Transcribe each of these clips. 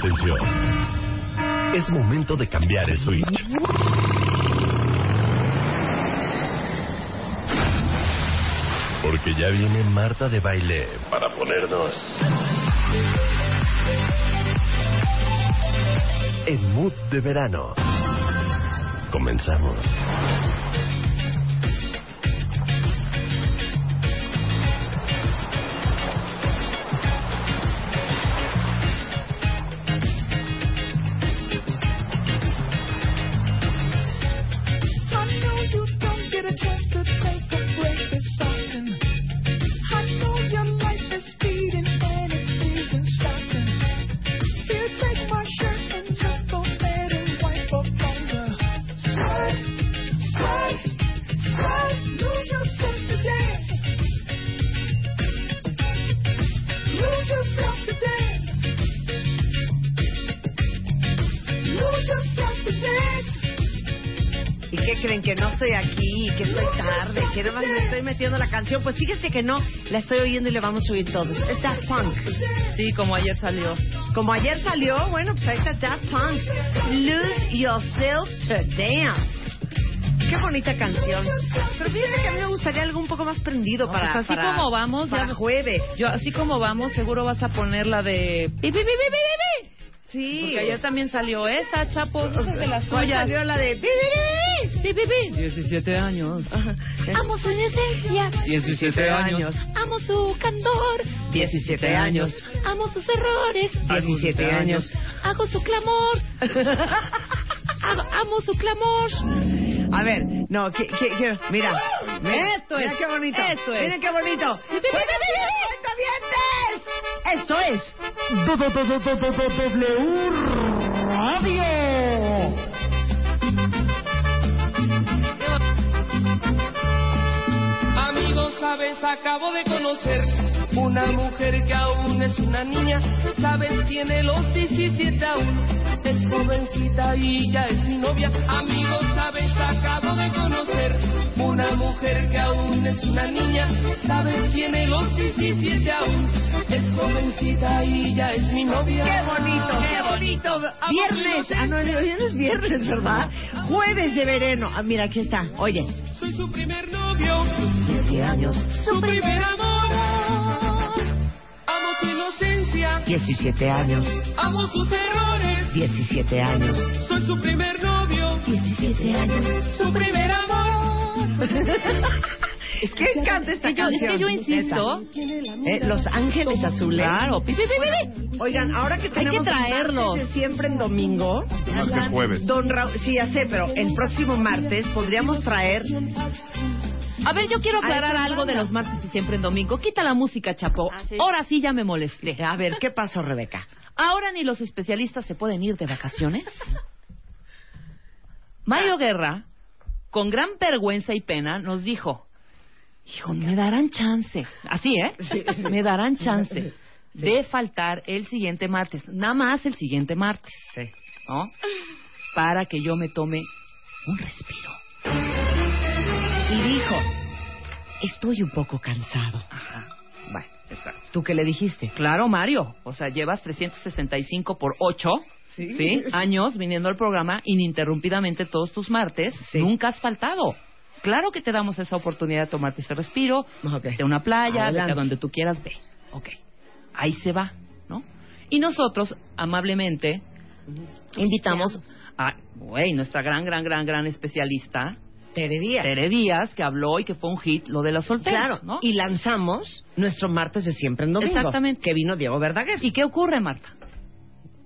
Atención. Es momento de cambiar el switch. Porque ya viene Marta de Baile para ponernos en mood de verano. Comenzamos. Don't qué creen? Que no estoy aquí, que estoy tarde, que no me estoy metiendo la canción. Pues fíjese que no, la estoy oyendo y le vamos a oír todos. Es Daft Punk. Sí, como ayer salió. Como ayer salió, bueno, pues ahí está Daft Punk. Lose Yourself to Dance. Qué bonita canción. Pero fíjate que a mí me gustaría algo un poco más prendido para, Pues así para- como vamos, para ya- jueves. Yo, así como vamos, seguro vas a poner la de... pi, pi, pi, pi, pi, pi, pi. Sí. Porque ayer también salió esa, Chapo, esa es de las ¿Cuál tuyas. salió la de... Pi, pi, pi. 17 años. Amo su inocencia, 17 años. amo su candor, 17 años. amo sus errores, 17 años. hago su clamor, Amo- su clamor. A ver, no, que, que- que- mira. mira, Esto mira es, qué bonito. esto es. Miren qué bonito. Esto es W Radio. Amigos, sabes, acabo de conocer una mujer que aún es una niña, sabes, tiene los 17 aún, es jovencita y ya es mi novia. Amigos, sabes, acabo de conocer una mujer que aún es una niña, sabes, tiene los 17 aún, es jovencita y ya es mi novia. Qué bonito, qué bonito. Viernes, ah, no, no, es viernes, ¿verdad? Jueves de verano. Ah, mira, aquí está. Oye, Soy su primer novio, 17 años, su primer amor. Inocencia, 17 años, amo sus errores. 17 años, Soy su primer novio, 17 años. su primer amor. Es que encanta esta Es que yo- es canción. que yo insisto. Eh, Los Ángeles Azules. Claro, pi, pi, pi. Oigan, ahora que que tenemos traerlos. martes de siempre en domingo. Es que es jueves. Don Raúl, sí, ya sé, pero el próximo martes podríamos traer. A ver, yo quiero aclarar algo de los martes y siempre en domingo. Quita la música, Chapo. Ah, sí. Ahora sí ya me molesté. A ver, ¿qué pasó, Rebeca? Ahora ni los especialistas se pueden ir de vacaciones. Mario Guerra, con gran vergüenza y pena, nos dijo, hijo, me darán chance, así, ¿eh? Me darán chance de faltar el siguiente martes, nada más el siguiente martes, Sí. ¿no? Para que yo me tome un respiro. Dijo: Estoy un poco cansado. Ajá. Bueno, exacto. ¿Tú qué le dijiste? Claro, Mario. O sea, llevas 365 por 8 Sí. años viniendo al programa ininterrumpidamente todos tus martes. Sí. Nunca has faltado. Claro que te damos esa oportunidad de tomarte ese respiro, de una playa, Adelante. a donde tú quieras, ve. Ok. Ahí se va, ¿no? Y nosotros, amablemente, invitamos a, güey, nuestra gran, gran, gran, gran especialista, Tere Díaz. Tere Díaz, que habló y que fue un hit, lo de las solteras, Claro, ¿no? y lanzamos nuestro martes de siempre en domingo. Exactamente. Que vino Diego Verdaguer. ¿Y qué ocurre, Marta?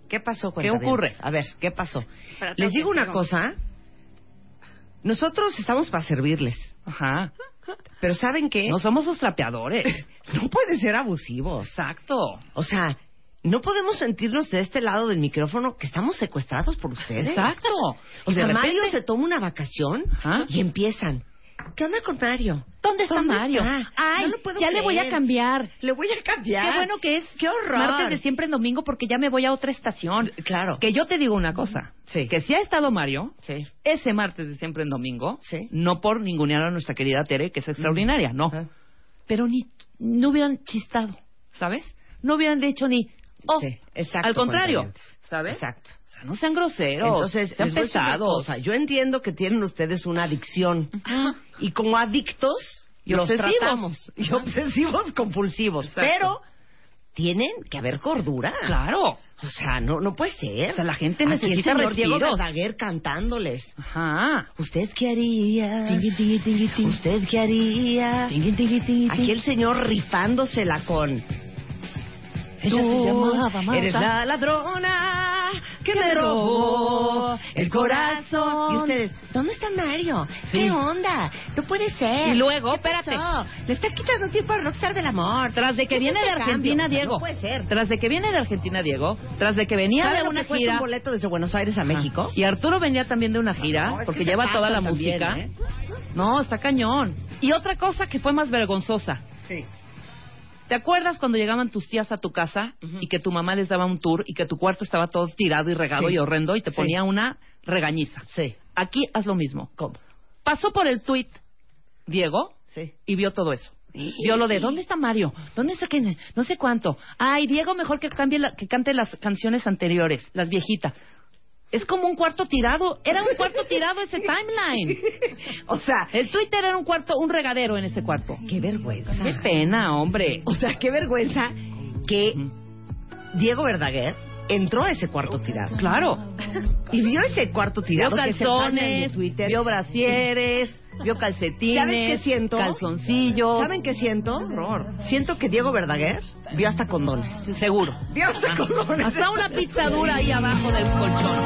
¿Qué pasó? ¿Qué ocurre? A ver, ¿qué pasó? Espérate, Les digo una cosa. Nosotros estamos para servirles. Ajá. Pero ¿saben qué? No somos sus trapeadores. No pueden ser abusivos. Exacto. O sea, no podemos sentirnos de este lado del micrófono que estamos secuestrados por ustedes. Exacto. O sea, repente- Mario se toma una vacación y empiezan. ¿Qué onda con Mario? ¿Dónde está Mario? está? Ay, No ya le voy a cambiar. Le voy a cambiar. Qué bueno que es ¡Qué horror! martes de siempre en domingo porque ya me voy a otra estación. Claro. Que yo te digo una cosa. Sí. Que si ha estado Mario, Sí. ese martes de siempre en domingo, Sí. no por ningunear a nuestra querida Tere, que es extraordinaria, no. Pero ni no hubieran chistado, ¿sabes? No hubieran dicho ni, oh, Sí, exacto, al contrario. ¿sabes? Exacto. O sea, no sean groseros, Entonces, sean pesados. cosa. Yo entiendo que tienen ustedes una adicción. Ajá. Y como adictos, Y los obsesivos. tratamos. Y obsesivos compulsivos. Exacto. Pero tienen que haber cordura. Claro. O sea, no, no puede ser. O sea, la gente necesita el señor Diego. Verdaguer cantándoles. Ajá. ¿Usted qué haría? ¿Usted qué haría? Aquí el señor rifándosela con... Ella Tú se llamaba Marta. Eres la ladrona que Que me robó el corazón. Y ustedes, ¿dónde está Mario? Sí. ¿Qué onda? No puede ser. Y luego, ¿Qué espérate. pasó? Le está quitando tiempo al rockstar del amor. Tras de que ¿Qué viene de Argentina, cambio? O sea, Diego. No puede ser. Tras de que viene de Argentina, Diego. Tras de que venía ¿Sabe de una que gira. un boleto desde Buenos Aires a México? Y Arturo venía también de una gira, No, porque lleva toda la también, música. ¿eh? No, está cañón. Y otra cosa que fue más vergonzosa. Sí. ¿Te acuerdas cuando llegaban tus tías a tu casa y que tu mamá les daba un tour y que tu cuarto estaba todo tirado y regado Sí. y horrendo y te Sí. ponía una regañiza? Sí. Aquí haz lo mismo. ¿Cómo? Pasó por el tuit Diego Sí. y vio todo eso. Vio lo de ¿dónde está Mario? ¿Dónde está quién? No sé cuánto. Ay, Diego, mejor que cambie la- que cante las canciones anteriores, las viejitas. Es como un cuarto tirado. Era un cuarto tirado ese timeline. O sea, El Twitter era un cuarto, un regadero en ese cuarto. qué vergüenza. Qué pena, hombre. O sea, qué vergüenza que Diego Verdaguer entró a ese cuarto tirado. Claro. Y vio ese cuarto Vio tirado. que de calzones, Twitter. vio brasieres, vio calcetines, ¿Sabes qué siento? calzoncillos. ¿Saben qué siento? Horror. Siento que Diego Verdaguer vio hasta condones. Seguro. Vio hasta Ah, condones. Hasta una pizza dura ahí abajo del colchón.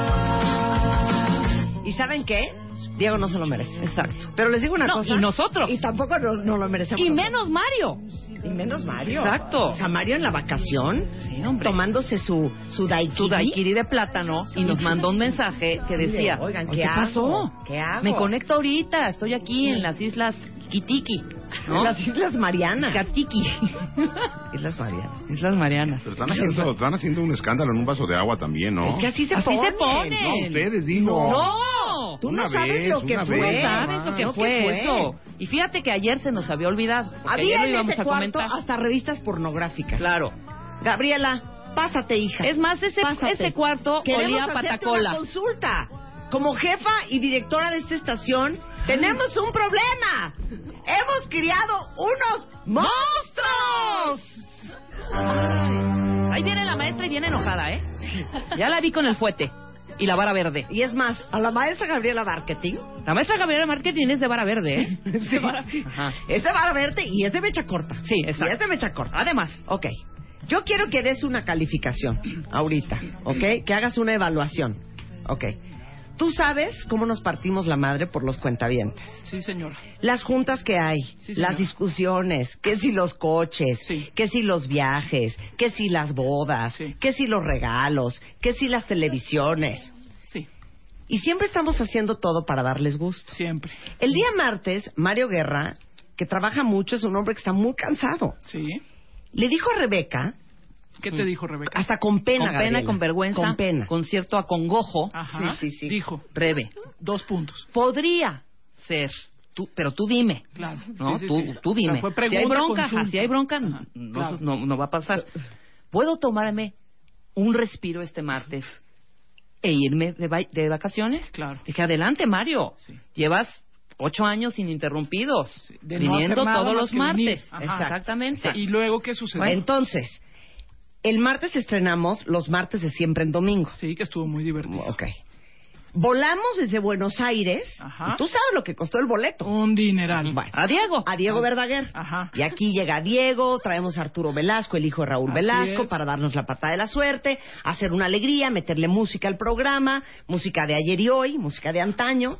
¿Y saben qué? Diego no se lo merece. Exacto. Pero les digo una No, cosa. y nosotros. Y tampoco no, no lo merecemos. Y nosotros. menos Mario. Y menos Mario. Exacto. O sea, Mario en la vacación, Sí, tomándose su, su daiquiri. Su daiquiri de plátano y nos mandó un mensaje que decía, oigan, "Oye, ¿qué ¿qué pasó? ¿Qué hago?" Me conecto ahorita, estoy aquí en las islas Kitiki, ¿no? Las Islas Marianas. Katiki. Islas Marianas. Islas Marianas. Pero están haciendo, están haciendo un escándalo en un vaso de agua también, ¿no? Es que así se Así ponen. se ponen. No, ustedes digo. ¡No! Tú Una no sabes vez, lo que fue. vez, No sabes lo que No, fue, ¿qué fue? eso. Y fíjate que ayer se nos había olvidado. Había ayer lo en íbamos ese a cuarto comentar. hasta revistas pornográficas. Claro. Gabriela, pásate, hija. Es más, ese, Pásate. ese cuarto Queremos olía a patacola. una consulta. Como jefa y directora de esta estación, tenemos un problema. Hemos criado unos monstruos. Ahí viene la maestra y viene enojada, ¿eh? Ya la vi con el fuete y la vara verde. Y es más, a la maestra Gabriela Marketing, La maestra Gabriela Marketing es de vara verde, ¿eh? sí, Ajá. es de vara verde y es de mecha corta. Sí, Y exacto. es de mecha corta. Además, Ok. Yo quiero que des una calificación ahorita, ¿ok? Que hagas una evaluación. Ok. Tú sabes cómo nos partimos la madre por los cuentavientes. Sí, señora. Las juntas que hay, Sí, señor. las discusiones, que si los coches, Sí. que si los viajes, que si las bodas, Sí. que si los regalos, que si las televisiones. Sí, Y siempre estamos haciendo todo para darles gusto. siempre. El día martes, Mario Guerra, que trabaja mucho, es un hombre que está muy cansado. Sí. Le dijo a Rebeca, ¿Qué te dijo Rebeca? hasta con pena, con pena, Gabriela, con vergüenza, con pena, con cierto acongojo, Ajá. Sí, sí, sí. Dijo, breve. dos puntos. Podría ser, tú, pero tú dime. Claro. ¿no? Sí, sí, tú, sí. tú dime. fue si hay bronca, ajá, si hay bronca, no, claro. no, no va a pasar. ¿Puedo tomarme un respiro este martes e irme de, va- de vacaciones? Claro. Dije, adelante, Mario. Sí. Llevas ocho años ininterrumpidos, Sí, de no viniendo todos los martes. Ajá. Exactamente. ¿Y luego qué sucedió? Entonces, el martes estrenamos los martes de siempre en domingo. Sí, que estuvo muy divertido. Ok. Volamos desde Buenos Aires. Ajá. y Tú sabes lo que costó el boleto. Un dineral. Bueno, A Diego. a Diego Verdaguer. Ajá. Y aquí llega Diego, traemos a Arturo Velasco, el hijo de Raúl Así Velasco, es. para darnos la patada de la suerte, hacer una alegría, meterle música al programa, música de ayer y hoy, música de antaño,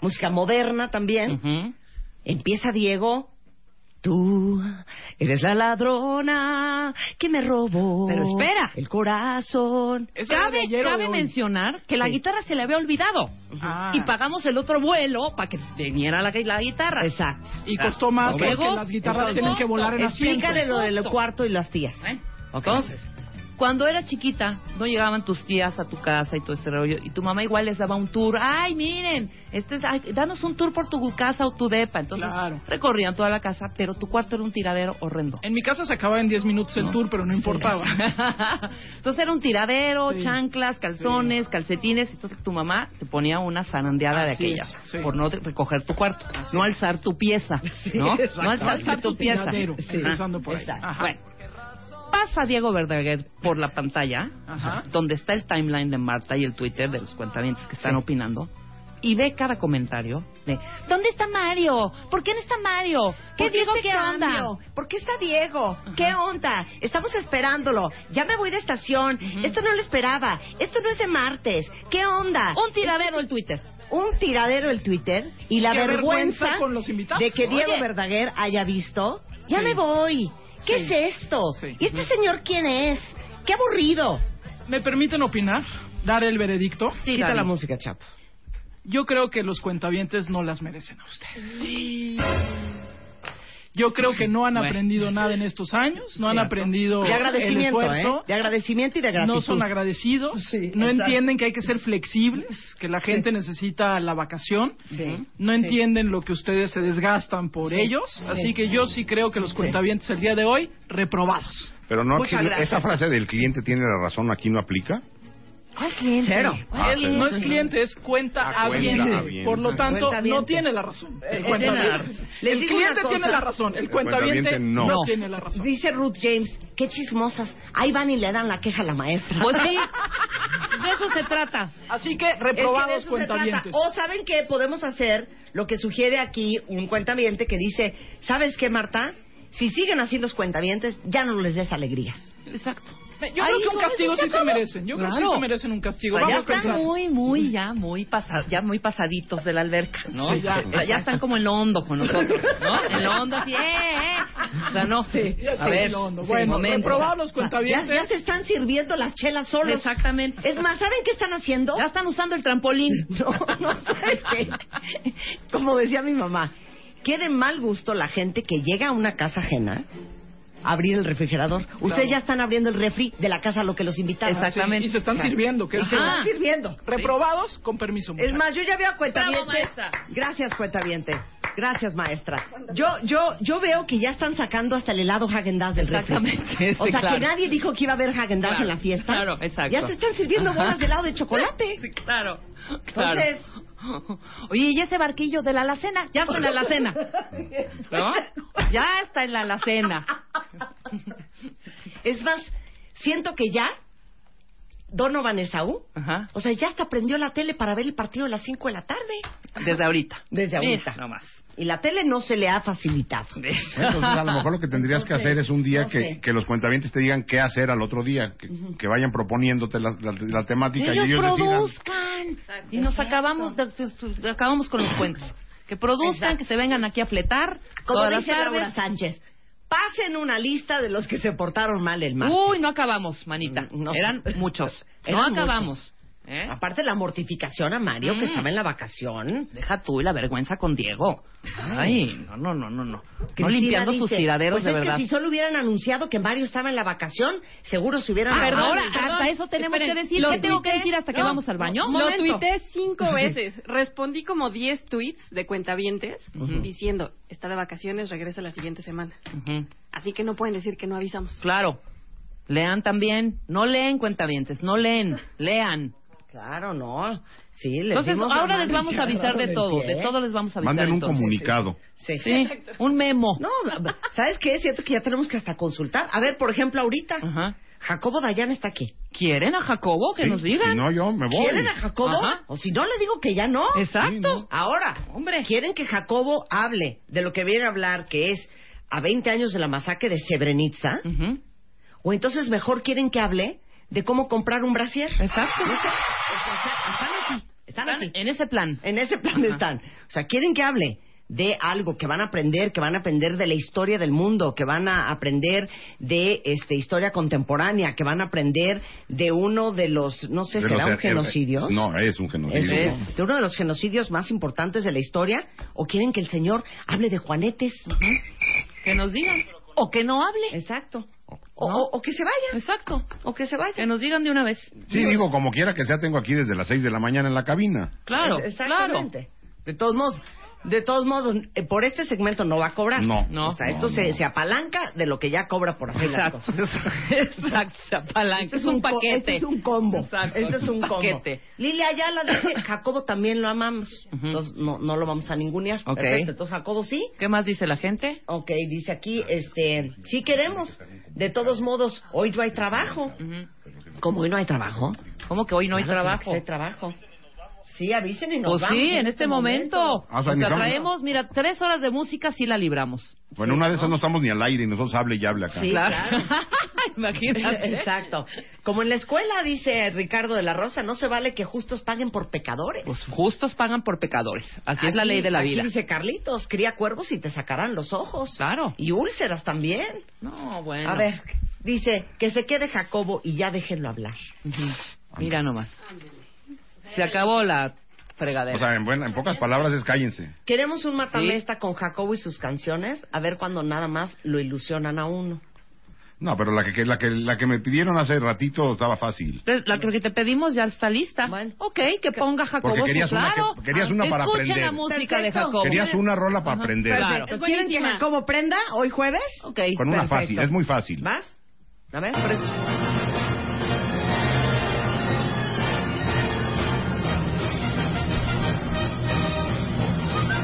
música moderna también. Ujú. Empieza Diego Tú eres la ladrona que me robó. Pero espera. El corazón. Cabe, cabe mencionar que la Sí. guitarra se le había olvidado. Ah. Y pagamos el otro vuelo para que viniera la, la guitarra. Exacto. Y costó más Luego, porque las guitarras tienen que volar en asiento. Explícale lo del cuarto y las tías. ¿Eh? Entonces, cuando era chiquita, no llegaban tus tías a tu casa y todo este rollo, y tu mamá igual les daba un tour. Ay, miren, este es, ay, danos un tour por tu casa o tu depa. Entonces, Claro. recorrían toda la casa, pero tu cuarto era un tiradero horrendo. En mi casa se acababa en 10 minutos el tour, pero no importaba. entonces era un tiradero, Sí. chanclas, calzones, calcetines. Entonces tu mamá te ponía una zarandeada de Así aquellas es, sí. por no recoger tu cuarto, no alzar tu pieza, ¿no? alzar tu pieza. Tiradero, empezando por ahí. Bueno, pasa Diego Verdaguer por la pantalla, Ajá. donde está el timeline de Marta y el Twitter de los cuentavientes que están opinando, y ve cada comentario de ¿Dónde está Mario? ¿Por qué no está Mario? ¿Qué ¿Por Diego este qué onda? ¿Por qué está Diego? ¿Qué onda? Estamos esperándolo. Ya me voy de estación. Esto no lo esperaba. Esto no es de martes. ¿Qué onda? Un tiradero el Twitter. Un tiradero el Twitter y la vergüenza, vergüenza con los invitados. de que Diego Oye. Verdaguer haya visto. Ya Sí. me voy. ¿Qué Sí. es esto? Sí. ¿Y este señor quién es? ¡Qué aburrido! ¿Me permiten opinar? Dar el veredicto. Sí, Quita la música, Chapo. Yo creo que los cuentavientes no las merecen a ustedes. Yo creo que no han Bueno. aprendido nada en estos años, no han Cierto. aprendido De el esfuerzo. ¿eh? De agradecimiento y de gratitud. No son agradecidos, Sí, no exacto. entienden que hay que ser flexibles, que la gente necesita la vacación, Sí. no entienden lo que ustedes se desgastan por ellos, así que yo sí creo que los cuentavientes el día de hoy reprobados. Pero no, esa frase del cliente tiene la razón aquí no aplica. ¿Cuál cliente? Cero. Ah, Él sí. no es cliente, es cuenta Ah, a cuenta bien. a bien. Por lo tanto, no tiene la razón. El, Eh, la razón. Les El digo cliente tiene la razón, el El cuentaviente no. no. tiene la razón. Dice Ruth James, qué chismosas. Ahí van y le dan la queja a la maestra. Pues sí, de eso se trata. Así que Es que reprobados se trata. cuentavientes. O saben qué podemos hacer lo que sugiere aquí un cuentaviente que dice, ¿sabes qué, Marta? Si siguen así los cuentavientes, ya no les des alegrías. Exacto. Yo Ahí creo que un castigo sí se merecen. Yo creo que sí se merecen un castigo. O sea, ya Vamos están muy, muy, ya muy, pasa, ya muy pasaditos de la alberca, ¿no? Sí, ya. O sea, ya están como en lo hondo con nosotros, ¿no? En lo hondo así, ¡eh, eh! O sea, no. Ya a ver, hondo. sí, Bueno, Ya, ya se están sirviendo las chelas solos. Exactamente. Es más, ¿saben qué están haciendo? Ya están usando el trampolín. No, no, ¿sabes qué? Como decía mi mamá, qué de mal gusto la gente que llega a una casa ajena abrir el refrigerador. Ustedes ya están abriendo el refri de la casa a lo que los invitaron. Sí, y se están sirviendo, que es Se están sirviendo. Reprobados, con permiso. Es más, yo ya veo a maestra. Gracias, cuentaviente. Gracias, maestra. Yo, yo, yo veo que ya están sacando hasta el helado Hagen Dazs del refri. Exactamente, O sea, claro. que nadie dijo que iba a haber Hagen Dazs Claro, en la fiesta. claro, exacto. Ya se están sirviendo bolas de helado de chocolate. Sí, claro. claro. Oye, ¿y ese barquillo de la alacena? Ya está en la alacena. ¿No? Ya está en la alacena. es más, siento que ya Donovan Esaú, Ajá. o sea, ya hasta prendió la tele para ver el partido a las 5 de la tarde. Desde ahorita. Desde ahorita. Mira, nomás. Y la tele no se le ha facilitado. Entonces, a lo mejor lo que tendrías que hacer es un día no que, que los cuentavientes te digan qué hacer al otro día, que, que vayan proponiéndote la, la- la temática y Ellos ellos decidan. produzcan. Y nos acabamos, de, de- acabamos con los cuentos. Que produzcan, Exacto. que se vengan aquí a fletar. Como todas las dice Laura tardes. Sánchez, pasen una lista de los que se portaron mal el martes. Uy, no acabamos, manita. No. Eran muchos. Eran no acabamos. muchos. ¿Eh? Aparte la mortificación a Mario, que Mm. estaba en la vacación. Deja tú y la vergüenza con Diego. Ay, no, no, no, no, no. No limpiando sus dice, tiraderos pues de es verdad. que si solo hubieran anunciado que Mario estaba en la vacación, seguro se hubieran... Ah, ahora, hasta eso tenemos esperen, que decir. lo ¿Qué tengo que decir hasta que no, vamos al baño? Lo Momento. tuiteé cinco veces. Respondí como 10 tweets de cuentavientes Ujú. diciendo, está de vacaciones, regresa la siguiente semana. Ujú. Así que no pueden decir que no avisamos. Claro. Lean también. No leen cuentavientes, no leen, lean. Claro, no. Sí, les Entonces, dimos ahora les vamos a avisar de todo. De todo les vamos a avisar. Manden un entonces. comunicado. Sí. Sí, un memo. No, ¿sabes qué? Siento que ya tenemos que hasta consultar. A ver, por ejemplo, ahorita, Ajá. Jacobo Dayan está aquí. ¿Quieren a Jacobo que Sí, nos digan? Si no, yo me voy. ¿Quieren a Jacobo? Ajá. O si no, le digo que ya no. Exacto. Sí, ¿no? Ahora, Hombre. ¿quieren que Jacobo hable de lo que viene a hablar, que es a 20 años de la masacre de Srebrenica? Ujú. ¿O entonces mejor quieren que hable de cómo comprar un brasier? Exacto. No sé. Están así. Están Están así. en ese plan. En ese plan Ajá. están. O sea, quieren que hable de algo, que van a aprender, que van a aprender de la historia del mundo, que van a aprender de este historia contemporánea, que van a aprender de uno de los, no sé, De será un genocidio. No, es un genocidio. Eso es, de uno de los genocidios más importantes de la historia, o quieren que el señor hable de Juanetes. Que nos digan. O que no hable. Exacto. O, o- o que se vaya. Exacto. O que se vaya. Que nos digan de una vez. Sí, digo, como quiera que sea, tengo aquí desde las 6 de la mañana en la cabina. Claro, Eh, claro. Exactamente. De todos modos, de todos modos, eh, por este segmento no va a cobrar. No. No. O sea, esto no. Se, se apalanca de lo que ya cobra por hacer las cosas. Exacto. se apalanca. Este Es un paquete. Este es un combo. Exacto. Este es un combo. paquete. Lilia Ayala dice, Jacobo también lo amamos. Entonces no, no lo vamos a ningunear. Ok. Perfecto. Entonces Jacobo sí. ¿Qué más dice la gente? Ok, dice aquí, este, sí queremos. De todos modos, hoy no hay trabajo. Como hoy no hay trabajo. ¿Cómo que hoy no hay trabajo? que ser trabajo. Sí, avisen y nos Pues vamos sí, en este momento. Ah, o O sea, traemos, mira, tres horas de música sí la libramos. Bueno, una de esas no estamos ni al aire y nosotros hable y hable acá. Sí, claro. Imagínate. Exacto. Como en la escuela, dice Ricardo de la Rosa, no se vale que justos paguen por pecadores. Pues justos pagan por pecadores. Así es la Aquí- ley de la aquí vida. dice Carlitos, cría cuervos y te sacarán los ojos. Claro. Y úlceras también. No, bueno. A ver, dice que se quede Jacobo y ya déjenlo hablar. Ujú. Mira nomás. Se acabó la fregadera. O sea, en, buena- en pocas palabras es cállense. Queremos un matamesta con Jacobo y sus canciones, a ver cuando nada más lo ilusionan a uno. No, pero la que, la que, la que me pidieron hace ratito estaba fácil. La que te pedimos ya está lista. Bueno. Ok, que ponga Jacobo. Porque querías pues, una que- claro. querías una para Escuchen aprender. la música de Perfecto. Jacobo. Querías una rola para Ajá. aprender. Claro. ¿Quieren que. Jacobo prenda hoy jueves? Ok. Con una Perfecto. fácil, es muy fácil. ¿Vas? A ver,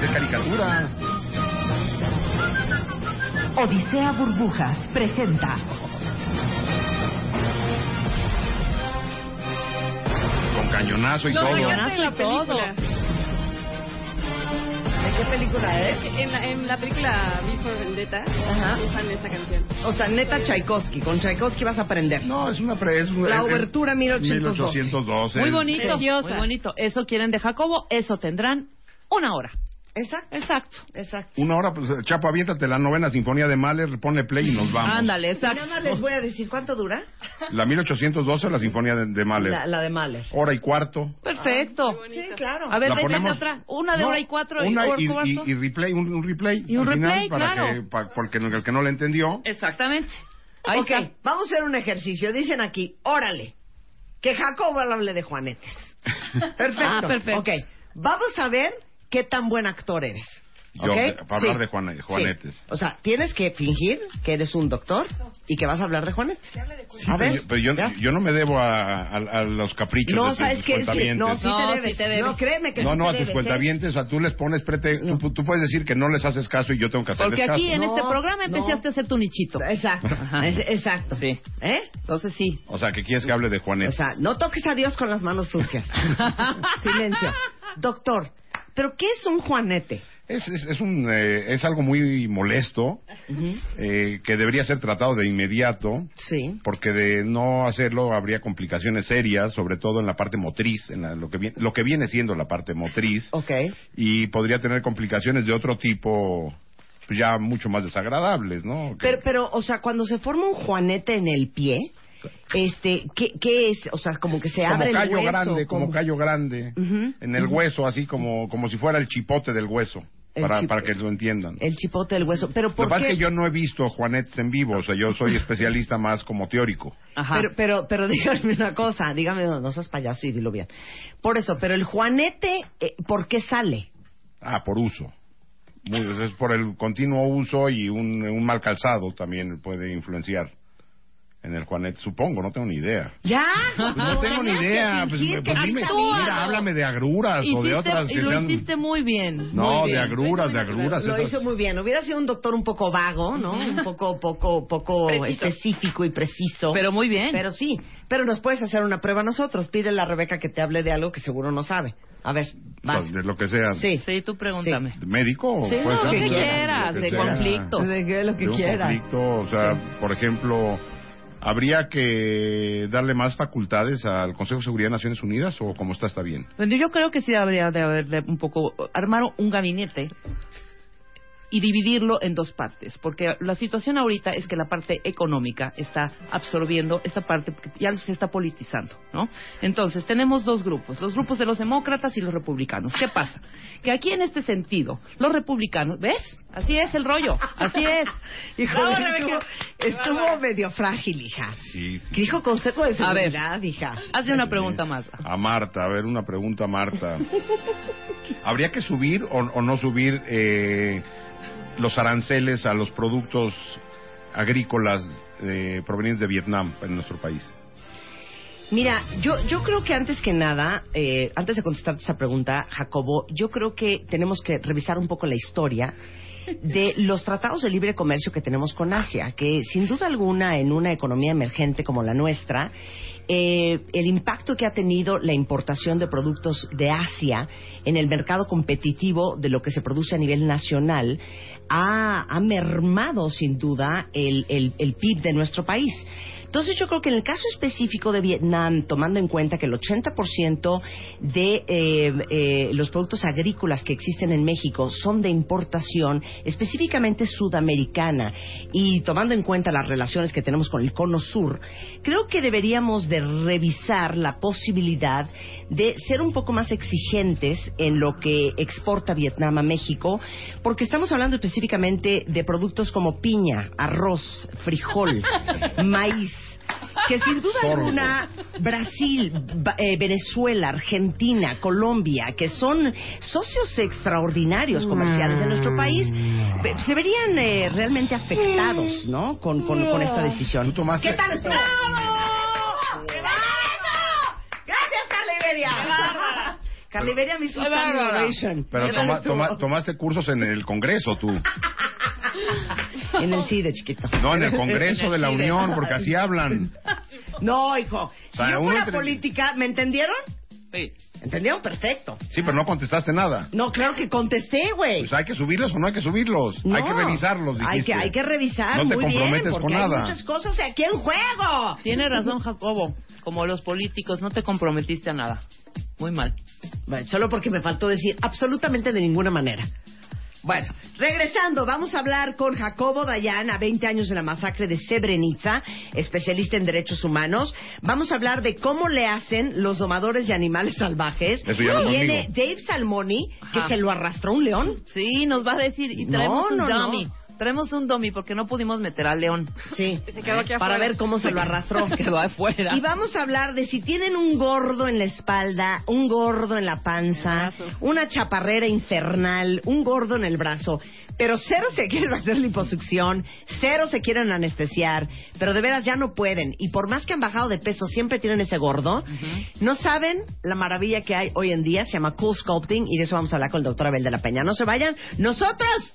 De caricatura. Odisea Burbujas presenta Con cañonazo y No, todo. Cañonazo en la y todo. película. ¿de qué película es? En la, en la película V for Vendetta Ajá. usan esa canción. O sea, neta Tchaikovsky. Con Tchaikovsky vas a aprender. No, es una pre, es La obertura 1812. 1812. Muy bonito. Preciosa. Muy bonito. Eso quieren de Jacobo, eso tendrán una hora. Exacto. Exacto. Exacto. Una hora, pues, Chapo, aviéntate la novena sinfonía de Mahler, ponle play y nos vamos. Ándale, exacto. nada más les voy a decir cuánto dura La 1812 o la sinfonía de, de Mahler. la, la de Mahler. Hora y cuarto. Perfecto. Sí, claro. A ver, véngate ponemos- otra. Una de No, hora y cuatro una y hora y, cuarto. y- y replay, un, un replay. Y un al final, replay, para claro. que, pa- porque el que no le entendió. Exactamente. Ahí ok, está. vamos a hacer un ejercicio. Dicen aquí, órale, que Jacobo hable de Juanetes. Perfecto. Ah, perfecto. Ok, vamos a ver qué tan buen actor eres. Yo, ¿Ok? de- para hablar Sí. de Juan- Juanetes. Sí. O sea, tienes que fingir que eres un doctor y que vas a hablar de Juanetes. Sí, a pero ver. yo, pero yo, yo no me debo a, a- a los caprichos No, de tus ¿sabes cuentavientes. no, sí No, te sí debes. te debes. No, créeme que No, no, te a tus debes, ¿eh? cuentavientes, o sea, tú les pones prete, tú, tú puedes decir que no les haces caso y yo tengo que hacerles Porque caso. aquí en No, este programa no. empezaste a hacer tu nichito. Exacto, Ajá. es- exacto. Sí. ¿Eh? Entonces sí. O sea, que quieres que hable de O Juanetes. sea, no toques a Dios con las manos sucias. Silencio. Doctor, ¿pero qué es un juanete? Es, es, es un, eh, es algo muy molesto eh, que debería ser tratado de inmediato Sí. porque de no hacerlo habría complicaciones serias, sobre todo en la parte motriz, en la- lo, que viene, lo que viene siendo la parte motriz, Ok. y podría tener complicaciones de otro tipo pues, ya mucho más desagradables, ¿no? Pero, pero, o sea, cuando se forma un juanete en el pie, este, ¿qué, qué es? O sea, como que se como abre el callo hueso. grande, como callo grande, en el hueso, así como, como si fuera el chipote del hueso, El para, para que lo entiendan. El chipote del hueso. Pero Lo ¿por que pasa qué? es que yo no he visto Juanetes en vivo, o sea, yo soy especialista más como teórico. Ajá. Pero, pero, pero dígame una cosa, dígame, no, no seas payaso y dilo bien. Por eso, pero el juanete, eh, ¿por qué sale? Ah, por uso. Muy- es por el continuo uso y un, un mal calzado también puede influenciar en el Juanet, supongo, no tengo ni idea. ¿Ya? Pues no tengo ni idea. Pues, que pues dime, mira, háblame de agruras o de otras y que lo sean... hiciste muy bien. No, muy de bien. agruras, de agruras. Lo esas- hizo muy bien. Hubiera sido un doctor un poco vago, ¿no? Un poco, poco, poco Preciso. específico y preciso. Pero muy bien. Pero sí, pero nos puedes hacer una prueba nosotros. Pídele a Rebeca que te hable de algo que seguro no sabe. A ver, vas. de lo que sea. Sí. Sí, tú pregúntame. ¿De ¿Médico? o Sí, no, lo que de- quieras, de conflicto. De que lo que de un quiera. conflicto, o sea, por ejemplo, ¿habría que darle más facultades al Consejo de Seguridad de Naciones Unidas o como está está bien? Bueno, Yo creo que sí habría de haberle un poco armar un gabinete y dividirlo en dos partes, porque la situación ahorita es que la parte económica está absorbiendo esta parte, ya se está politizando, ¿no? Entonces, tenemos dos grupos, los grupos de los demócratas y los republicanos. ¿Qué pasa? Que aquí en este sentido, los republicanos, ¿ves? Así es el rollo, así es. Híjole, Bravo, estuvo, estuvo medio frágil, hija. Sí, sí. Que dijo consejo de A ver. seguridad, hija. Hazle una pregunta más. A Marta, a ver, una pregunta a Marta. ¿Habría que subir o, o no subir eh, los aranceles a los productos agrícolas eh, provenientes de Vietnam en nuestro país? Mira, yo, yo creo que antes que nada, eh, antes de contestarte esa pregunta, Jacobo, yo creo que tenemos que revisar un poco la historia de los tratados de libre comercio que tenemos con Asia, que sin duda alguna en una economía emergente como la nuestra, eh, el impacto que ha tenido la importación de productos de Asia en el mercado competitivo de lo que se produce a nivel nacional ha, ha mermado sin duda el, el- el PIB de nuestro país. Entonces yo creo que en el caso específico de Vietnam, tomando en cuenta que el 80% de eh, eh, los productos agrícolas que existen en México son de importación específicamente sudamericana y tomando en cuenta las relaciones que tenemos con el cono sur, creo que deberíamos de revisar la posibilidad de ser un poco más exigentes en lo que exporta Vietnam a México, porque estamos hablando específicamente de productos como piña, arroz, frijol, maíz, que sin duda Sorgo. alguna Brasil, Ba- eh, Venezuela, Argentina, Colombia, que son socios extraordinarios comerciales de nuestro país, ve- se verían eh, realmente afectados, ¿no? Con, con, con esta decisión. ¿Tú tomaste- ¿Qué tal? ¡Bravo! Gracias, Carla Iberia. Carla Iberia me hizo Qué standing bárbara. ovation. Pero ¿Qué tal toma- toma- tomaste cursos en el Congreso tú. En el CIDE, chiquito. No, en el Congreso de la Unión, porque así hablan. No, hijo. Si yo fuera entre- política, ¿me entendieron? Sí. ¿Entendieron? Perfecto. Sí, pero no contestaste nada. No, claro que contesté, güey. Pues hay que subirlos o no hay que subirlos. No. Hay que revisarlos, dijiste. Hay que, hay que revisar No te muy comprometes bien, con porque hay nada. muchas cosas aquí en juego. Tiene razón Jacobo, como los políticos, no te comprometiste a nada. Muy mal. Bueno, solo porque me faltó decir absolutamente de ninguna manera. Bueno, regresando, vamos a hablar con Jacobo Dayan, a 20 años de la masacre de Srebrenica, especialista en derechos humanos. Vamos a hablar de cómo le hacen los domadores de animales salvajes. Eso ya no Viene conmigo. Dave Salmoni, que Ajá. se lo arrastró un león. Sí, nos va a decir, y traemos No, un no, no. Traemos un dummy porque no pudimos meter al león. Sí, Se quedó aquí para ver cómo se lo arrastró. Quedó afuera. Y vamos a hablar de si tienen un gordo en la espalda, un gordo en la panza, una chaparrera infernal, un gordo en el brazo. Pero cero se quieren hacer liposucción, cero se quieren anestesiar, pero de veras ya no pueden. Y por más que han bajado de peso, siempre tienen ese gordo. No saben la maravilla que hay hoy en día, se llama Cool Sculpting, y de eso vamos a hablar con el doctor Abel de la Peña. No se vayan, nosotros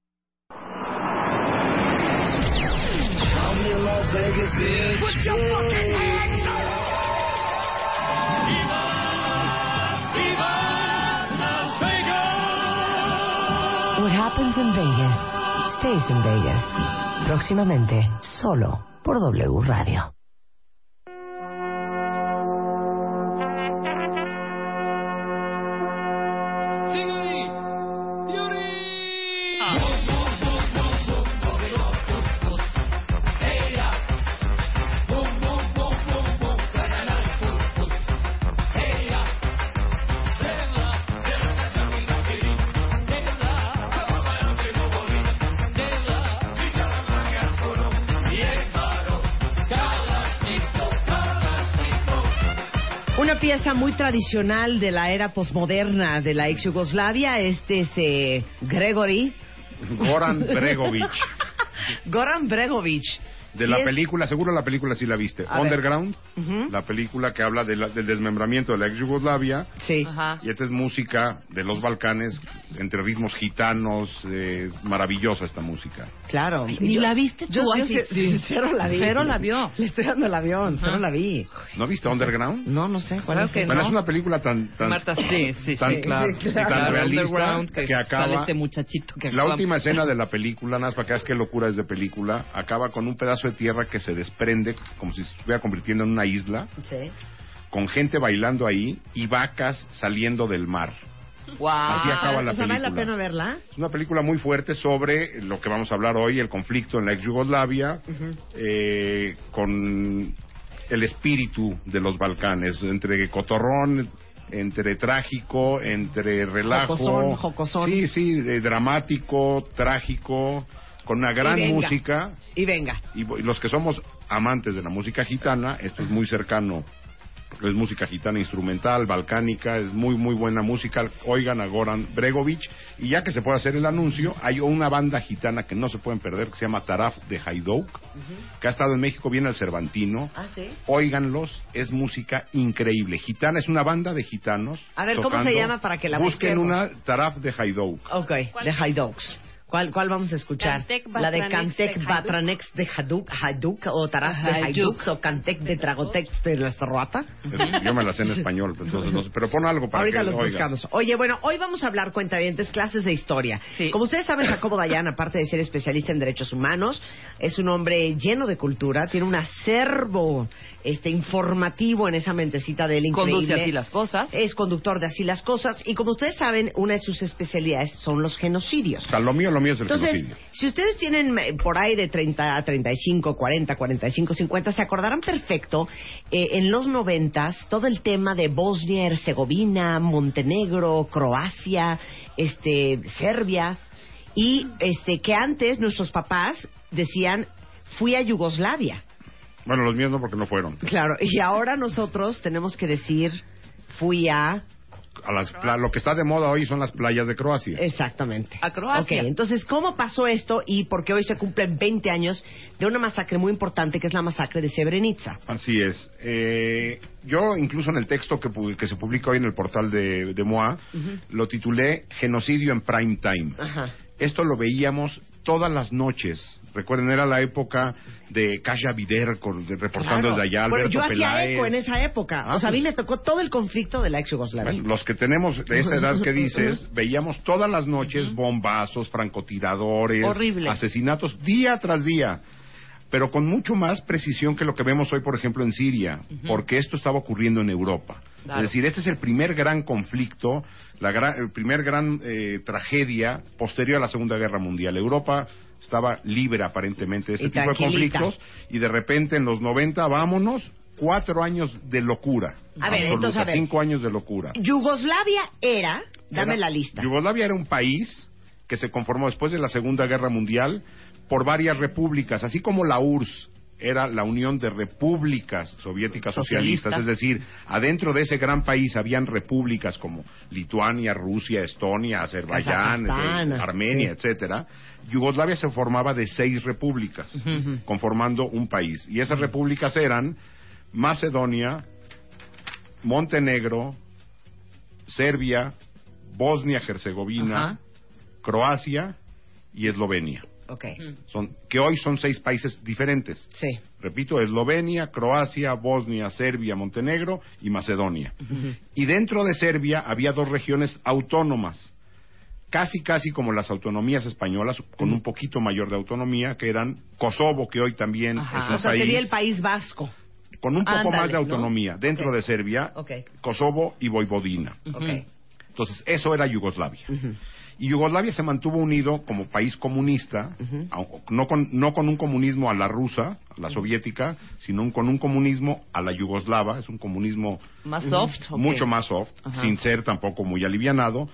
What happens in Vegas stays in Vegas. Próximamente, solo por W Radio. Pieza muy tradicional de la era posmoderna de la ex Yugoslavia. Este es eh, Gregory. Goran Bregovic. Goran Bregovic. De Sí la es- película, seguro la película sí la viste. A. Underground, la película que habla de la- del desmembramiento de la ex Yugoslavia. Sí. Y esta es música de los Balcanes, entre ritmos gitanos, eh, maravillosa esta música. Claro. ni Yo- la viste tú, Yo, yo así, sí- sí. cero la vi. Cero la vio. Le estoy dando el avión, cero la vi. ¿No viste Underground? No, no sé. ¿Cuál es? que Bueno, no. es una película tan, tan, Marta, sí, sí, tan, sí, claro. tan Claro, realista Underground, que, que, acaba... sale este muchachito que La acaba- última escena de la película, nada más para que veas qué locura es de película, acaba con un pedazo de tierra que se desprende como si se estuviera convirtiendo en una isla, Sí. con gente bailando ahí y vacas saliendo del mar. Así acaba la o sea, ¿vale la película. pena verla? Es una película muy fuerte sobre lo que vamos a hablar hoy, el conflicto en la ex Yugoslavia, eh, con el espíritu de los Balcanes, entre cotorrón, entre trágico, entre relajo. Jocosón, jocosón. Sí, sí, eh, dramático, trágico, con una gran Y venga. música. Y venga. Y, y los que somos amantes de la música gitana, esto es muy cercano. Es música gitana instrumental, balcánica, es muy, muy buena música. Oigan a Goran Bregovic. Y ya que se puede hacer el anuncio, hay una banda gitana que no se pueden perder, que se llama Taraf de Haidouk, que ha estado en México, viene al Cervantino. Ah, sí. Óiganlos, es música increíble. Gitana es una banda de gitanos. A ver, ¿cómo se llama para que la Busquen busquemos? una Taraf de Haidouk. Ok, de Haidoks. ¿Cuál, ¿Cuál vamos a escuchar? Cantec la de Cantec. Batranex de Hajduk, Hajduk o Taraf de Hajduk. Hajduk o Cantec de Tragotex de nuestra ruata. Yo me la sé en español, pues, entonces no sé, pero pon algo para Ahorita que los oigan. buscamos. Oye, bueno, hoy vamos a hablar, cuentavientes, clases de historia. Como ustedes saben, Jacobo Dayan, aparte de ser especialista en derechos humanos, es un hombre lleno de cultura, tiene un acervo este, informativo en esa mentecita de él increíble. Conduce así las cosas. Es conductor de así las cosas. Y como ustedes saben, una de sus especialidades son los genocidios. O sea, lo mío, lo mío es el Entonces, genocidio. si ustedes tienen eh, por ahí de 30 a 35, 40, 45, 50, se acordarán perfecto eh, en los noventas todo el tema de Bosnia, Herzegovina, Montenegro, Croacia, este, Serbia y este que antes nuestros papás decían fui a Yugoslavia. Bueno, los míos no porque no fueron. Claro, y ahora nosotros tenemos que decir fui a A las pla- lo que está de moda hoy son las playas de Croacia. Exactamente. A Croacia. Ok, entonces, ¿cómo pasó esto? Y porque hoy se cumplen 20 años de una masacre muy importante que es la masacre de Srebrenica. Así es. Eh, yo, incluso en el texto que, pu- que se publica hoy en el portal de, de MOA, lo titulé Genocidio en Prime Time. Ajá. Esto lo veíamos todas las noches. Recuerden, era la época de Kasia Vider con- de- reportando Claro. desde allá, Bueno, Alberto yo hacía eco en esa época. Ah, o sea, a mí pues. me tocó todo el conflicto de la ex Yugoslavia. Bueno, los que tenemos de esa edad que dices, veíamos todas las noches bombazos, francotiradores, Horrible. asesinatos día tras día, pero con mucho más precisión que lo que vemos hoy, por ejemplo, en Siria, porque esto estaba ocurriendo en Europa. Claro. Es decir, este es el primer gran conflicto, la gran, el primer gran eh, tragedia posterior a la Segunda Guerra Mundial. Europa estaba libre aparentemente de este Y tipo de conflictos y de repente en los 90, vámonos, cuatro años de locura. A ver, absoluta, entonces, a ver. cinco años de locura. Yugoslavia era, dame Era- la lista. Yugoslavia era un país que se conformó después de la Segunda Guerra Mundial por varias repúblicas, así como la URSS era la Unión de Repúblicas Soviéticas Socialistas, es decir, adentro de ese gran país habían repúblicas como Lituania, Rusia, Estonia, Azerbaiyán, eh, Armenia, sí. etcétera. Yugoslavia se formaba de seis repúblicas, conformando un país, y esas repúblicas eran Macedonia, Montenegro, Serbia, Bosnia-Herzegovina. Croacia y Eslovenia. Ok. Son, que hoy son seis países diferentes. Sí. Repito, Eslovenia, Croacia, Bosnia, Serbia, Montenegro y Macedonia. Y dentro de Serbia había dos regiones autónomas, casi casi como las autonomías españolas, con un poquito mayor de autonomía, que eran Kosovo, que hoy también Ajá. es un O sea, país sería el País Vasco. con un poco Ándale, más de ¿no? autonomía dentro de Serbia, Ok. Kosovo y Voivodina. Ok. Entonces, eso era Yugoslavia. Y Yugoslavia se mantuvo unido como país comunista, no, con, no con un comunismo a la rusa, a la soviética, sino un- con un comunismo a la yugoslava. Es un comunismo Más soft. mucho más soft, sin ser tampoco muy alivianado,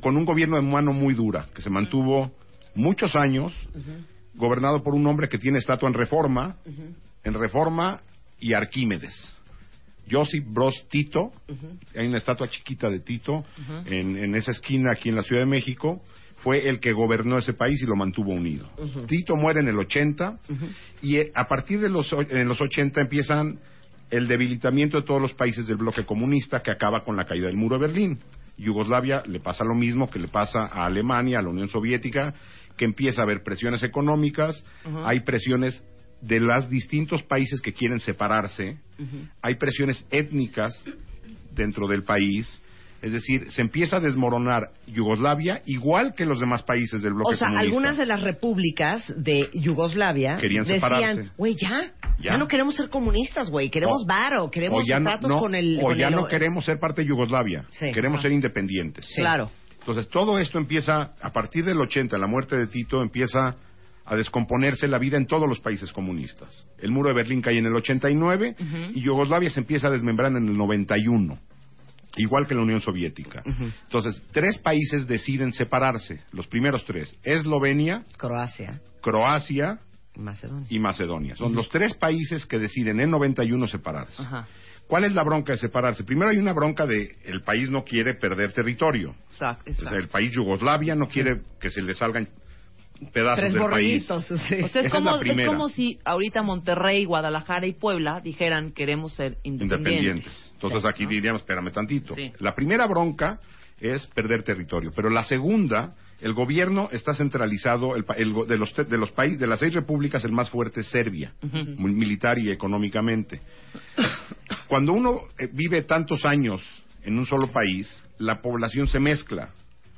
con un gobierno de mano muy dura, que se mantuvo muchos años, gobernado por un hombre que tiene estatua en Reforma, en Reforma y Arquímedes. Josip Broz Tito, hay una estatua chiquita de Tito en, en esa esquina aquí en la Ciudad de México, fue el que gobernó ese país y lo mantuvo unido. Tito muere en el 80 y eh, a partir de los, en los 80 empiezan el debilitamiento de todos los países del bloque comunista que acaba con la caída del muro de Berlín. Yugoslavia le pasa lo mismo que le pasa a Alemania, a la Unión Soviética, que empieza a haber presiones económicas, hay presiones de los distintos países que quieren separarse, hay presiones étnicas dentro del país, es decir, se empieza a desmoronar Yugoslavia igual que los demás países del bloque O sea, comunista. algunas de las repúblicas de Yugoslavia Querían decían, güey, ya, ya, Ya. no queremos ser comunistas, güey, queremos O- varo, queremos o ya no, con el... o con ya el- no queremos ser parte de Yugoslavia, Sí. queremos Ajá. ser independientes. Sí. Claro. Entonces, todo esto empieza, a partir del 80, la muerte de Tito, empieza a descomponerse la vida en todos los países comunistas. El muro de Berlín cae en el 89 y Yugoslavia se empieza a desmembrar en el 91, igual que la Unión Soviética. Entonces, tres países deciden separarse, los primeros tres, Eslovenia, Croacia, Croacia Macedonia. y Macedonia. Son los tres países que deciden en 91 separarse. ¿Cuál es la bronca de separarse? Primero hay una bronca de el país no quiere perder territorio. Exacto. El país Yugoslavia no quiere que se le salgan pedazos Tres del país. sí. O sea, Esa es es como, es primera. como si ahorita Monterrey, Guadalajara y Puebla dijeran queremos ser independientes. independientes. Entonces aquí diríamos, espérame tantito. Sí. La primera bronca es perder territorio, pero la segunda, el gobierno está centralizado, el, pa- el go- de los de los países, de las seis repúblicas, el más fuerte es Serbia, militar y económicamente. Cuando uno eh, vive tantos años en un solo país, la población se mezcla.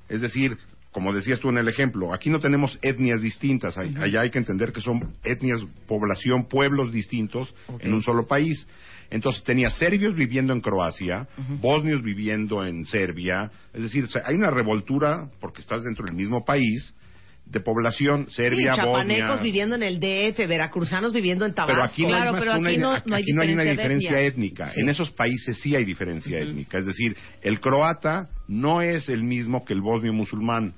Es decir, como decías tú en el ejemplo, aquí no tenemos etnias distintas, hay- allá hay que entender que son etnias, población, pueblos distintos en un solo país. Entonces tenía serbios viviendo en Croacia, bosnios viviendo en Serbia, es decir, o sea, hay una revoltura, porque estás dentro del mismo país, de población, Serbia, sí, chapanecos Bosnia. viviendo en el DF, veracruzanos viviendo en Tabasco. Pero aquí no Claro, hay más pero que una, aquí no- aquí no hay no hay una diferencia étnica. Sí. En esos países sí hay diferencia étnica. Es decir, el croata no es el mismo que el bosnio musulmán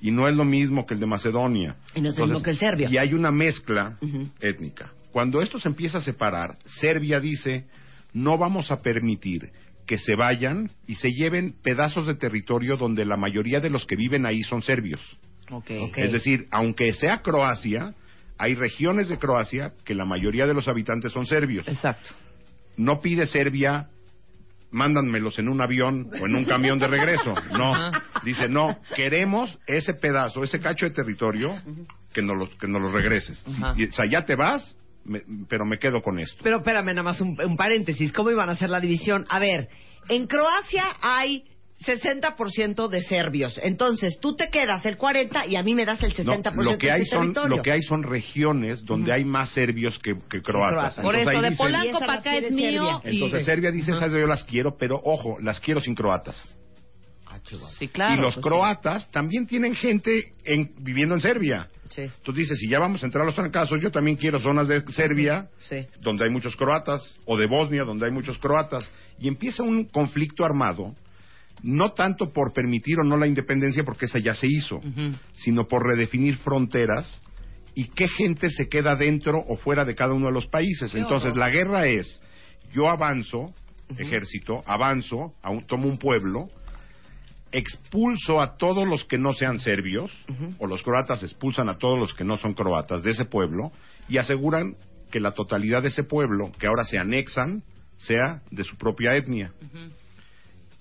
y no es lo mismo que el de Macedonia. Y no es lo mismo que el serbio. Y hay una mezcla étnica. Cuando esto se empieza a separar, Serbia dice, no vamos a permitir que se vayan y se lleven pedazos de territorio donde la mayoría de los que viven ahí son serbios. Es decir, aunque sea Croacia, hay regiones de Croacia que la mayoría de los habitantes son serbios. Exacto. No pide Serbia, mándanmelos en un avión o en un camión de regreso. No. Dice, no, queremos ese pedazo, ese cacho de territorio, que nos lo, que nos lo regreses. O sea, ya te vas, me- pero me quedo con esto. Pero espérame, nada más un, un paréntesis. ¿Cómo iban a hacer la división? A ver, en Croacia hay 60% de serbios. Entonces, tú te quedas el 40% y a mí me das el 60% No, lo que de hay tu son territorio. lo que hay son regiones donde hay más serbios que, que croatas. Por Entonces, eso, de dicen- Polanco para acá es mío. Serbia. y- Entonces Serbia dice, esas yo las quiero, pero ojo, las quiero sin croatas. Sí, claro. y los pues, croatas también tienen gente en- viviendo en Serbia. Sí, Entonces dice, si ya vamos a entrar a los trancazos, yo también quiero zonas de Serbia, sí. donde hay muchos croatas, o de Bosnia, donde hay muchos croatas. Y empieza un conflicto armado, no tanto por permitir o no la independencia, porque esa ya se hizo, sino por redefinir fronteras y qué gente se queda dentro o fuera de cada uno de los países. Entonces la guerra es, yo avanzo, ejército, avanzo, a un- tomo un pueblo, expulso a todos los que no sean serbios, o los croatas expulsan a todos los que no son croatas de ese pueblo, y aseguran que la totalidad de ese pueblo, que ahora se anexan, sea de su propia etnia.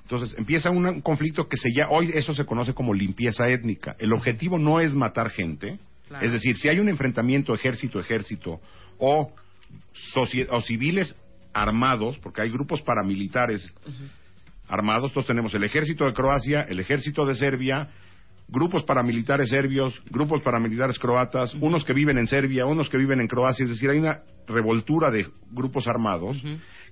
Entonces empieza un, conflicto que se ya hoy eso se conoce como limpieza étnica. El objetivo no es matar gente, Claro. es decir, si hay un enfrentamiento ejército-ejército o, socie- o civiles armados, porque hay grupos paramilitares armados, todos tenemos el ejército de Croacia, el ejército de Serbia, grupos paramilitares serbios, grupos paramilitares croatas, unos que viven en Serbia, unos que viven en Croacia, es decir, hay una revoltura de grupos armados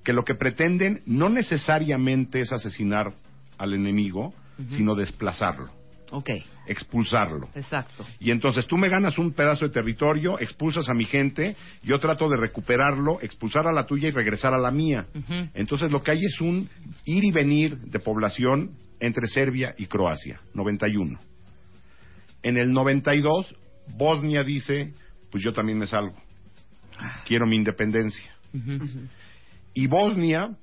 que lo que pretenden no necesariamente es asesinar al enemigo, sino desplazarlo, Ok, expulsarlo. exacto. Y entonces tú me ganas un pedazo de territorio, expulsas a mi gente, yo trato de recuperarlo, expulsar a la tuya y regresar a la mía. Entonces lo que hay es un ir y venir de población entre Serbia y Croacia, 91. En el 92, Bosnia dice, pues yo también me salgo, quiero mi independencia. Y Bosnia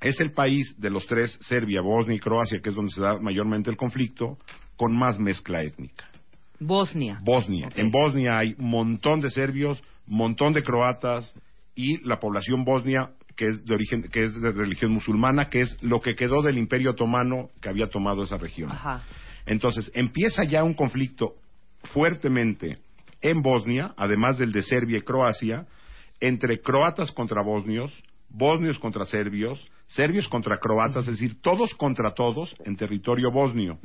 es el país de los tres, Serbia, Bosnia y Croacia, que es donde se da mayormente el conflicto, con más mezcla étnica. Bosnia. Bosnia. En Bosnia hay montón de serbios, montón de croatas y la población bosnia que es de origen que es de religión musulmana, que es lo que quedó del Imperio Otomano que había tomado esa región. Ajá. Entonces, empieza ya un conflicto fuertemente en Bosnia, además del de Serbia y Croacia, entre croatas contra bosnios, bosnios contra serbios, serbios contra croatas, es decir, todos contra todos en territorio bosnio,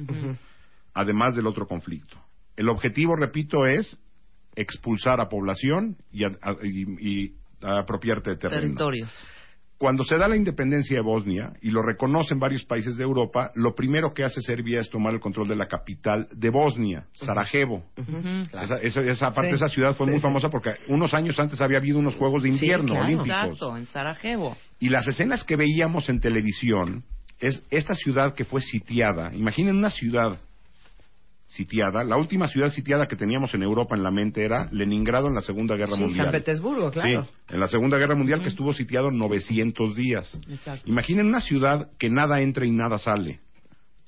además del otro conflicto. El objetivo, repito, es expulsar a población y, a- a- y- y apropiarte de terreno. Territorios. Cuando se da la independencia de Bosnia y lo reconocen varios países de Europa, lo primero que hace Serbia es tomar el control de la capital de Bosnia, Sarajevo. Esa, esa- esa parte Sí. de esa ciudad fue Sí, muy sí. famosa porque unos años antes había habido unos Juegos de Invierno Olímpicos. Exacto, en Sarajevo. Y las escenas que veíamos en televisión es esta ciudad que fue sitiada. Imaginen una ciudad sitiada. La última ciudad sitiada que teníamos en Europa en la mente era Leningrado en la Segunda Guerra Sí, Mundial. San Petersburgo, claro. Sí, en la Segunda Guerra Mundial que estuvo sitiado 900 días. Exacto. Imaginen una ciudad que nada entra y nada sale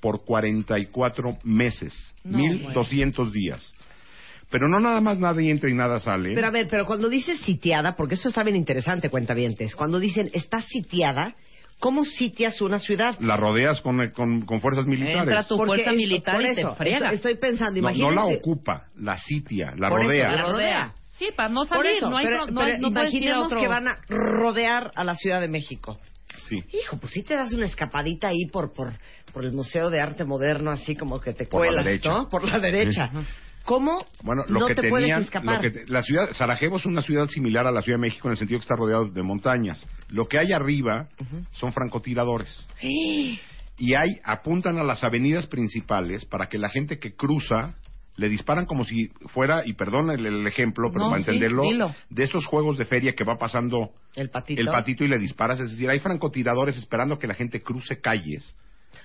por 44 meses, No, 1200 días. Pero no nada más nada entra y nada sale. Pero a ver, pero cuando dices sitiada, porque eso está bien interesante, cuentavientes, cuando dicen está sitiada, ¿cómo sitias una ciudad? la rodeas con, con- con fuerzas militares. Entra tu Porque fuerza esto- militar por y te eso, friega. Estoy, estoy pensando, No, no la ocupa, la sitia, la Por eso, rodea. la rodea. Sí, para no Por salir. eso, no hay, pero, no, pero hay- no imaginemos otro... que van a rodear a la Ciudad de México. Sí. Hijo, pues sí te das una escapadita ahí por, por, por el Museo de Arte Moderno, así como que te Por la cuelas, derecha. ¿no? Por la derecha. ¿Cómo Bueno, lo no que te puedes tenían, escapar? lo que te- la ciudad, Sarajevo es una ciudad similar a la Ciudad de México en el sentido que está rodeado de montañas. Lo que hay arriba son francotiradores. Y hay, apuntan a las avenidas principales para que la gente que cruza le disparan como si fuera, y perdón el, el ejemplo, pero No, para entenderlo, de estos juegos de feria que va pasando El patito. el patito y le disparas. Es decir, hay francotiradores esperando que la gente cruce calles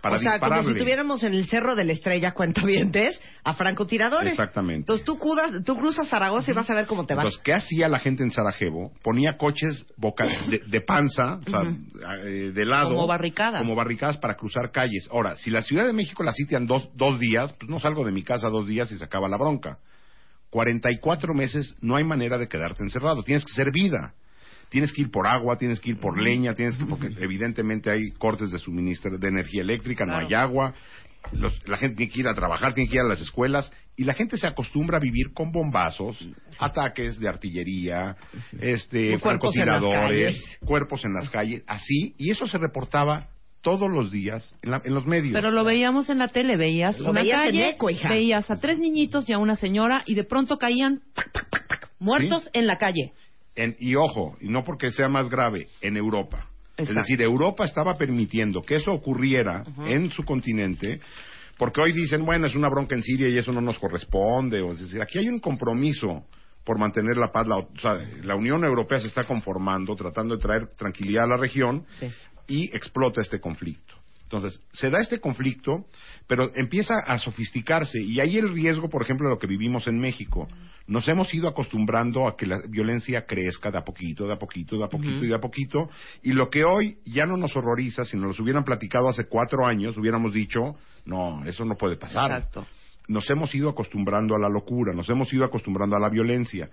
para o sea, dispararle. como si tuviéramos en el Cerro de la Estrella cuentavientes a francotiradores. Exactamente. Entonces tú, cudas- tú cruzas Zaragoza y vas a ver cómo te va. Entonces, ¿qué hacía la gente en Sarajevo? Ponía coches boca- de, de panza, o sea, eh, de lado. Como barricadas. Como barricadas para cruzar calles. Ahora, si la Ciudad de México la sitian dos, dos días, pues no salgo de mi casa dos días y se acaba la bronca. 44 meses no hay manera de quedarte encerrado. Tienes que ser vida. Tienes que ir por agua, tienes que ir por leña, tienes que, porque evidentemente hay cortes de suministro de energía eléctrica, no Claro. hay agua, los- la gente tiene que ir a trabajar, tiene que ir a las escuelas y la gente se acostumbra a vivir con bombazos, ataques de artillería, este, Cuerpos en las francotiradores, calles. cuerpos en las calles, así, y eso se reportaba todos los días en, la- en los medios. Pero lo veíamos en la tele, veías Lo una veías en calle, eco, hija. veías a tres niñitos y a una señora y de pronto caían tac, tac, tac, tac, muertos Sí. en la calle. En- y ojo, y no porque sea más grave, en Europa. Es decir, Europa estaba permitiendo que eso ocurriera en su continente, porque hoy dicen, bueno, es una bronca en Siria y eso no nos corresponde. O es decir, aquí hay un compromiso por mantener la paz. La, o sea, la Unión Europea se está conformando, tratando de traer tranquilidad a la región Sí. y explota este conflicto. Entonces, se da este conflicto, pero empieza a sofisticarse y ahí el riesgo, por ejemplo, de lo que vivimos en México. Nos hemos ido acostumbrando a que la violencia crezca de a poquito, de a poquito, de a poquito y de a poquito, y lo que hoy ya no nos horroriza, si nos los hubieran platicado hace cuatro años, hubiéramos dicho, no, eso no puede pasar. Exacto. Nos hemos ido acostumbrando a la locura, nos hemos ido acostumbrando a la violencia.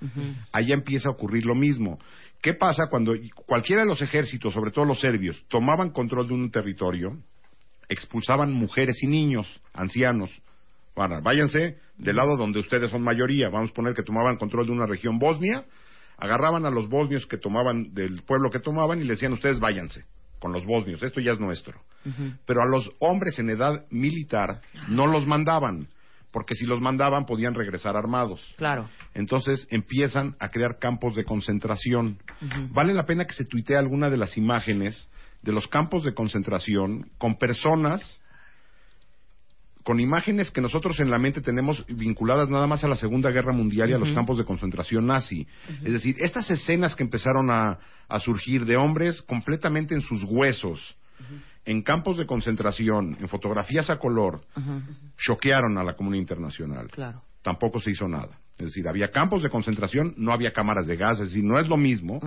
Allá empieza a ocurrir lo mismo. ¿Qué pasa cuando cualquiera de los ejércitos, sobre todo los serbios, tomaban control de un territorio? Expulsaban mujeres y niños, ancianos. Váyanse del lado donde ustedes son mayoría. Vamos a poner que tomaban control de una región bosnia, agarraban a los bosnios que tomaban del pueblo que tomaban y le decían ustedes váyanse con los bosnios, esto ya es nuestro. Pero a los hombres en edad militar no los mandaban, porque si los mandaban podían regresar armados. Claro. Entonces empiezan a crear campos de concentración. Vale la pena que se tuitee alguna de las imágenes de los campos de concentración con personas, con imágenes que nosotros en la mente tenemos vinculadas nada más a la Segunda Guerra Mundial y a los campos de concentración nazi. Es decir, estas escenas que empezaron a, a surgir de hombres completamente en sus huesos, en campos de concentración, en fotografías a color, choquearon a la comunidad internacional Claro. tampoco se hizo nada. Es decir, había campos de concentración, no había cámaras de gas, es decir, no es lo mismo,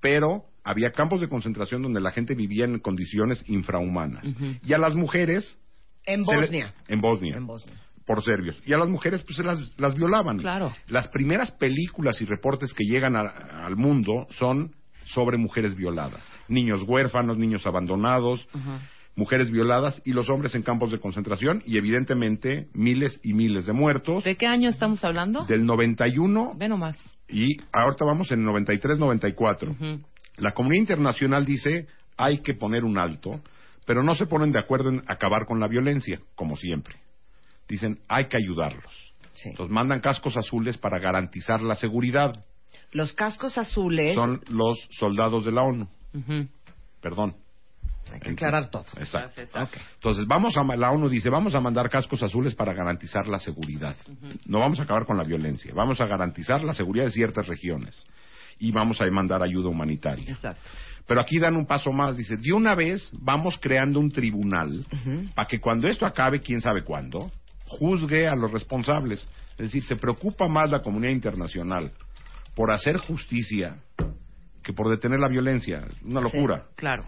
pero había campos de concentración donde la gente vivía en condiciones infrahumanas. Y a las mujeres... En le- Bosnia. en Bosnia. En Bosnia. Por serbios. Y a las mujeres, pues, se las, las violaban. Claro. Las primeras películas y reportes que llegan a- al mundo son sobre mujeres violadas. Niños huérfanos, niños abandonados, mujeres violadas y los hombres en campos de concentración y evidentemente miles y miles de muertos. ¿De qué año estamos hablando? Del 91 Ve nomás. y ahorita vamos en 93-94. Ujú. La comunidad internacional dice hay que poner un alto, pero no se ponen de acuerdo en acabar con la violencia, como siempre. Dicen hay que ayudarlos. Sí. Entonces mandan cascos azules para garantizar la seguridad. Los cascos azules. Son los soldados de la ONU. Ujú. Perdón. Hay que aclarar todo. Exacto. Ok. Entonces, vamos a, la ONU dice, vamos a mandar cascos azules para garantizar la seguridad. No vamos a acabar con la violencia, vamos a garantizar la seguridad de ciertas regiones y vamos a mandar ayuda humanitaria. Exacto. Pero aquí dan un paso más, dice, de una vez vamos creando un tribunal para que cuando esto acabe, quién sabe cuándo, juzgue a los responsables. Es decir, se preocupa más la comunidad internacional por hacer justicia que por detener la violencia. Una locura. Claro.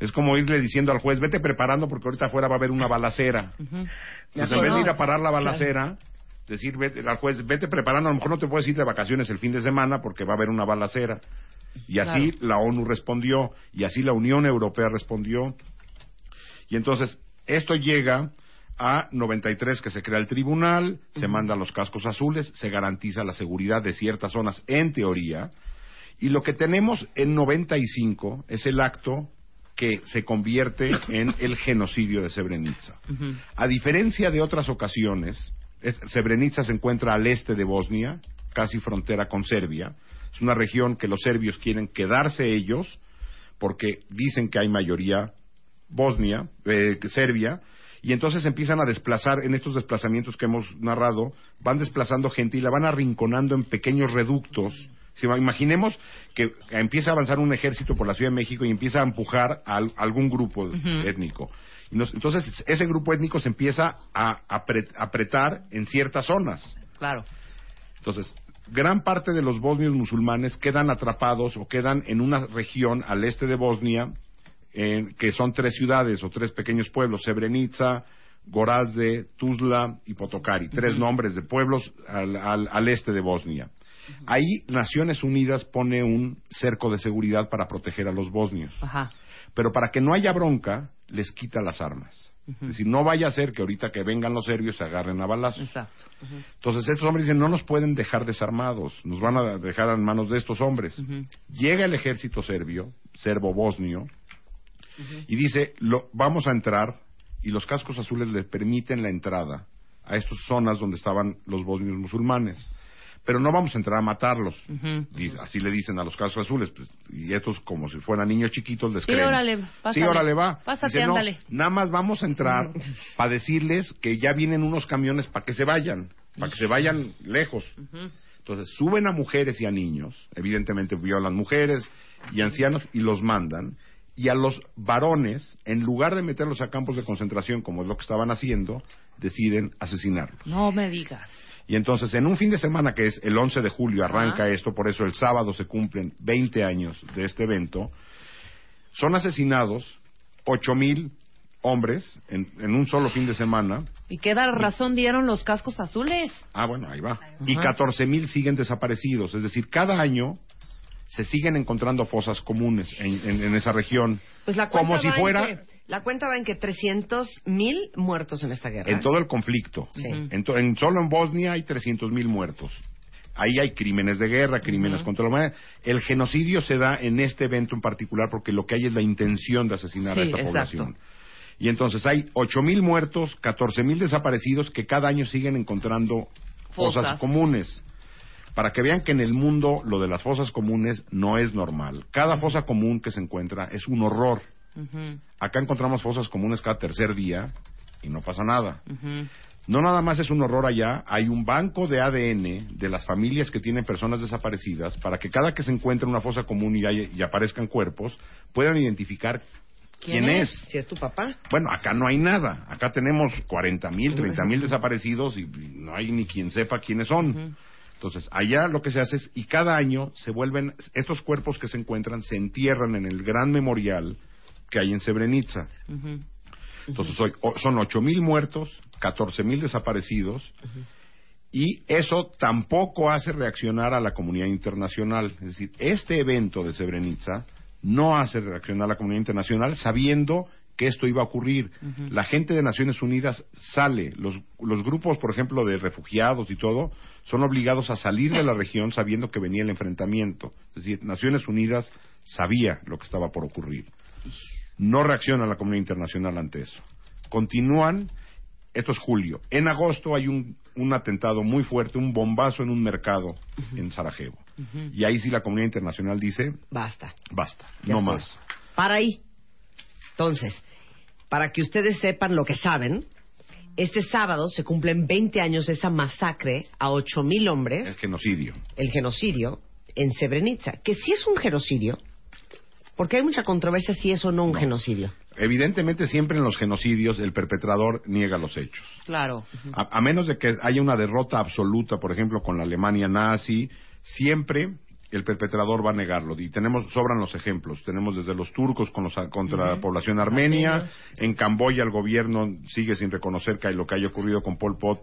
Es como irle diciendo al juez, vete preparando porque ahorita afuera va a haber una balacera. Entonces, en vez de ir a parar la balacera, decir vete, al juez, vete preparando, a lo mejor no te puedes ir de vacaciones el fin de semana porque va a haber una balacera. Y así la ONU respondió, y así la Unión Europea respondió. Y entonces, esto llega a 93 que se crea el tribunal, se mandan los cascos azules, se garantiza la seguridad de ciertas zonas en teoría, y lo que tenemos en 95 es el acto que se convierte en el genocidio de Srebrenica. A diferencia de otras ocasiones, es- Srebrenica se encuentra al este de Bosnia, casi frontera con Serbia. Es una región que los serbios quieren quedarse ellos porque dicen que hay mayoría Bosnia, eh, Serbia, y entonces empiezan a desplazar, en estos desplazamientos que hemos narrado, van desplazando gente y la van arrinconando en pequeños reductos. Si imaginemos que empieza a avanzar un ejército por la Ciudad de México y empieza a empujar a al- algún grupo étnico. Entonces ese grupo étnico se empieza a apre- apretar en ciertas zonas. Claro. Entonces, gran parte de los bosnios musulmanes quedan atrapados o quedan en una región al este de Bosnia, en- que son tres ciudades o tres pequeños pueblos, Srebrenica, Gorazde, Tuzla y Potokari, tres nombres de pueblos al, al- al este de Bosnia. Ahí Naciones Unidas pone un cerco de seguridad para proteger a los bosnios. Ajá. Pero para que no haya bronca, les quita las armas. Es decir, no vaya a ser que ahorita que vengan los serbios se agarren a balazos. Exacto. Entonces estos hombres dicen, no nos pueden dejar desarmados, nos van a dejar en manos de estos hombres. Llega el ejército serbio, serbo-bosnio, y dice, lo, vamos a entrar, y los cascos azules les permiten la entrada a estas zonas donde estaban los bosnios musulmanes. Pero no vamos a entrar a matarlos. Así le dicen a los cascos azules. pues, y estos, como si fueran niños chiquitos, les Sí, creen. órale, Sí, pásale. órale, va. Pásate, Dice, no, ándale. nada más vamos a entrar para decirles que ya vienen unos camiones para que se vayan, para que se vayan lejos. Entonces suben a mujeres y a niños, evidentemente violan mujeres y ancianos y los mandan. Y a los varones, en lugar de meterlos a campos de concentración, como es lo que estaban haciendo, deciden asesinarlos. No me digas. Y entonces, en un fin de semana que es el 11 de julio, arranca esto, por eso el sábado se cumplen 20 años de este evento, son asesinados 8.000 hombres en, en un solo fin de semana. ¿Y qué da- razón dieron los cascos azules? Ah, bueno, ahí va. Y 14.000 siguen desaparecidos. Es decir, cada año se siguen encontrando fosas comunes en, en- en esa región. Pues la como si fuera que- la cuenta va en que 300 mil muertos en esta guerra. en todo el conflicto. Sí. En to- en- solo en Bosnia hay 300.000 muertos. Ahí hay crímenes de guerra, crímenes contra la humanidad. El genocidio se da en este evento en particular porque lo que hay es la intención de asesinar a Sí, esta exacto. población. Y entonces hay 8.000 muertos, 14.000 desaparecidos que cada año siguen encontrando fosas, Fosas. comunes. Para que vean que en el mundo lo de las fosas comunes no es normal. Cada fosa común que se encuentra es un horror. Acá encontramos fosas comunes cada tercer día y no pasa nada. No nada más es un horror allá, hay un banco de ADN de las familias que tienen personas desaparecidas para que cada que se encuentre una fosa común y, hay- y aparezcan cuerpos, puedan identificar quién, ¿Quién es? Si es tu papá. Bueno, acá no hay nada. Acá tenemos 40 mil, 30 mil desaparecidos y no hay ni quien sepa quiénes son. Entonces, allá lo que se hace es, y cada año se vuelven, estos cuerpos que se encuentran se entierran en el gran memorial que hay en Srebrenica. Entonces, hoy, son ocho mil muertos, catorce mil desaparecidos, y eso tampoco hace reaccionar a la comunidad internacional. Es decir, este evento de Srebrenica no hace reaccionar a la comunidad internacional sabiendo que esto iba a ocurrir. La gente de Naciones Unidas sale, los, los grupos, por ejemplo, de refugiados y todo, son obligados a salir de la región sabiendo que venía el enfrentamiento. Es decir, Naciones Unidas sabía lo que estaba por ocurrir. No reacciona la comunidad internacional ante eso. Continúan, esto es julio. En agosto hay un, un atentado muy fuerte, un bombazo en un mercado en Sarajevo. Y ahí sí la comunidad internacional dice, Basta. basta, Ya no más. Para ahí. Entonces, para que ustedes sepan lo que saben, este sábado se cumplen 20 años de esa masacre a 8.000 hombres, Es genocidio. el genocidio, en Srebrenica. Que sí es un genocidio, porque hay mucha controversia si es o no un No. genocidio. Evidentemente siempre en los genocidios el perpetrador niega los hechos. Claro. A, a menos de que haya una derrota absoluta, por ejemplo, con la Alemania nazi, siempre el perpetrador va a negarlo. Y tenemos, sobran los ejemplos. Tenemos desde los turcos con los, contra la población armenia. En Camboya el gobierno sigue sin reconocer que lo que haya ocurrido con Pol Pot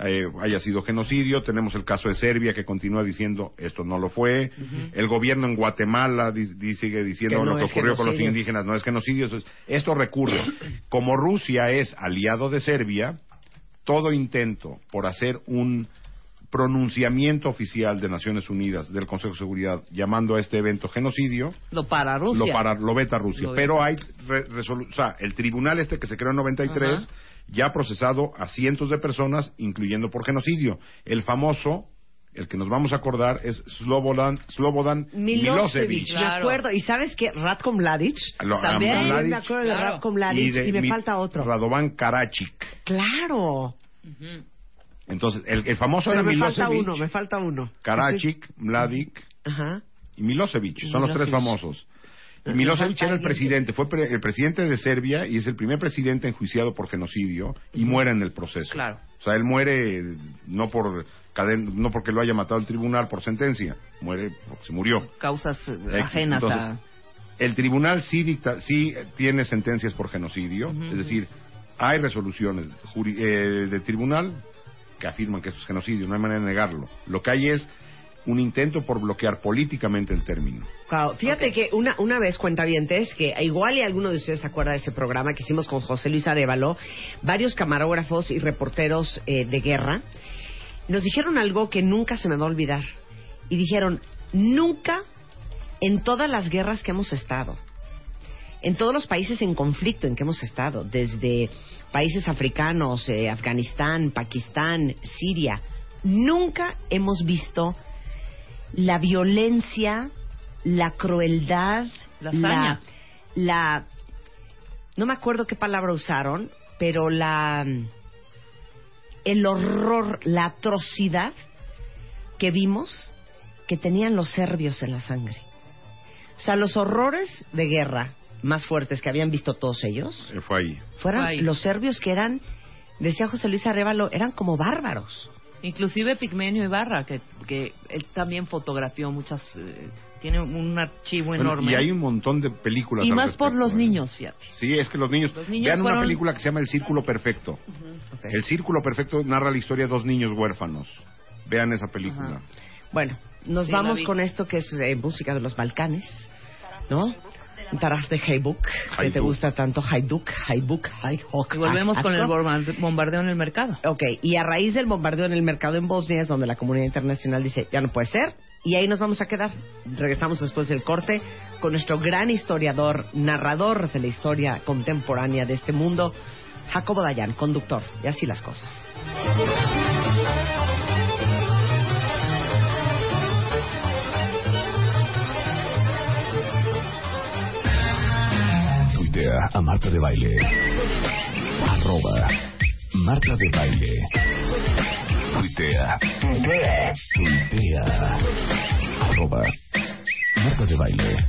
eh, haya sido genocidio. Tenemos el caso de Serbia que continúa diciendo esto no lo fue. El gobierno en Guatemala di- di- sigue diciendo Que no lo que ocurrió con los indígenas no es genocidio. Eso es- esto recurre. Como Rusia es aliado de Serbia, todo intento por hacer un pronunciamiento oficial de Naciones Unidas del Consejo de Seguridad llamando a este evento genocidio Lo para Rusia. lo para lo veta Rusia Lo pero hay re- resolu- o sea el tribunal este que se creó en 93 Ajá. Ya ha procesado a cientos de personas incluyendo por genocidio el famoso el que nos vamos a acordar es Slobodan Slobodan Milosevic, Milosevic me Claro. acuerdo. Y sabes que Ratko Mladic, Lo- a También. Mladic me acuerdo de claro. Ratko Mladic y, de me Mi- falta otro. Radovan Karadzic Claro. Entonces el, el famoso Pero era me falta Milosevic uno, me falta uno. Karadzic Mladic Ajá. y Milosevic, son los tres Milosevic. famosos. Milosevic era el presidente, fue pre- el presidente de Serbia y es el primer presidente enjuiciado por genocidio y muere en el proceso. Claro. O sea, él muere no por caden- no porque lo haya matado el tribunal por sentencia, muere porque se murió. Causas eh, ajenas entonces, a... El tribunal sí, dicta- sí tiene sentencias por genocidio, es decir, hay resoluciones eh, de tribunal que afirman que esto es genocidio, no hay manera de negarlo. Lo que hay es un intento por bloquear políticamente el término. Claro, fíjate que una, una vez, cuentavientes, que igual y alguno de ustedes se acuerda de ese programa que hicimos con José Luis Arevalo, varios camarógrafos y reporteros eh, de guerra, nos dijeron algo que nunca se me va a olvidar. Y dijeron, nunca en todas las guerras que hemos estado, en todos los países en conflicto en que hemos estado, desde países africanos, eh, Afganistán, Pakistán, Siria, nunca hemos visto la violencia, la crueldad, La la, no me acuerdo qué palabra usaron, pero la el horror, la atrocidad que vimos que tenían los serbios en la sangre. O sea, los horrores de guerra más fuertes que habían visto todos ellos Eh, fue ahí. fueron los serbios que eran, decía José Luis Arevalo, eran como bárbaros. Inclusive Pigmenio Ibarra, que, que él también fotografió muchas... eh, tiene un archivo Bueno, enorme. y hay un montón de películas. Y más por los ¿eh? niños, fíjate. Sí, es que los niños. Los niños vean una película que se llama El Círculo Perfecto. El Círculo Perfecto narra la historia de dos niños huérfanos. Vean esa película. Bueno, nos Sí, vamos con esto que es eh, música de los Balcanes, ¿no? Un taraf de Hayduk, que te gusta tanto, Hayduk, Hayduk, Hayduk. Y volvemos con el bomba- bombardeo en el mercado. Ok, y a raíz del bombardeo en el mercado en Bosnia es donde la comunidad internacional dice, ya no puede ser, y ahí nos vamos a quedar. Regresamos después del corte con nuestro gran historiador, narrador de la historia contemporánea de este mundo, Jacobo Dayan, conductor, y así las cosas. Tuitea a Marta de Baile. Arroba Marta de Baile. Tuitea. Tuitea. Tuitea. Arroba Marta de Baile.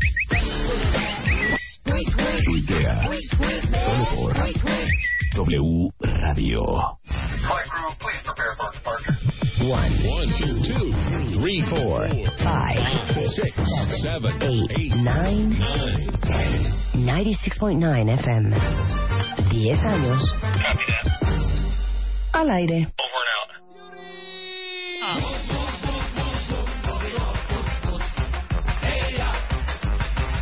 Tuitea. Solo por W Radio. One, two, two. Three, four, Five, six, seven, eight, eight, nine, nine, ten. 96.9 FM. 10 años. Al aire.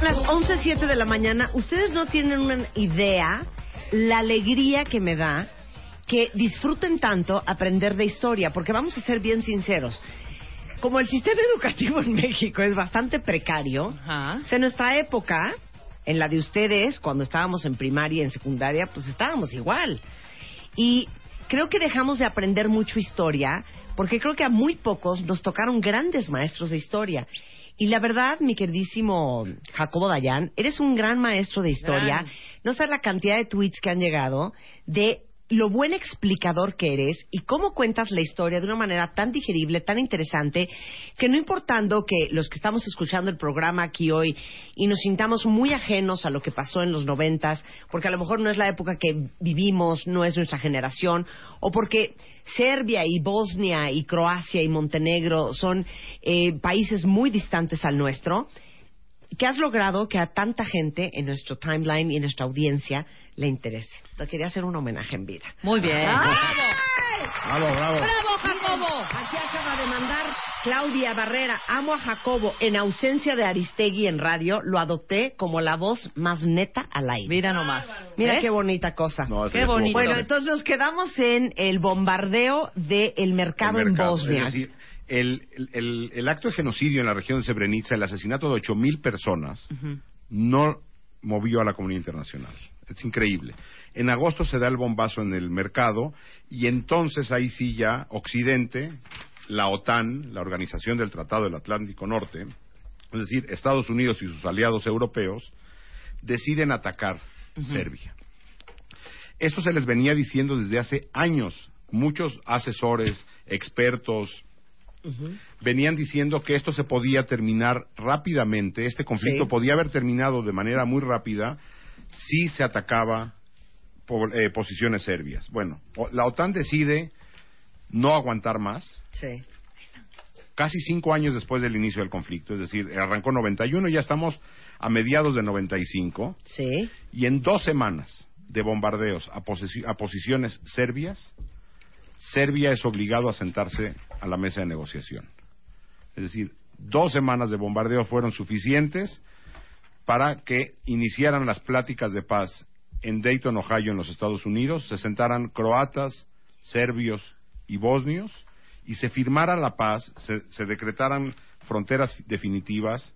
Las 11.07 de la mañana, ustedes no tienen una idea la alegría que me da que disfruten tanto aprender de historia, porque vamos a ser bien sinceros. Como el sistema educativo en México es bastante precario, Ajá. o sea, en nuestra época, en la de ustedes, cuando estábamos en primaria y en secundaria, pues estábamos igual. Y creo que dejamos de aprender mucho historia, porque creo que a muy pocos nos tocaron grandes maestros de historia. Y la verdad, mi queridísimo Jacobo Dayan, eres un gran maestro de historia. Gran. No sabes la cantidad de tweets que han llegado de lo buen explicador que eres y cómo cuentas la historia de una manera tan digerible, tan interesante, que no importando que los que estamos escuchando el programa aquí hoy y nos sintamos muy ajenos a lo que pasó en los noventas, porque a lo mejor no es la época que vivimos, no es nuestra generación, o porque Serbia y Bosnia y Croacia y Montenegro son eh, países muy distantes al nuestro, que has logrado que a tanta gente en nuestro timeline y en nuestra audiencia le interese. Te quería hacer un homenaje en vida. Muy bien. Bravo, bravo. ¡Bravo, Jacobo! Aquí acaba de mandar Claudia Barrera. Amo a Jacobo. En ausencia de Aristegui en radio, lo adopté como la voz más neta al aire. Mira nomás. Mira qué bonita cosa. No, Qué bonito. Bueno, entonces nos quedamos en el bombardeo del mercado, El mercado. en Bosnia. Es decir, el, el- el- el acto de genocidio en la región de Srebrenica, el asesinato de 8.000 personas, no movió a la comunidad internacional. Es increíble. En agosto se da el bombazo en el mercado y entonces ahí sí ya Occidente, la OTAN, la Organización del Tratado del Atlántico Norte, es decir, Estados Unidos y sus aliados europeos, deciden atacar Serbia. Esto se les venía diciendo desde hace años. Muchos asesores, expertos, venían diciendo que esto se podía terminar rápidamente, este conflicto Sí. podía haber terminado de manera muy rápida si se atacaba por, eh, posiciones serbias. Bueno, la OTAN decide no aguantar más, Sí. casi cinco años después del inicio del conflicto, es decir, arrancó 91 y ya estamos a mediados de 95, Sí. y en dos semanas de bombardeos a, a posiciones serbias, Serbia es obligado a sentarse a la mesa de negociación. Es decir, dos semanas de bombardeo fueron suficientes para que iniciaran las pláticas de paz en Dayton, Ohio, en los Estados Unidos, se sentaran croatas, serbios y bosnios y se firmara la paz, se, decretaran fronteras definitivas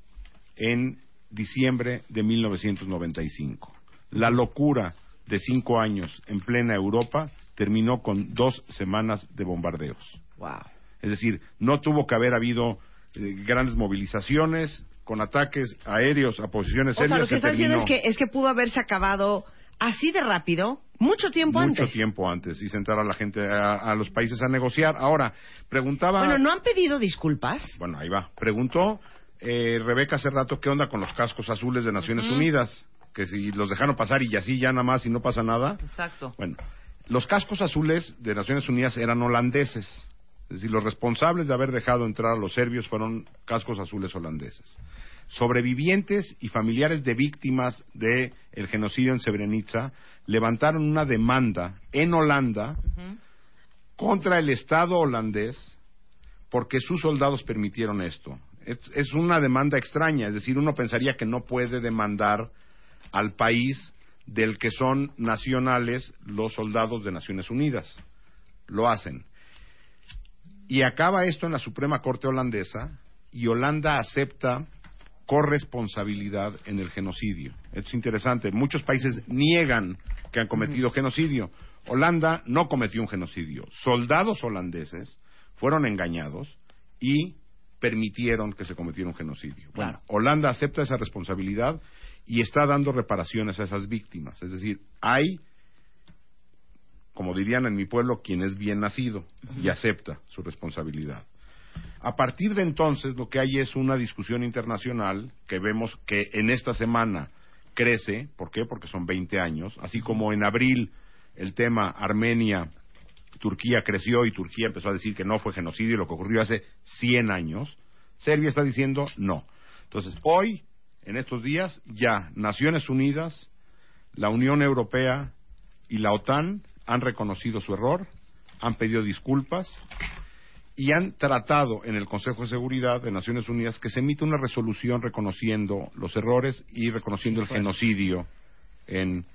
en diciembre de 1995. La locura de cinco años en plena Europa terminó con dos semanas de bombardeos. Wow. Es decir, no tuvo que haber habido eh, grandes movilizaciones con ataques aéreos a posiciones O sea, lo que se estás diciendo es que, es que pudo haberse acabado así de rápido mucho tiempo mucho antes. tiempo antes y sentar a la gente, a, a los países a negociar. Ahora, preguntaba... Bueno, ¿no han pedido disculpas? Bueno, ahí va. Preguntó eh, Rebeca hace rato qué onda con los cascos azules de Naciones Unidas, que si los dejaron pasar y así ya nada más y no pasa nada. Exacto. Bueno, los cascos azules de Naciones Unidas eran holandeses. Es decir, los responsables de haber dejado entrar a los serbios fueron cascos azules holandeses. Sobrevivientes y familiares de víctimas del genocidio en Srebrenica levantaron una demanda en Holanda contra el Estado holandés porque sus soldados permitieron esto. Es, es una demanda extraña, es decir, uno pensaría que no puede demandar al país del que son nacionales los soldados de Naciones Unidas. Lo hacen. Y acaba esto en la Suprema Corte holandesa y Holanda acepta corresponsabilidad en el genocidio. Esto es interesante. Muchos países niegan que han cometido genocidio. Holanda no cometió un genocidio. Soldados holandeses fueron engañados y permitieron que se cometiera un genocidio. Bueno, Holanda acepta esa responsabilidad y está dando reparaciones a esas víctimas. Es decir, hay, como dirían en mi pueblo, quien es bien nacido y acepta su responsabilidad. A partir de entonces lo que hay es una discusión internacional que vemos que en esta semana crece, ¿por qué? Porque son 20 años, así como en abril el tema Armenia Turquía creció y Turquía empezó a decir que no fue genocidio, lo que ocurrió hace 100 años. Serbia está diciendo no. Entonces, hoy, en estos días, ya Naciones Unidas, la Unión Europea y la OTAN han reconocido su error, han pedido disculpas y han tratado en el Consejo de Seguridad de Naciones Unidas que se emita una resolución reconociendo los errores y reconociendo el genocidio en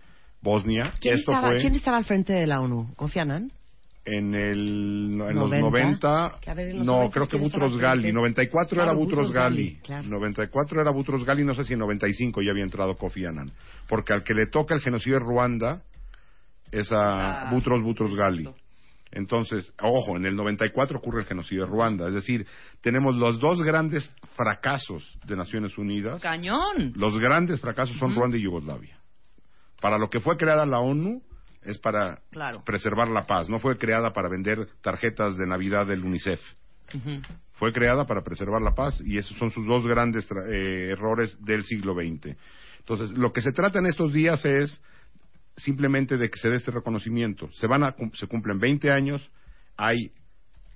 Bosnia. ¿Quién, Esto estaba, fue quién estaba al frente de la ONU? ¿Kofi Annan? En, el, en los 90. 90, Que a ver, en los no, 90 creo que ¿quién estaba Butros al Gali, frente? 94 Claro, era Butros Gali, Ghali, claro. 94 era Butros Gali, no sé si en 95 ya había entrado Kofi Annan, porque al que le toca el genocidio de Ruanda es a Ah, Butros Butros Gali. Entonces, ojo, en el 94 ocurre el genocidio de Ruanda, es decir, tenemos los dos grandes fracasos de Naciones Unidas. Cañón. Los grandes fracasos son Ruanda y Yugoslavia. Para lo que fue creada la ONU es para Claro. preservar la paz. No fue creada para vender tarjetas de Navidad del UNICEF. Fue creada para preservar la paz y esos son sus dos grandes tra- eh, errores del siglo XX. Entonces, lo que se trata en estos días es simplemente de que se dé este reconocimiento. Se van a se cumplen 20 años, hay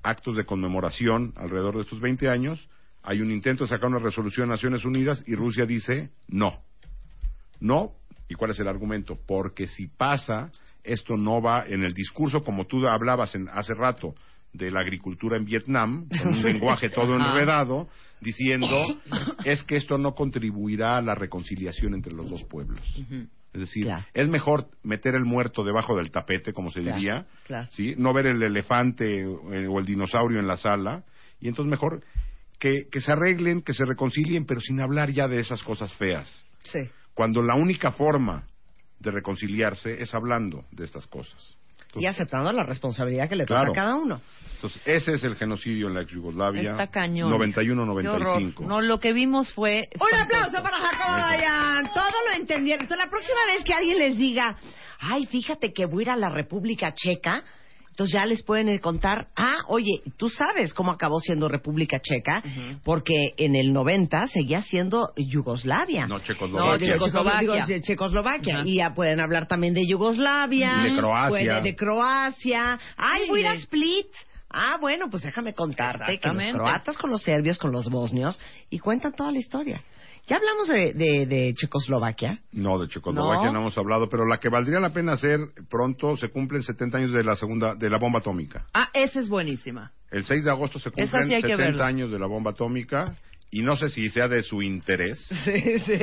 actos de conmemoración alrededor de estos 20 años, hay un intento de sacar una resolución de Naciones Unidas y Rusia dice no. No, ¿y cuál es el argumento? Porque si pasa, esto no va en el discurso como tú hablabas en- hace rato de la agricultura en Vietnam, con un lenguaje todo enredado, diciendo es que esto no contribuirá a la reconciliación entre los dos pueblos. Es decir, Claro. es mejor meter el muerto debajo del tapete, como se Claro, diría, claro. ¿sí? no ver el elefante eh, o el dinosaurio en la sala, y entonces mejor que, que se arreglen, que se reconcilien, pero sin hablar ya de esas cosas feas. Sí. Cuando la única forma de reconciliarse es hablando de estas cosas. Y aceptando la responsabilidad que le Claro. toca a cada uno. Entonces, ese es el genocidio en la ex Yugoslavia. Está cañón. 91-95. Qué horror. No, lo que vimos fue. Un aplauso para Jacobo Dayan. Todo lo entendieron. Entonces, la próxima vez que alguien les diga, ay, fíjate que voy a ir a la República Checa, entonces ya les pueden eh, contar, ah, oye, tú sabes cómo acabó siendo República Checa, porque en el 90 seguía siendo Yugoslavia. No, No, Checoslovaquia. Digo, digo, Checoslovaquia. Y ya pueden hablar también de Yugoslavia. Y de Croacia. puede- de Croacia. Ay, voy a Split. Ah, bueno, pues déjame contarte que los croatas con los serbios, con los bosnios, y cuentan toda la historia. Ya hablamos de, de, de Checoslovaquia. No, de Checoslovaquia No. no. hemos hablado, pero la que valdría la pena hacer pronto se cumplen 70 años de la segunda de la bomba atómica. Ah, esa es buenísima. El 6 de agosto se cumplen sí hay que 70 verla. años de la bomba atómica y no sé si sea de su interés, Sí, sí.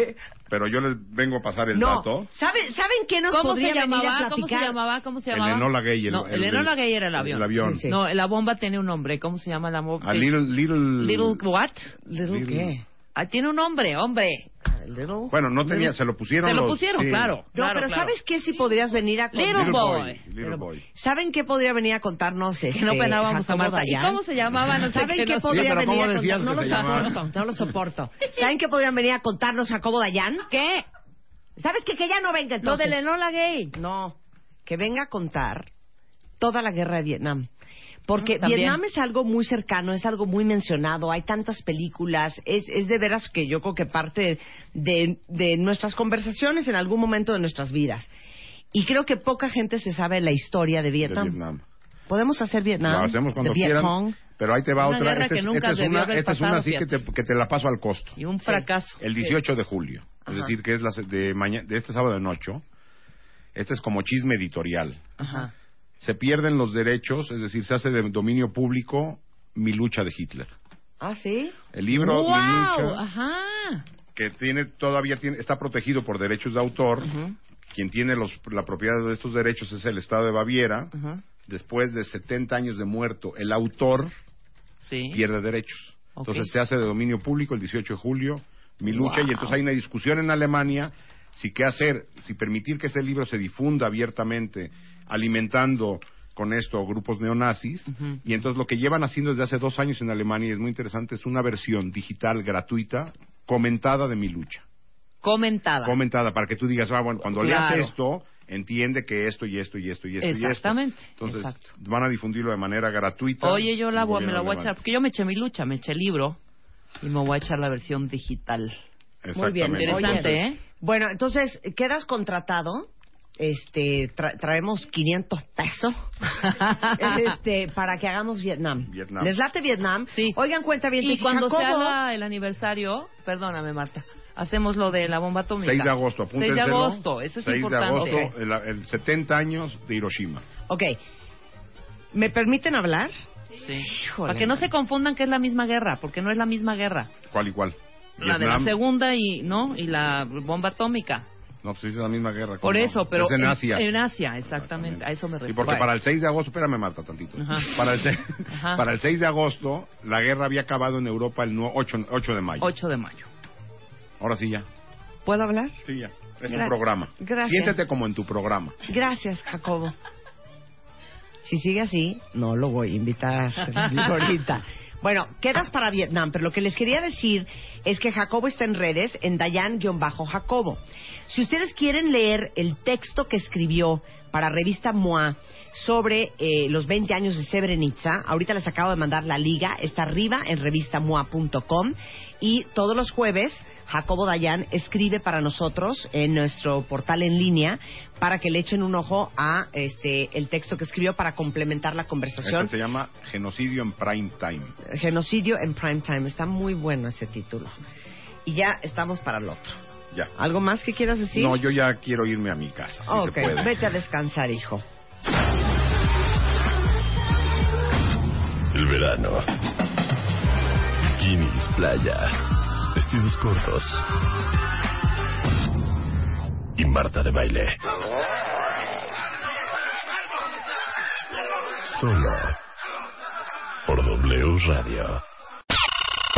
pero yo les vengo a pasar el no, dato. ¿saben, ¿saben qué nos ¿Cómo podría se venir a llamaba? ¿Cómo se llamaba? ¿Cómo se El llamaba? Enola Gay, el- no, el, el- Enola Gay era el avión. el avión. Sí, sí. No, la bomba tiene un nombre. ¿Cómo se llama la bomba? A little, little, Little what? ¿Little Little- qué? Ah, tiene un nombre, hombre. Ah, Little. Bueno, no tenía, Little- se lo pusieron Se lo los- pusieron, sí. claro. No, claro, pero claro. ¿sabes qué? Si podrías venir a Little Little boy. Little boy. ¿Saben qué podría venir a contarnos? Que Este, no penábamos a Marta. ¿Y Dayan? cómo se llamaba? No sé ¿Saben qué podría Sí, venir ¿cómo a decías contar? No lo soporto, no lo soporto. ¿Saben qué podrían venir a contarnos Jacobo Dayan? ¿Qué? ¿Sabes qué? Que ya no venga Lo entonces. del Enola Gay. No, que venga a contar toda la guerra de Vietnam. Porque también. Vietnam es algo muy cercano, es algo muy mencionado, hay tantas películas, es, es de veras que yo creo que parte de, de nuestras conversaciones en algún momento de nuestras vidas. Y creo que poca gente se sabe la historia de de Vietnam. Vietnam. Podemos hacer Vietnam, Lo hacemos cuando quieran. Pero ahí te va Una otra. Esta es, es una, esta es una así que te, que te la paso al costo. Y un fracaso. El 18 de julio. Es decir, que es la, se- de, maña- de este sábado en ocho. Este es como chisme editorial. Ajá. Se pierden los derechos, es decir, se hace de dominio público Mi lucha de Hitler. Ah, ¿sí? El libro Mi lucha, Ajá. que tiene todavía tiene, está protegido por derechos de autor. Quien tiene los, la propiedad de estos derechos es el Estado de Baviera. Ujú. Después de 70 años de muerto, el autor Sí. pierde derechos. Entonces se hace de dominio público el 18 de julio, mi lucha, Wow. y entonces hay una discusión en Alemania si qué hacer, si permitir que este libro se difunda abiertamente, alimentando con esto grupos neonazis, y entonces lo que llevan haciendo desde hace dos años en Alemania, y es muy interesante, es una versión digital gratuita, comentada de mi lucha. Comentada. Comentada, para que tú digas, ah, bueno, cuando Claro. leas esto, entiende que esto y esto y esto y esto y esto. Exactamente, Entonces, exacto. van a difundirlo de manera gratuita. Oye, yo la voy, me la voy a echar, porque yo me eché mi lucha, me eché el libro y me voy a echar la versión digital. Muy bien, Exactamente. Interesante, Oye, ¿eh? Bueno, entonces, ¿quedas contratado? Este, tra- traemos 500 pesos este, para que hagamos Vietnam. Vietnam. ¿Les late Vietnam? Sí. Oigan, cuenta bien. Y cuando se haga el aniversario, perdóname Marta, hacemos lo de la bomba atómica. 6 de agosto, 6 de apúntenselo. agosto, eso es 6 importante. de agosto, el, el 70 años de Hiroshima. Ok. ¿Me permiten hablar? Sí. Híjole. Para que no se confundan que es la misma guerra, porque no es la misma guerra. ¿Cuál y cuál? La de la segunda y no y la bomba atómica. No, pues es la misma guerra. Por eso, pero Es en Asia. En Asia, exactamente. A eso me Sí, refiero. porque Bueno. para el 6 de agosto, espérame Marta tantito. Ajá. Para el, 6, Ajá. para el 6 de agosto, la guerra había acabado en Europa el nue- 8, 8 de mayo. 8 de mayo. Ahora sí ya. ¿Puedo hablar? Sí, ya. Es Gra- un programa. gracias. Siéntete como en tu programa. Gracias, Jacobo. Si sigue así, no lo voy a invitar ahorita. Bueno, quedas para Vietnam, pero lo que les quería decir es que Jacobo está en redes en Dayan-Jacobo. Si ustedes quieren leer el texto que escribió para revista MOA sobre eh, los 20 años de Srebrenica, ahorita les acabo de mandar la liga, está arriba en revistamoa.com y todos los jueves Jacobo Dayan escribe para nosotros en nuestro portal en línea para que le echen un ojo a este el texto que escribió para complementar la conversación. Este se llama Genocidio en Prime Time. Genocidio en prime time. Está muy bueno ese título. Y ya estamos para el otro. Ya. ¿Algo más que quieras decir? No, yo ya quiero irme a mi casa, si ok, se puede. vete a descansar, hijo. El verano. Bikinis, playa, vestidos cortos. Y Marta de baile. Solo por W Radio.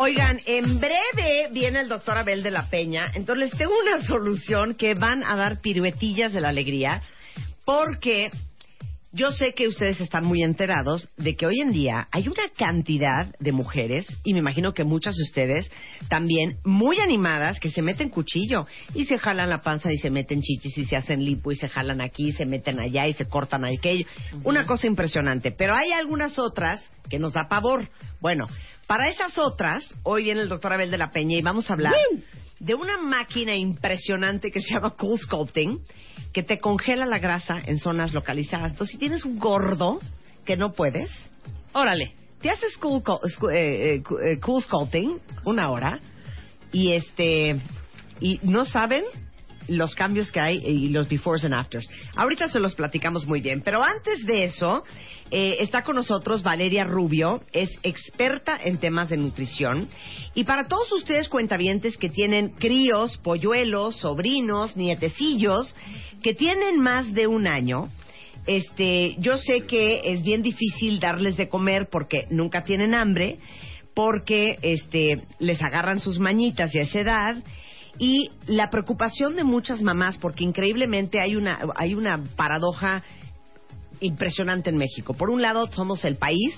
Oigan, en breve viene el doctor Abel de la Peña, entonces tengo una solución que van a dar piruetillas de la alegría, porque yo sé que ustedes están muy enterados de que hoy en día hay una cantidad de mujeres, y me imagino que muchas de ustedes también, muy animadas, que se meten cuchillo y se jalan la panza y se meten chichis y se hacen lipo y se jalan aquí y se meten allá y se cortan aquello. Una cosa impresionante. Pero hay algunas otras que nos da pavor. Bueno, para esas otras, hoy viene el doctor Abel de la Peña y vamos a hablar de una máquina impresionante que se llama Cool Sculpting, que te congela la grasa en zonas localizadas. Entonces, si tienes un gordo que no puedes, Órale. te haces cool, eh, eh, eh, cool sculpting una hora y este y no saben los cambios que hay y los befores and afters. Ahorita se los platicamos muy bien, pero antes de eso eh, está con nosotros Valeria Rubio, es experta en temas de nutrición y para todos ustedes cuentavientes que tienen críos, polluelos, sobrinos, nietecillos que tienen más de un año, este, yo sé que es bien difícil darles de comer porque nunca tienen hambre, porque este, les agarran sus mañitas y a esa edad. Y la preocupación de muchas mamás, porque increíblemente hay una, hay una paradoja impresionante en México. Por un lado, somos el país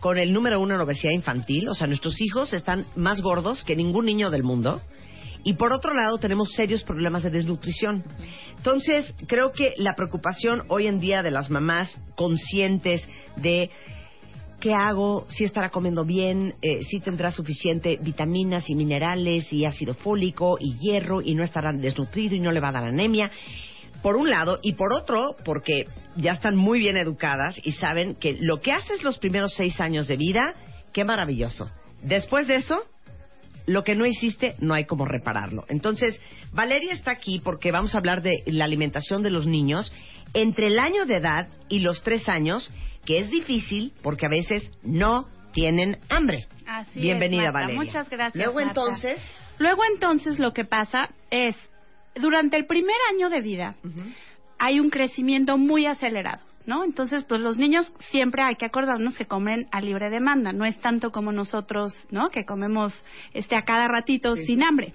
con el número uno en obesidad infantil, o sea, nuestros hijos están más gordos que ningún niño del mundo. Y por otro lado, tenemos serios problemas de desnutrición. Entonces, creo que la preocupación hoy en día de las mamás conscientes de qué hago, si estará comiendo bien, eh, si tendrá suficiente vitaminas y minerales y ácido fólico y hierro y no estará desnutrido y no le va a dar anemia. Por un lado, y por otro, porque ya están muy bien educadas y saben que lo que haces los primeros seis años de vida, qué maravilloso. Después de eso, lo que no hiciste no hay como repararlo. Entonces, Valeria está aquí porque vamos a hablar de la alimentación de los niños entre el año de edad y los tres años, que es difícil porque a veces no tienen hambre. Así Bienvenida, es, Marta. Valeria. Muchas gracias. Luego Marta. entonces, Luego entonces lo que pasa es, durante el primer año de vida hay un crecimiento muy acelerado, ¿no? Entonces, pues los niños siempre hay que acordarnos que comen a libre demanda, no es tanto como nosotros, ¿no? Que comemos este a cada ratito sin hambre.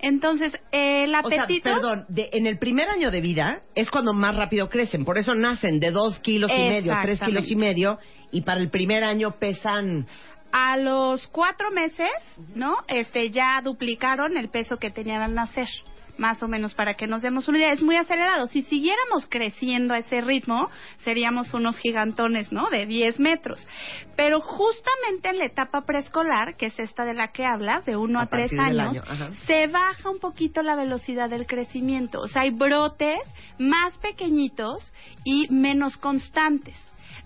Entonces, eh, el O sea, apetito... perdón, de- en el primer año de vida es cuando más rápido crecen. Por eso nacen de dos kilos y medio, tres kilos y medio. Y para el primer año pesan... a los cuatro meses, ¿no? Este, ya duplicaron el peso que tenían al nacer. Más o menos, para que nos demos una idea, es muy acelerado. Si siguiéramos creciendo a ese ritmo, seríamos unos gigantones, ¿no? De 10 metros. Pero justamente en la etapa preescolar, que es esta de la que hablas, de 1 A a 3 partir del años, año, se baja un poquito la velocidad del crecimiento. O sea, hay brotes más pequeñitos y menos constantes.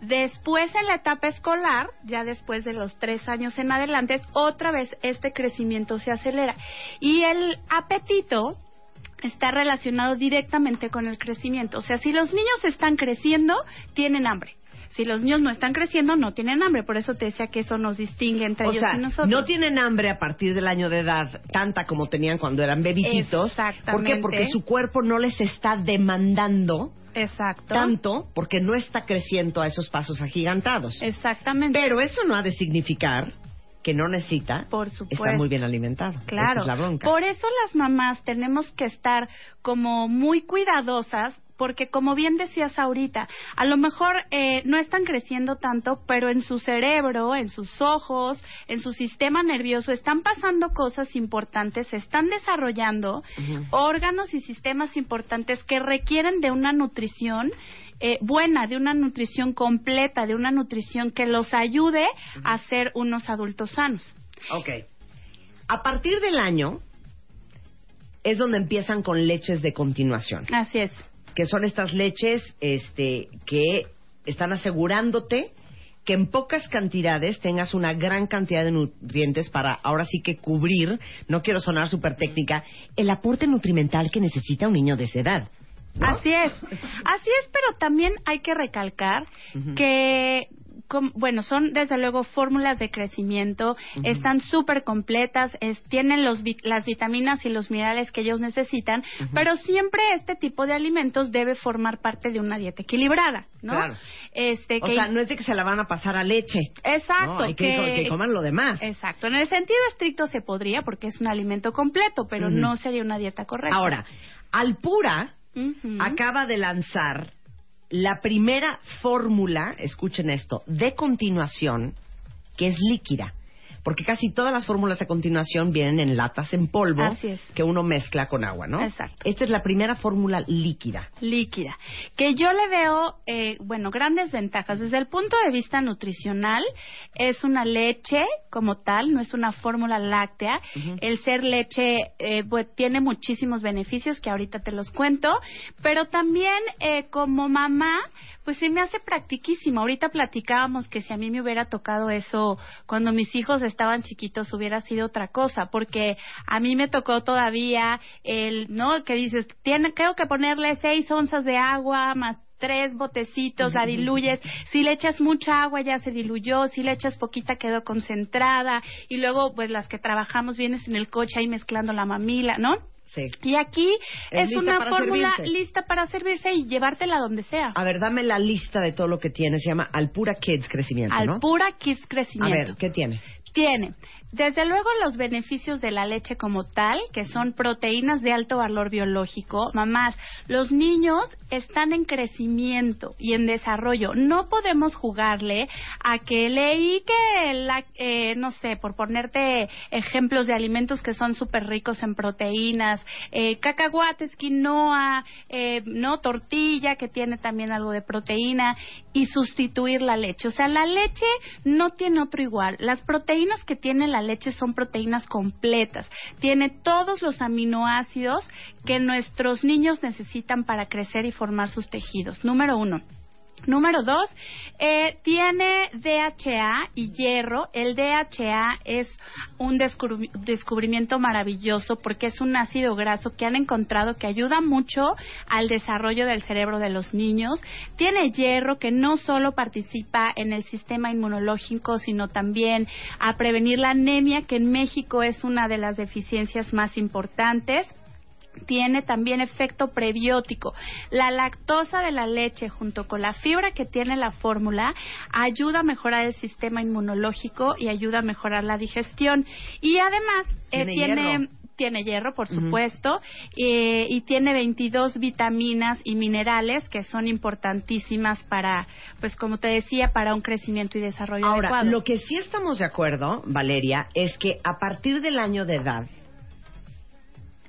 Después en la etapa escolar, ya después de los tres años en adelante, otra vez este crecimiento se acelera. Y el apetito está relacionado directamente con el crecimiento. O sea, si los niños están creciendo, tienen hambre. Si los niños no están creciendo, no tienen hambre. Por eso te decía que eso nos distingue entre O ellos sea, y nosotros. no tienen hambre a partir del año de edad, tanta como tenían cuando eran bebititos. ¿Por qué? Porque su cuerpo no les está demandando Exacto. tanto porque no está creciendo a esos pasos agigantados. Exactamente. Pero eso no ha de significar que no necesita Por supuesto. muy bien alimentado. Esa Claro. es la bronca. Por eso las mamás tenemos que estar como muy cuidadosas. Porque como bien decías ahorita, a lo mejor eh, no están creciendo tanto, pero en su cerebro, en sus ojos, en su sistema nervioso están pasando cosas importantes, se están desarrollando órganos y sistemas importantes que requieren de una nutrición eh, buena, de una nutrición completa, de una nutrición que los ayude a ser unos adultos sanos. Ok. A partir del año es donde empiezan con leches de continuación, Así es. que son estas leches este, que están asegurándote que en pocas cantidades tengas una gran cantidad de nutrientes para ahora sí que cubrir, no quiero sonar súper técnica, el aporte nutrimental que necesita un niño de esa edad. Así es, así es, pero también hay que recalcar que, bueno, son desde luego fórmulas de crecimiento, están súper completas, es- tienen los, las vitaminas y los minerales que ellos necesitan, pero siempre este tipo de alimentos debe formar parte de una dieta equilibrada, ¿no? Claro. Este, O que- sea, no es de que se la van a pasar a leche. Exacto. No, hay que, que coman lo demás. Exacto. En el sentido estricto se podría porque es un alimento completo, pero no sería una dieta correcta. Ahora, Acaba de lanzar la primera fórmula, escuchen esto, de continuación, que es líquida. Porque casi todas las fórmulas de continuación vienen en latas en polvo Así es. que uno mezcla con agua, ¿no? Exacto. Esta es la primera fórmula líquida. líquida, que yo le veo, eh, bueno, grandes ventajas. Desde el punto de vista nutricional, es una leche como tal, no es una fórmula láctea. El ser leche eh, pues, tiene muchísimos beneficios que ahorita te los cuento, pero también eh, como mamá, pues se me hace practiquísimo. Ahorita platicábamos que si a mí me hubiera tocado eso cuando mis hijos estaban chiquitos hubiera sido otra cosa, porque a mí me tocó todavía el, ¿no? Que dices, tiene, tengo que ponerle seis onzas de agua más tres botecitos, la diluyes. Si le echas mucha agua ya se diluyó, si le echas poquita quedó concentrada y luego pues las que trabajamos vienes en el coche ahí mezclando la mamila, ¿no? Sí. Y aquí Es una fórmula servirse. lista para servirse y llevártela donde sea. A ver, dame la lista de todo lo que tiene. Se llama Alpura Kids Crecimiento, ¿no? Alpura Kids A Crecimiento. ver, ¿qué tiene? Tiene, desde luego, los beneficios de la leche como tal, que son proteínas de alto valor biológico. Mamás, los niños están en crecimiento y en desarrollo. No podemos jugarle a que leí que, la, eh, no sé, por ponerte ejemplos de alimentos que son súper ricos en proteínas, eh, cacahuates, quinoa, eh, no tortilla, que tiene también algo de proteína, y sustituir la leche. O sea, la leche no tiene otro igual. Las proteínas que tiene la leche son proteínas completas. Tiene todos los aminoácidos que nuestros niños necesitan para crecer y formar sus tejidos. Número uno. Número dos, eh, tiene DHA y hierro. El DHA es un descubri- descubrimiento maravilloso porque es un ácido graso que han encontrado que ayuda mucho al desarrollo del cerebro de los niños. Tiene hierro que no solo participa en el sistema inmunológico, sino también a prevenir la anemia, que en México es una de las deficiencias más importantes tiene también efecto prebiótico. La lactosa de la leche junto con la fibra que tiene la fórmula ayuda a mejorar el sistema inmunológico y ayuda a mejorar la digestión. Y además eh, Tiene tiene, hierro. por supuesto, eh, y tiene 22 vitaminas y minerales que son importantísimas para, pues como te decía, para un crecimiento y desarrollo Ahora, adecuado. lo que sí estamos de acuerdo, Valeria, es que a partir del año de edad,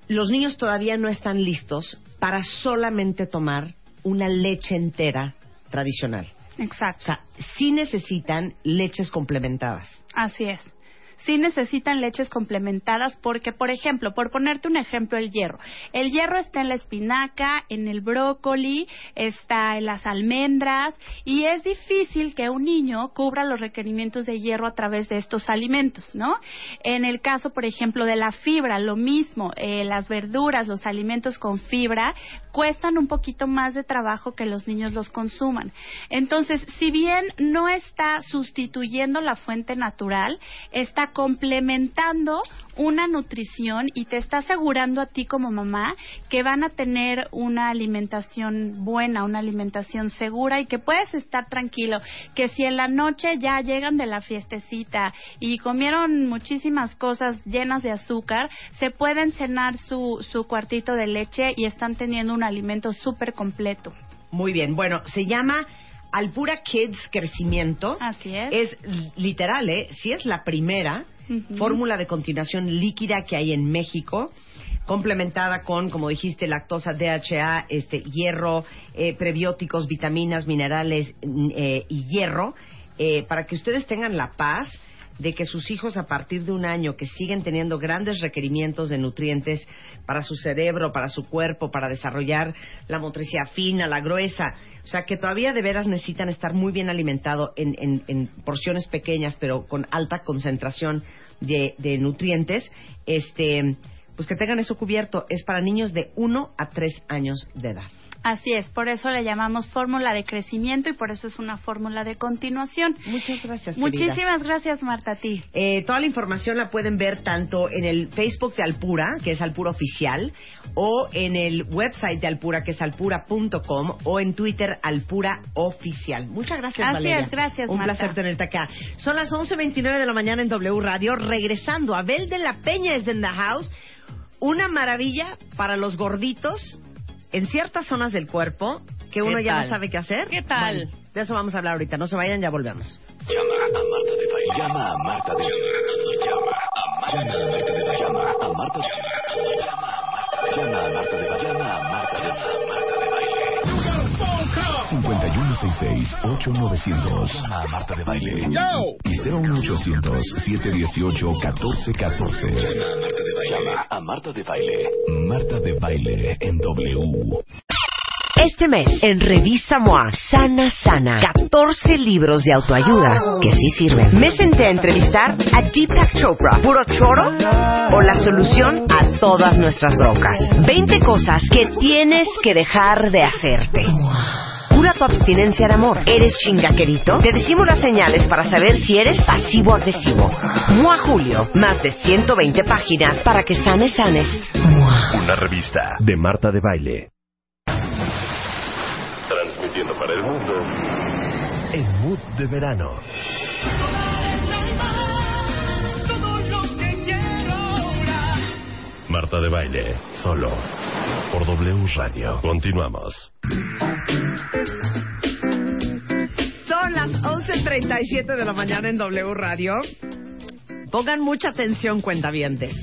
los niños todavía no están listos para solamente tomar una leche entera tradicional. Exacto. O sea, sí necesitan leches complementadas. Así es. Sí necesitan leches complementadas porque, por ejemplo, por ponerte un ejemplo, el hierro. El hierro está en la espinaca, en el brócoli, está en las almendras y es difícil que un niño cubra los requerimientos de hierro a través de estos alimentos, ¿no? En el caso, por ejemplo, de la fibra, lo mismo, eh, las verduras, los alimentos con fibra cuestan un poquito más de trabajo que los niños los consuman. Entonces, si bien no está sustituyendo la fuente natural, está complementando una nutrición y te está asegurando a ti como mamá que van a tener una alimentación buena, una alimentación segura y que puedes estar tranquilo, que si en la noche ya llegan de la fiestecita y comieron muchísimas cosas llenas de azúcar, se pueden cenar su, su cuartito de leche y están teniendo un alimento súper completo. Muy bien. Bueno, se llama Alpura Kids Crecimiento. Así es. Es literal, ¿eh? Sí es la primera fórmula de continuación líquida que hay en México, complementada con, como dijiste, lactosa, DHA, este, hierro, eh, prebióticos, vitaminas, minerales eh, y hierro, eh, para que ustedes tengan la paz de que sus hijos a partir de un año que siguen teniendo grandes requerimientos de nutrientes para su cerebro, para su cuerpo, para desarrollar la motricidad fina, la gruesa, o sea que todavía de veras necesitan estar muy bien alimentados en, en- en porciones pequeñas pero con alta concentración de, de nutrientes, este, pues que tengan eso cubierto. Es para niños de 1 a 3 años de edad. Así es, por eso le llamamos fórmula de crecimiento y por eso es una fórmula de continuación. Muchas gracias. Muchísimas querida. gracias, Marta, a ti. Eh, toda la información la pueden ver tanto en el Facebook de Alpura, que es Alpura Oficial, o en el website de Alpura, que es alpura.com, o en Twitter Alpura Oficial. Muchas gracias, Así Valeria. es, gracias, Un Marta. placer tenerte acá. Son las 11.29 de la mañana en W Radio. Regresando, Abel de la Peña es en the house. Una maravilla para los gorditos en ciertas zonas del cuerpo que uno ya tal? no sabe qué hacer. ¿Qué tal? Bueno, de eso vamos a hablar ahorita. No se vayan, ya volvemos. Llama a Marta de Baile. Llama a Marta de Baile. Llama a Marta de Baile. Llama a Marta de Baile. Llama a Marta de Baile. Llama a Marta de Baile. 5166-8900. Llama a Marta de Baile. Y 01800-718-1414. Llama a Marta de Baile. Llama a Marta de Baile. Marta de Baile en W. Este mes, en Revista MOA, Sana Sana, 14 libros de autoayuda que sí sirven. Me senté a entrevistar a Deepak Chopra, puro choro o la solución a todas nuestras broncas. 20 cosas que tienes que dejar de hacerte. Cura tu abstinencia de amor. ¿Eres chingaquerito? Te decimos las señales para saber si eres pasivo-agresivo. MOA Julio, más de 120 páginas para que sanes, sanes. Una revista de Marta de Baile. Transmitiendo para el mundo el mood de verano. Marta de Baile, solo por W Radio. Continuamos. Son las 11.37 de la mañana en W Radio. Pongan mucha atención, cuentavientes.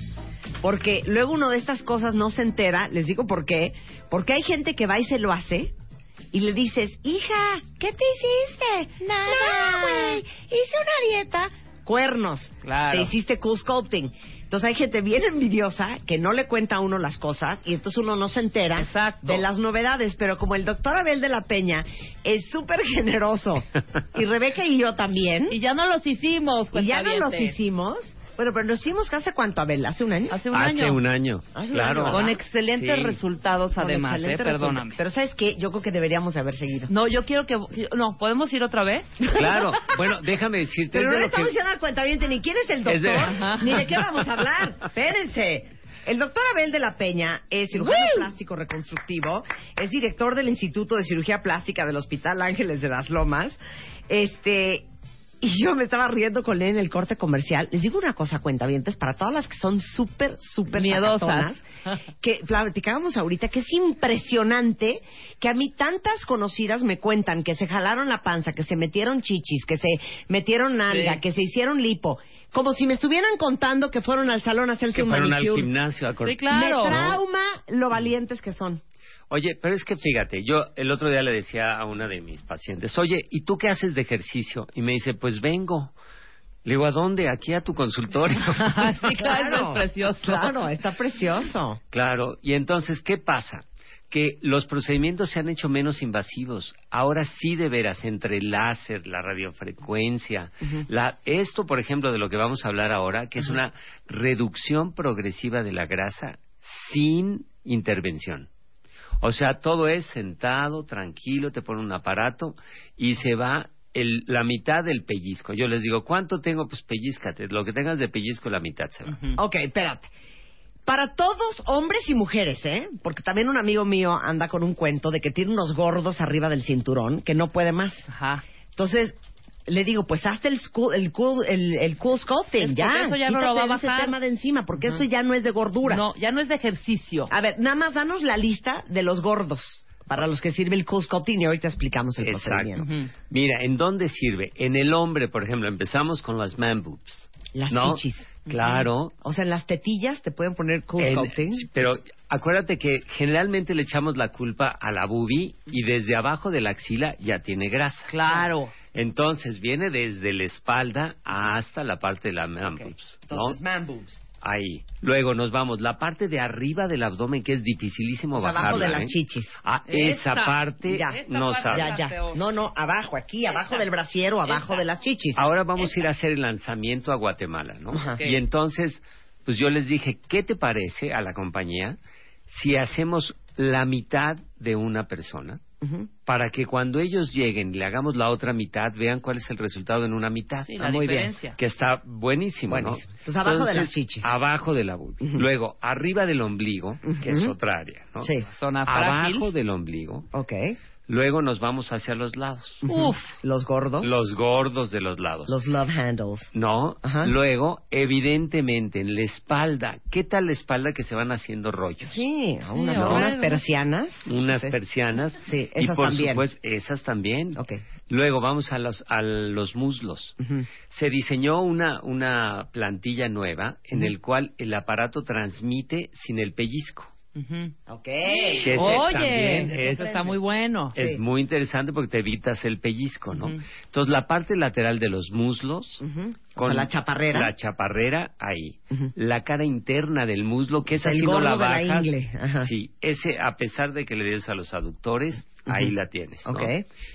Porque luego uno de estas cosas no se entera. Les digo por qué. Porque hay gente que va y se lo hace. Y le dices, hija, ¿qué te hiciste? Nada, güey. Hice una dieta. Cuernos. Claro. Te hiciste cool sculpting. Entonces hay gente bien envidiosa que no le cuenta a uno las cosas y entonces uno no se entera Exacto. de las novedades. Pero como el doctor Abel de la Peña es súper generoso y Rebeca y yo también, Y ya no los hicimos, y ya no los hicimos. Bueno, pero nos hicimos hace cuánto, Abel, hace un año. Hace un Hace año. un año, Hace un claro. año, Con excelentes Sí. resultados, Con además, ¿eh? Perdóname. Pero ¿sabes qué? Yo creo que deberíamos haber seguido. No, yo quiero que... No, ¿podemos ir otra vez? Claro. Bueno, déjame decirte. Pero es no le estamos que- diciendo al cuentaviente ni quién es el Es de- doctor, Ajá. ni de qué vamos a hablar. Espérense. El doctor Abel de la Peña es cirujano plástico reconstructivo, es director del Instituto de Cirugía Plástica del Hospital Ángeles de las Lomas, este, Y yo me estaba riendo con él en el corte comercial. Les digo una cosa, cuentavientes, para todas las que son súper, súper Miedosas. que platicábamos ahorita, que es impresionante que a mí tantas conocidas me cuentan que se jalaron la panza, que se metieron chichis, que se metieron nalga, Sí. que se hicieron lipo, como si me estuvieran contando que fueron al salón a hacerse Que un fueron al gimnasio a cort- Me trauma lo valientes que son. Oye, pero es que fíjate, yo el otro día le decía a una de mis pacientes, oye, ¿y tú qué haces de ejercicio? Y me dice, pues vengo. Le digo, ¿a dónde? Aquí a tu consultorio. sí, claro, es precioso. Claro, está precioso. Claro, y entonces, ¿qué pasa? Que los procedimientos se han hecho menos invasivos. Ahora sí, de veras, entre el láser, la radiofrecuencia, la, esto, por ejemplo, de lo que vamos a hablar ahora, que es una reducción progresiva de la grasa sin intervención. O sea, todo es sentado, tranquilo, te pone un aparato y se va el- la mitad del pellizco. Yo les digo, ¿cuánto tengo? Pues pellizcate. Lo que tengas de pellizco, la mitad se va. Ok, espérate. Para todos, hombres y mujeres, ¿eh? Porque también un amigo mío anda con un cuento de que tiene unos gordos arriba del cinturón que no puede más. Ajá. Entonces, le digo, pues hazte el cool, el cool, el, el cool sculpting, Es ya. eso ya no lo va a ese bajar. tema de encima, porque eso ya no es de gordura. No, ya no es de ejercicio. A ver, nada más danos la lista de los gordos para los que sirve el cool sculpting y ahorita explicamos el Exacto. procedimiento. Mira, ¿en dónde sirve? En el hombre, por ejemplo, empezamos con las man boobs. Las ¿no? chichis. Claro. O sea, en las tetillas te pueden poner cool En- sculpting. pero acuérdate que generalmente le echamos la culpa a la boobie y desde abajo de la axila ya tiene grasa. Claro. Entonces viene desde la espalda hasta la parte de la man boobs, ¿no? Entonces, man boobs. Ahí. Luego nos vamos. La parte de arriba del abdomen, que es dificilísimo O sea, abajo bajarla. de las ¿eh? chichis. Ah, esa Esta. parte Ya. no Ya, sabes. ya. No, no, abajo, aquí, abajo del brasiero, abajo de las chichis. Ahora vamos a ir a hacer el lanzamiento a Guatemala, ¿no? Ajá. Y entonces, pues yo les dije, ¿qué te parece a la compañía si hacemos la mitad de una persona? Para que cuando ellos lleguen y le hagamos la otra mitad, vean cuál es el resultado en una mitad. Sí, la Ah, muy bien. diferencia. Que está buenísimo, Buenísimo. ¿no? Entonces, abajo de las chichis. Abajo de la boobie. Luego, arriba del ombligo, que es otra área, ¿no? Sí. Zona frágil. Abajo del ombligo. Ok. Luego nos vamos hacia los lados. Uf. Los gordos. Los gordos de los lados. Los love handles. No, Ajá. luego, evidentemente, en la espalda. ¿Qué tal la espalda que se van haciendo rollos? Sí, unas, ¿no? unas persianas. Unas Sí. persianas. Sí, y esas por también. supuesto, esas también. Ok. Luego vamos a los, a los muslos. Se diseñó una, una plantilla nueva en Ujú. el cual el aparato transmite sin el pellizco. Ujú. Ok. Ese Oye, es- eso está muy bueno. Es muy interesante porque te evitas el pellizco, ¿no? Entonces, la parte lateral de los muslos, Ujú. O sea, la chaparrera. La chaparrera, ahí. La cara interna del muslo, que esa sí no la la bajas. ingle, ajá. Sí, ese, a pesar de que le des a los aductores, ahí la tienes, ¿no? Ok.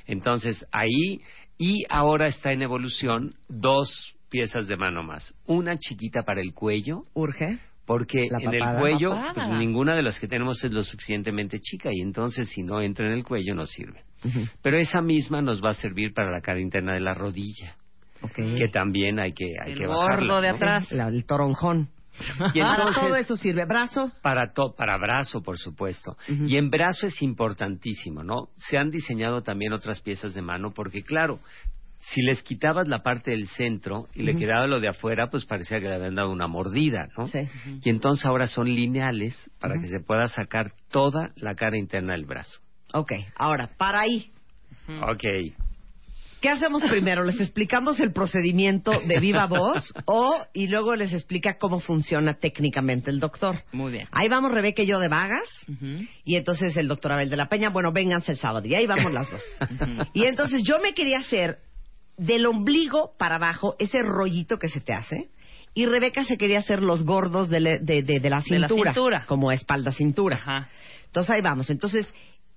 Entonces, ahí, y ahora está en evolución dos piezas de mano más. Una chiquita para el cuello, Urge. Porque La en el cuello, pues ninguna de las que tenemos es lo suficientemente chica y entonces si no entra en el cuello no sirve. Pero esa misma nos va a servir para la cara interna de la rodilla, que también hay que hay El que gordo bajarla, de ¿no? atrás. La- el toronjón. Y Para entonces todo eso sirve. Brazo. para to- para brazo, por supuesto. Y en brazo es importantísimo, ¿no? Se han diseñado también otras piezas de mano porque claro, si les quitabas la parte del centro y le quedaba lo de afuera, pues parecía que le habían dado una mordida, ¿no? Sí. Y entonces ahora son lineales para que se pueda sacar toda la cara interna del brazo. Ok. Ahora, para ahí. Ok. ¿Qué hacemos primero? ¿Les explicamos el procedimiento de viva voz o y luego les explica cómo funciona técnicamente el doctor? Muy bien. Ahí vamos Rebeca y yo de vagas y entonces el doctor Abel de la Peña, bueno, vénganse el sábado y ahí vamos las dos. y entonces yo me quería hacer del ombligo para abajo ese rollito que se te hace y Rebeca se quería hacer los gordos de, le- de- de- de la cintura, como espalda cintura. Ajá. Entonces ahí vamos. Entonces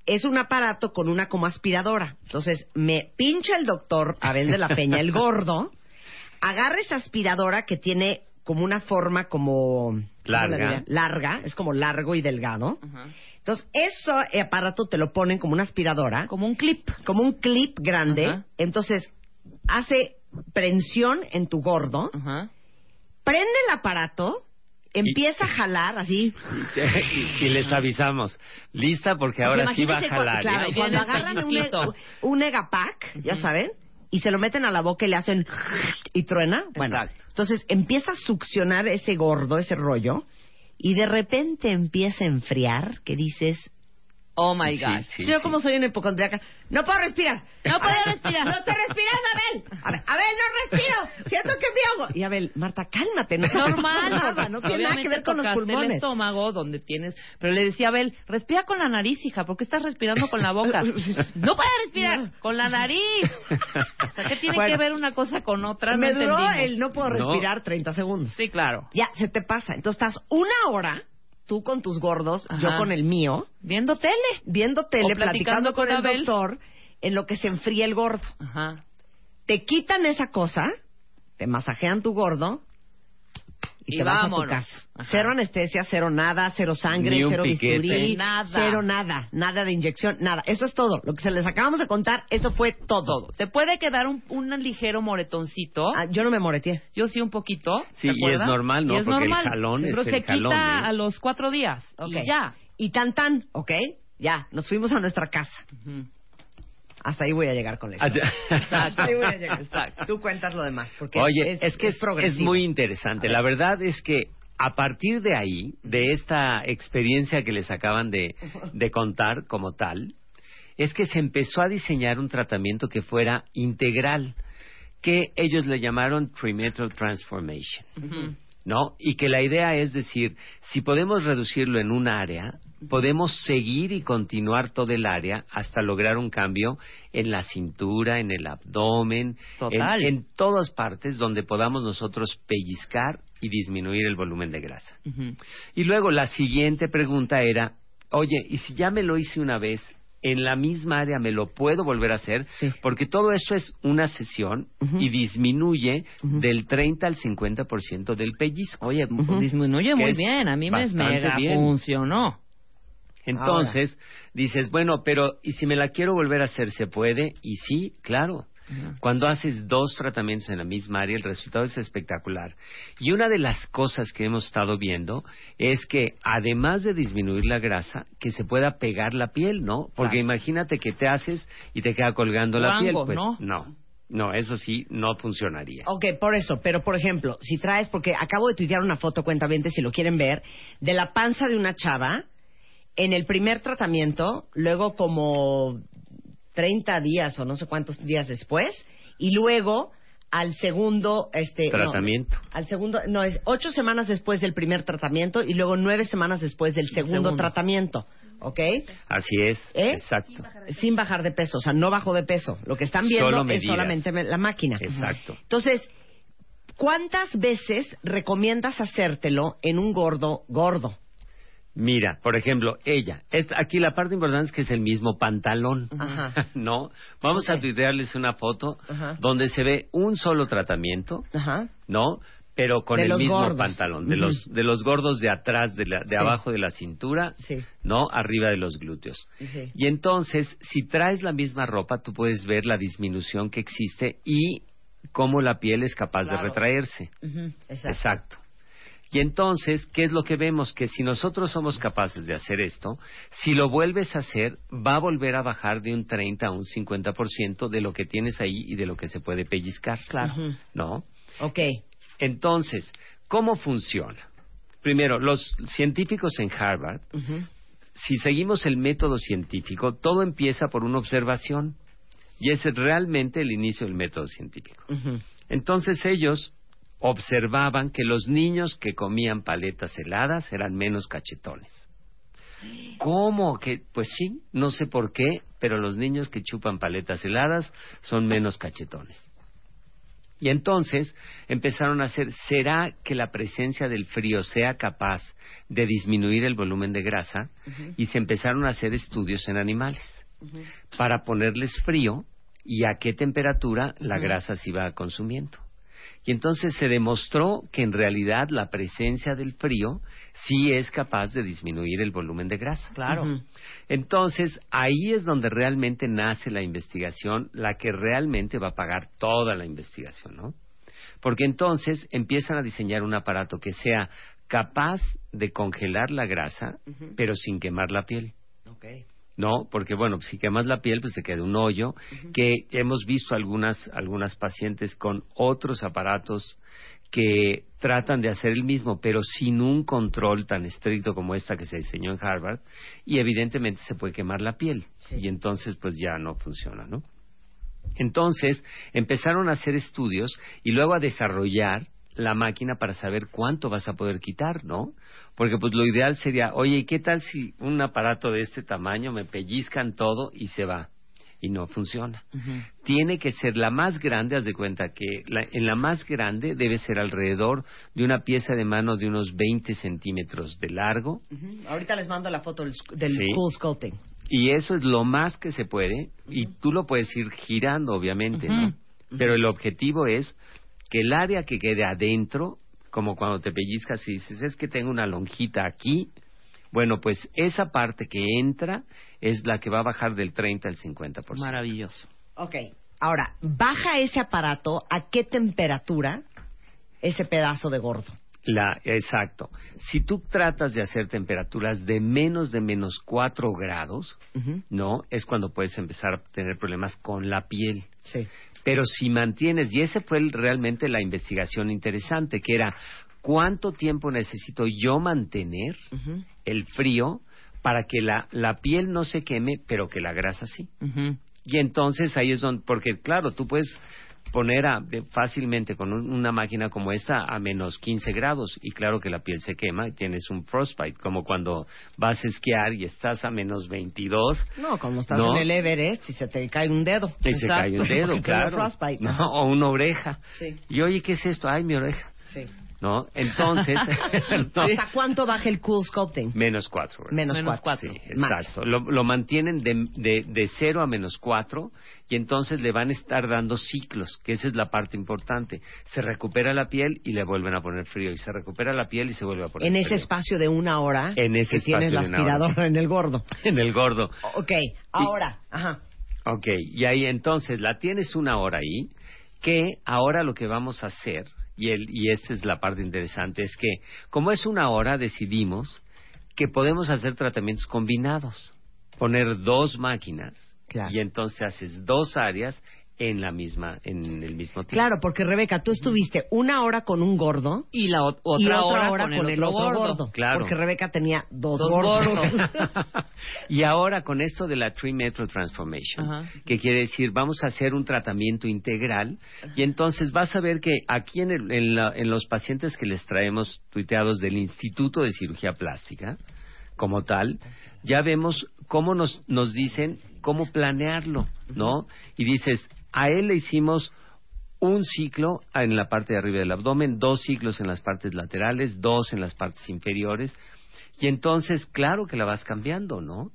es un aparato con una como aspiradora. Entonces me pincha el doctor Abel de la Peña, el gordo, agarra esa aspiradora que tiene como una forma como ¿cómo Larga. larga, es como largo y delgado. Ajá. Entonces, ese aparato te lo ponen como una aspiradora, Como un clip. como un clip grande. Ajá. Entonces, hace prensión en tu gordo, Ajá. prende el aparato, empieza a jalar así. y, y les avisamos, lista porque ahora sí va a jalar. cu- Claro, cuando agarran un, pellizquito. un Egapack, ya saben, y se lo meten a la boca y le hacen y truena. Bueno, Exacto. entonces empieza a succionar ese gordo, ese rollo, y de repente empieza a enfriar, que dices, Oh my God. sí, yo sí. como soy una hipocondriaca, no puedo respirar. No puedo respirar. No estoy respirando, Abel. A ver, Abel, no respiro. Siento que me ahogo. Y Abel, Marta, cálmate. No Es normal. nada, no tiene nada que ver con los tocaste el pulmones. estómago donde tienes... Pero le decía a Abel, respira con la nariz, hija. ¿Por qué estás respirando con la boca? no puedes respirar con la nariz. O sea, ¿qué tiene Bueno. que ver una cosa con otra? Me no duró entendimos. el no puedo No. respirar 30 segundos. Sí, claro. Ya, se te pasa. Entonces estás una hora, tú con tus gordos, yo con el mío, Viendo tele. viendo tele, O platicando platicando con, con el Abel. doctor, en lo que se enfría el gordo. Ajá. Te quitan esa cosa, te masajean tu gordo y, Y te vas a vámonos. tu casa. Ajá. Cero anestesia, cero nada, cero sangre, Ni un cero piquete. bisturí, Nada. cero nada, nada de inyección, nada. Eso es todo. Lo que se les acabamos de contar, eso fue todo. Te puede quedar un, un ligero moretoncito. Ah, yo no me moreteé. Yo sí un poquito. Sí, ¿te y es normal, ¿no? Y es Porque el normal. es Pero el se jalón, quita ¿eh? a los cuatro días. Ok. Y ya. Y tan tan, ¿ok? Ya, nos fuimos a nuestra casa. Ujú. Hasta ahí voy a llegar con la historia. Exacto. Ahí voy a llegar. Exacto. Tú cuentas lo demás. Porque Oye, es, es, que es, es muy interesante. La verdad es que a partir de ahí, de esta experiencia que les acaban de, de contar como tal, es que se empezó a diseñar un tratamiento que fuera integral, que ellos le llamaron Trimetal Transformation. ¿No? Y que la idea es decir, si podemos reducirlo en un área, podemos seguir y continuar todo el área hasta lograr un cambio en la cintura, en el abdomen, Total. En, en todas partes donde podamos nosotros pellizcar y disminuir el volumen de grasa. Y luego la siguiente pregunta era, oye, ¿y si ya me lo hice una vez? En la misma área me lo puedo volver a hacer, Sí. porque todo eso es una sesión y disminuye del 30 al 50% del pellizco. Oye, disminuye muy bien. A mí me mega bien. funcionó. Entonces, dices, bueno, pero ¿y si me la quiero volver a hacer, se puede? Y sí, claro. Cuando haces dos tratamientos en la misma área, el resultado es espectacular. Y una de las cosas que hemos estado viendo es que, además de disminuir la grasa, que se pueda pegar la piel, ¿no? Porque Claro. imagínate que te haces y te queda colgando la piel. Pues ¿no? no, no, eso sí, no funcionaría. Ok, por eso, pero por ejemplo, si traes, porque acabo de tuitear una foto, cuenta si lo quieren ver, de la panza de una chava en el primer tratamiento, luego como 30 días o no sé cuántos días después, y luego al segundo, este, no, Tratamiento. al segundo, no, es ocho semanas después del primer tratamiento y luego nueve semanas después del segundo, segundo. tratamiento, ¿ok? Así es, ¿Eh? exacto. Sin bajar de peso, o sea, no bajó de peso. Lo que están viendo Solo es solamente me- la máquina. Exacto. Entonces, ¿cuántas veces recomiendas hacértelo en un gordo gordo? Mira, por ejemplo, ella. Es- aquí la parte importante es que es el mismo pantalón. Ajá. ¿No? Vamos a tuitearles una foto Ajá. donde se ve un solo tratamiento, Ajá. ¿no? Pero con De el mismo gordos. pantalón. De, los, de los gordos de atrás, de, la, de Sí. abajo de la cintura, Sí. ¿no? Arriba de los glúteos. Y entonces, si traes la misma ropa, tú puedes ver la disminución que existe y cómo la piel es capaz Claro. de retraerse. Exacto. Y entonces, ¿qué es lo que vemos? Que si nosotros somos capaces de hacer esto, si lo vuelves a hacer, va a volver a bajar de un 30 a un 50% de lo que tienes ahí y de lo que se puede pellizcar. Claro. ¿No? Ok. Entonces, ¿cómo funciona? Primero, los científicos en Harvard, si seguimos el método científico, todo empieza por una observación. Y ese es realmente el inicio del método científico. Entonces ellos observaban que los niños que comían paletas heladas eran menos cachetones. ¿Cómo? Que, pues sí, no sé por qué, pero los niños que chupan paletas heladas son menos cachetones. Y entonces empezaron a hacer, ¿será que la presencia del frío sea capaz de disminuir el volumen de grasa? Y se empezaron a hacer estudios en animales para ponerles frío y a qué temperatura la grasa se iba consumiendo. Y entonces se demostró que en realidad la presencia del frío sí es capaz de disminuir el volumen de grasa. Claro. Entonces, ahí es donde realmente nace la investigación, la que realmente va a pagar toda la investigación, ¿no? Porque entonces empiezan a diseñar un aparato que sea capaz de congelar la grasa, pero sin quemar la piel. Ok. ¿No? Porque, bueno, si quemas la piel, pues se queda un hoyo, que hemos visto algunas, algunas pacientes con otros aparatos que tratan de hacer el mismo, pero sin un control tan estricto como esta que se diseñó en Harvard, y evidentemente se puede quemar la piel, y entonces pues ya no funciona, ¿no? Entonces empezaron a hacer estudios y luego a desarrollar la máquina para saber cuánto vas a poder quitar, ¿no? Porque pues lo ideal sería, oye, ¿y qué tal si un aparato de este tamaño me pellizcan todo y se va? Y no funciona. Tiene que ser la más grande, haz de cuenta que la- en la más grande debe ser alrededor de una pieza de mano de unos 20 centímetros de largo. Ahorita les mando la foto del, del Sí. cool sculpting. y eso es lo más que se puede, y tú lo puedes ir girando, obviamente, ¿no? Pero el objetivo es que el área que quede adentro, como cuando te pellizcas y dices, es que tengo una lonjita aquí, bueno, pues esa parte que entra es la que va a bajar del 30 al 50%. Maravilloso. Ok. Ahora, baja ese aparato a qué temperatura ese pedazo de gordo. La, exacto. Si tú tratas de hacer temperaturas de menos de menos 4 grados, ¿no? Es cuando puedes empezar a tener problemas con la piel. Sí. Pero si mantienes, y esa fue el- realmente la investigación interesante, que era cuánto tiempo necesito yo mantener el frío para que la, la piel no se queme, pero que la grasa sí. Y entonces ahí es donde, porque claro, tú puedes poner a- de- fácilmente con un- una máquina como esta a menos 15 grados y claro que la piel se quema y tienes un frostbite, como cuando vas a esquiar y estás a menos 22 No, como estás No. en el Everest y se te cae un dedo. y se cae un dedo, claro. No, o una oreja. Sí. Y oye, ¿qué es esto? Ay, mi oreja. Sí. ¿No? Entonces, no, ¿Hasta cuánto baja el cool sculpting? menos cuatro. Menos Menos cuatro. Sí, Más. exacto. Lo, lo mantienen de, de, de cero a menos cuatro y entonces le van a estar dando ciclos, que esa es la parte importante. Se recupera la piel y le vuelven a poner frío. Y se recupera la piel y se vuelve a poner En ese frío. espacio de una hora En ese que tienes la espacio de una hora. aspiradora en el gordo. En el gordo. Ok, ahora, ajá. Ok, y ahí entonces la tienes una hora ahí, que ahora lo que vamos a hacer, y, el, y esta es la parte interesante, es que como es una hora decidimos que podemos hacer tratamientos combinados, poner dos máquinas y entonces haces dos áreas en la misma, en el mismo tiempo. Claro, porque Rebeca, tú estuviste una hora con un gordo y la y otra otra hora hora con el otro otro gordo. Claro. Porque Rebeca tenía dos, Dos gordos. gordos. Y ahora con esto de la Tree Metro Transformation, que quiere decir vamos a hacer un tratamiento integral y entonces vas a ver que aquí en, el- en la- en los pacientes que les traemos tuiteados del Instituto de Cirugía Plástica, como tal, ya vemos cómo nos, nos dicen cómo planearlo, ¿no? Y dices, a él le hicimos un ciclo en la parte de arriba del abdomen, dos ciclos en las partes laterales, dos en las partes inferiores, y entonces, claro que la vas cambiando, ¿no?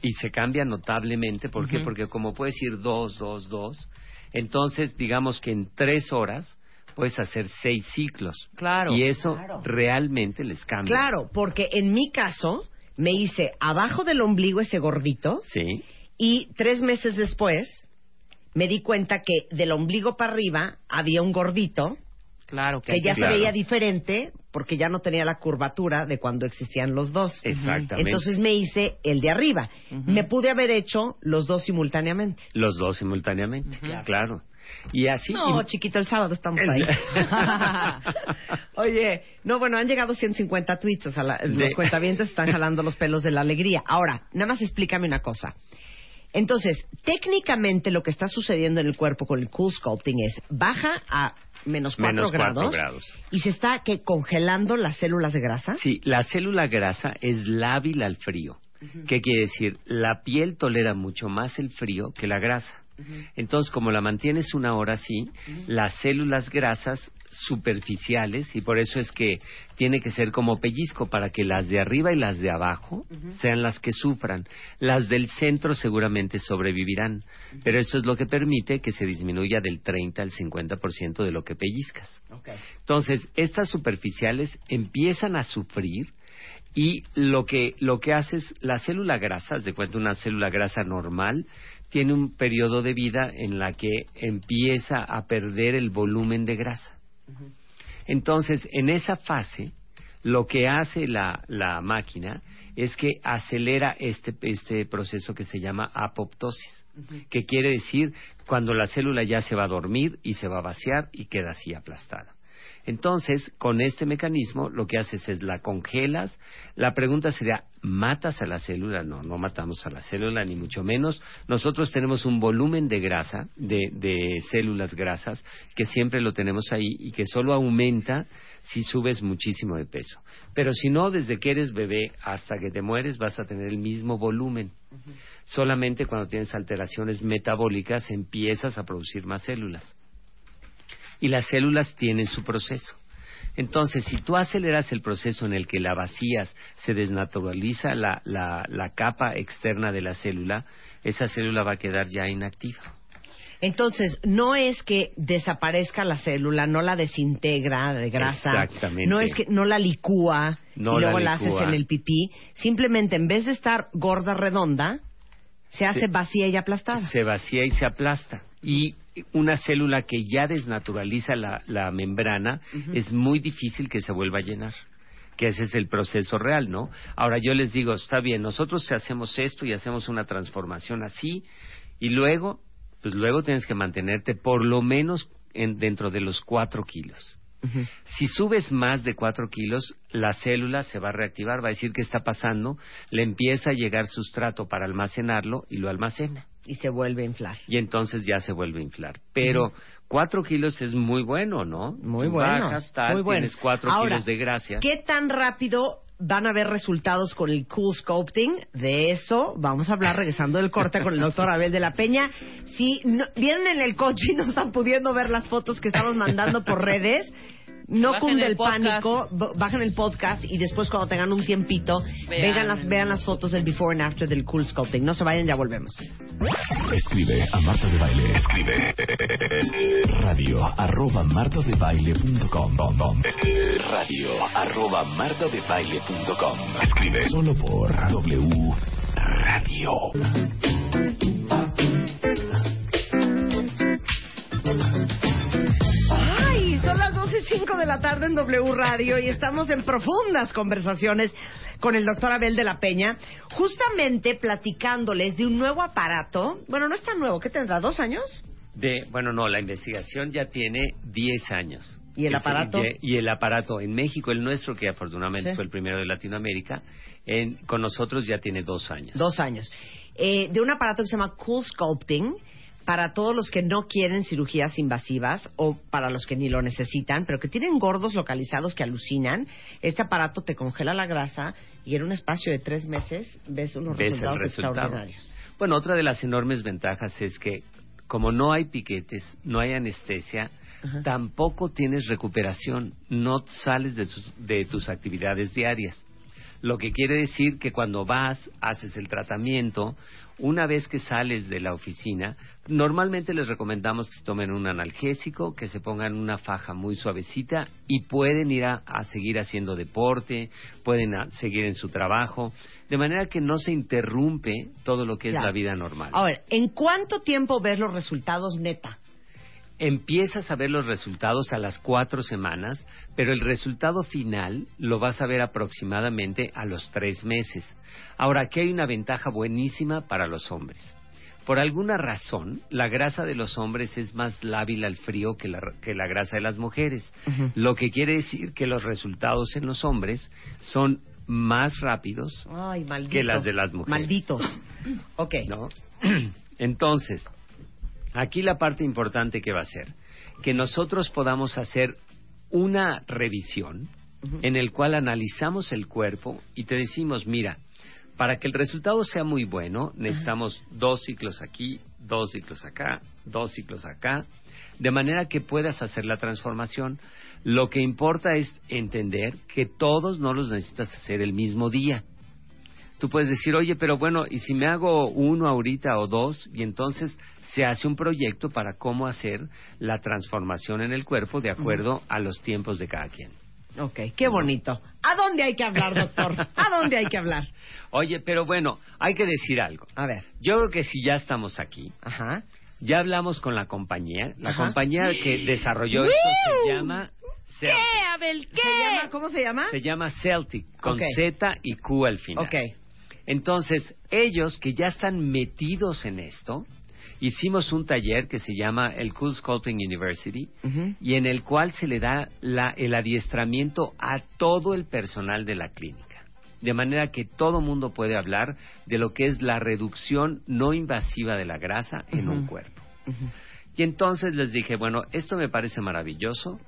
Y se cambia notablemente, ¿por qué? Porque como puedes ir dos, dos, dos, entonces digamos que en tres horas puedes hacer seis ciclos. Claro. Y eso Claro. realmente les cambia. Claro, porque en mi caso me hice abajo del ombligo ese gordito Sí. y tres meses después me di cuenta que del ombligo para arriba había un gordito Claro que ya Claro. se veía diferente porque ya no tenía la curvatura de cuando existían los dos. Exactamente. Entonces me hice el de arriba. Me pude haber hecho los dos simultáneamente. Los dos simultáneamente, claro. Y así... No, y- chiquito, el sábado estamos ahí. Oye, no, bueno, han llegado 150 tweets, o sea, la- los cuentavientes están jalando los pelos de la alegría. Ahora, nada más explícame una cosa. Entonces, técnicamente lo que está sucediendo en el cuerpo con el cool sculpting es baja a menos 4 Menos cuatro grados, grados. y se está que congelando las células de grasa. Sí, la célula grasa es lábil al frío. ¿Qué quiere decir? La piel tolera mucho más el frío que la grasa. Entonces, como la mantienes una hora así, las células grasas superficiales, y por eso es que tiene que ser como pellizco para que las de arriba y las de abajo sean las que sufran. Las del centro seguramente sobrevivirán, pero eso es lo que permite que se disminuya del 30 al 50% de lo que pellizcas. Entonces, estas superficiales empiezan a sufrir y lo que, lo que hace es, la célula grasa, de cuenta una célula grasa normal, tiene un periodo de vida en la que empieza a perder el volumen de grasa. Entonces, en esa fase, Lo que hace la, la máquina es que acelera este, este proceso que se llama apoptosis, que quiere decir cuando la célula ya se va a dormir y se va a vaciar y queda así aplastada. Entonces, con este mecanismo, lo que haces es la congelas. La pregunta sería, ¿matas a la célula? No, no matamos a la célula, ni mucho menos. Nosotros tenemos un volumen de grasa, de, de células grasas, que siempre lo tenemos ahí y que solo aumenta si subes muchísimo de peso. Pero si no, desde que eres bebé hasta que te mueres, vas a tener el mismo volumen. Solamente cuando tienes alteraciones metabólicas empiezas a producir más células y las células tienen su proceso. Entonces, si tú aceleras el proceso en el que la vacías, se desnaturaliza la, la, la capa externa de la célula, esa célula va a quedar ya inactiva. Entonces, no es que desaparezca la célula, no la desintegra de grasa, Exactamente. no es que no la licúa No y luego la la, haces en el pipí, simplemente en vez de estar gorda redonda, se hace Se- vacía y aplastada. Se vacía y se aplasta. Y una célula que ya desnaturaliza la, la membrana es muy difícil que se vuelva a llenar. Que ese es el proceso real, ¿no? Ahora yo les digo, está bien, nosotros hacemos esto y hacemos una transformación así, y luego, pues luego tienes que mantenerte por lo menos en, dentro de los cuatro kilos. Si subes más de 4 kilos, la célula se va a reactivar, va a decir qué está pasando, le empieza a llegar sustrato para almacenarlo y lo almacena. Y se vuelve a inflar. Y entonces ya se vuelve a inflar. Pero 4 kilos es muy bueno, ¿no? Muy bueno. Bajas, tal, muy bueno. tienes 4 Ahora, kilos de grasa. ¿Qué tan rápido van a ver resultados con el Cool Sculpting? De eso vamos a hablar regresando del corte con el doctor Abel de la Peña. Si no- vienen en el coche y no están pudiendo ver las fotos que estamos mandando por redes, no Bajen cunde el pánico, bajen el podcast y después cuando tengan un tiempito, Vean. vean las, vean las fotos del before and after del Cool Sculpting. No se vayan, ya volvemos. Escribe a Marta de Baile. Escribe radio arroba martadebaile.com radio arroba martadebaile.com Escribe solo por W Radio. 5 de la tarde en W Radio y estamos en profundas conversaciones con el doctor Abel de la Peña, justamente platicándoles de un nuevo aparato. Bueno, no es tan nuevo, ¿qué tendrá? ¿Dos años? De, bueno, no, la investigación ya tiene 10 años. ¿Y el aparato? Y el aparato en México, el nuestro, que afortunadamente Sí. fue el primero de Latinoamérica, en, con nosotros ya tiene dos años. Dos años. Eh, de un aparato que se llama Cool Sculpting para todos los que no quieren cirugías invasivas o para los que ni lo necesitan, pero que tienen gordos localizados que alucinan. Este aparato te congela la grasa y en un espacio de tres meses ves unos ves resultados resultado. extraordinarios. Bueno, otra de las enormes ventajas es que como no hay piquetes, no hay anestesia, tampoco tienes recuperación, no sales de, tus- de tus actividades diarias. Lo que quiere decir que cuando vas, haces el tratamiento, una vez que sales de la oficina, normalmente les recomendamos que se tomen un analgésico, que se pongan una faja muy suavecita y pueden ir a, a seguir haciendo deporte, pueden a- seguir en su trabajo, de manera que no se interrumpe todo lo que es Claro. la vida normal. A ver, ¿en cuánto tiempo ves los resultados neta? Empiezas a ver los resultados a las cuatro semanas, pero el resultado final lo vas a ver aproximadamente a los tres meses. Ahora, aquí hay una ventaja buenísima para los hombres. Por alguna razón, la grasa de los hombres es más lábil al frío que la, que la grasa de las mujeres, lo que quiere decir que los resultados en los hombres son más rápidos Ay, malditos. que las de las mujeres. Malditos. Ok. ¿no? Entonces, aquí la parte importante que va a ser que nosotros podamos hacer una revisión en el cual analizamos el cuerpo y te decimos, mira, para que el resultado sea muy bueno, necesitamos dos ciclos aquí, dos ciclos acá, dos ciclos acá, de manera que puedas hacer la transformación. Lo que importa es entender que todos no los necesitas hacer el mismo día. Tú puedes decir, oye, pero bueno, ¿y si me hago uno ahorita o dos? Y entonces se hace un proyecto para cómo hacer la transformación en el cuerpo de acuerdo a los tiempos de cada quien. Ok, qué bonito. ¿A dónde hay que hablar, doctor? ¿A dónde hay que hablar? Oye, pero bueno, hay que decir algo. A ver. Yo creo que si ya estamos aquí, Ajá. ya hablamos con la compañía. La Ajá. compañía que desarrolló esto se llama... ¿el qué? ¿Se llama, ¿Cómo se llama? Se llama Celtic, con Ok. Z y Q al final. Ok. Entonces, ellos que ya están metidos en esto, hicimos un taller que se llama el Cool Sculpting University y en el cual se le da la- el adiestramiento a todo el personal de la clínica. De manera que todo mundo puede hablar de lo que es la reducción no invasiva de la grasa en un cuerpo. Y entonces les dije, bueno, esto me parece maravilloso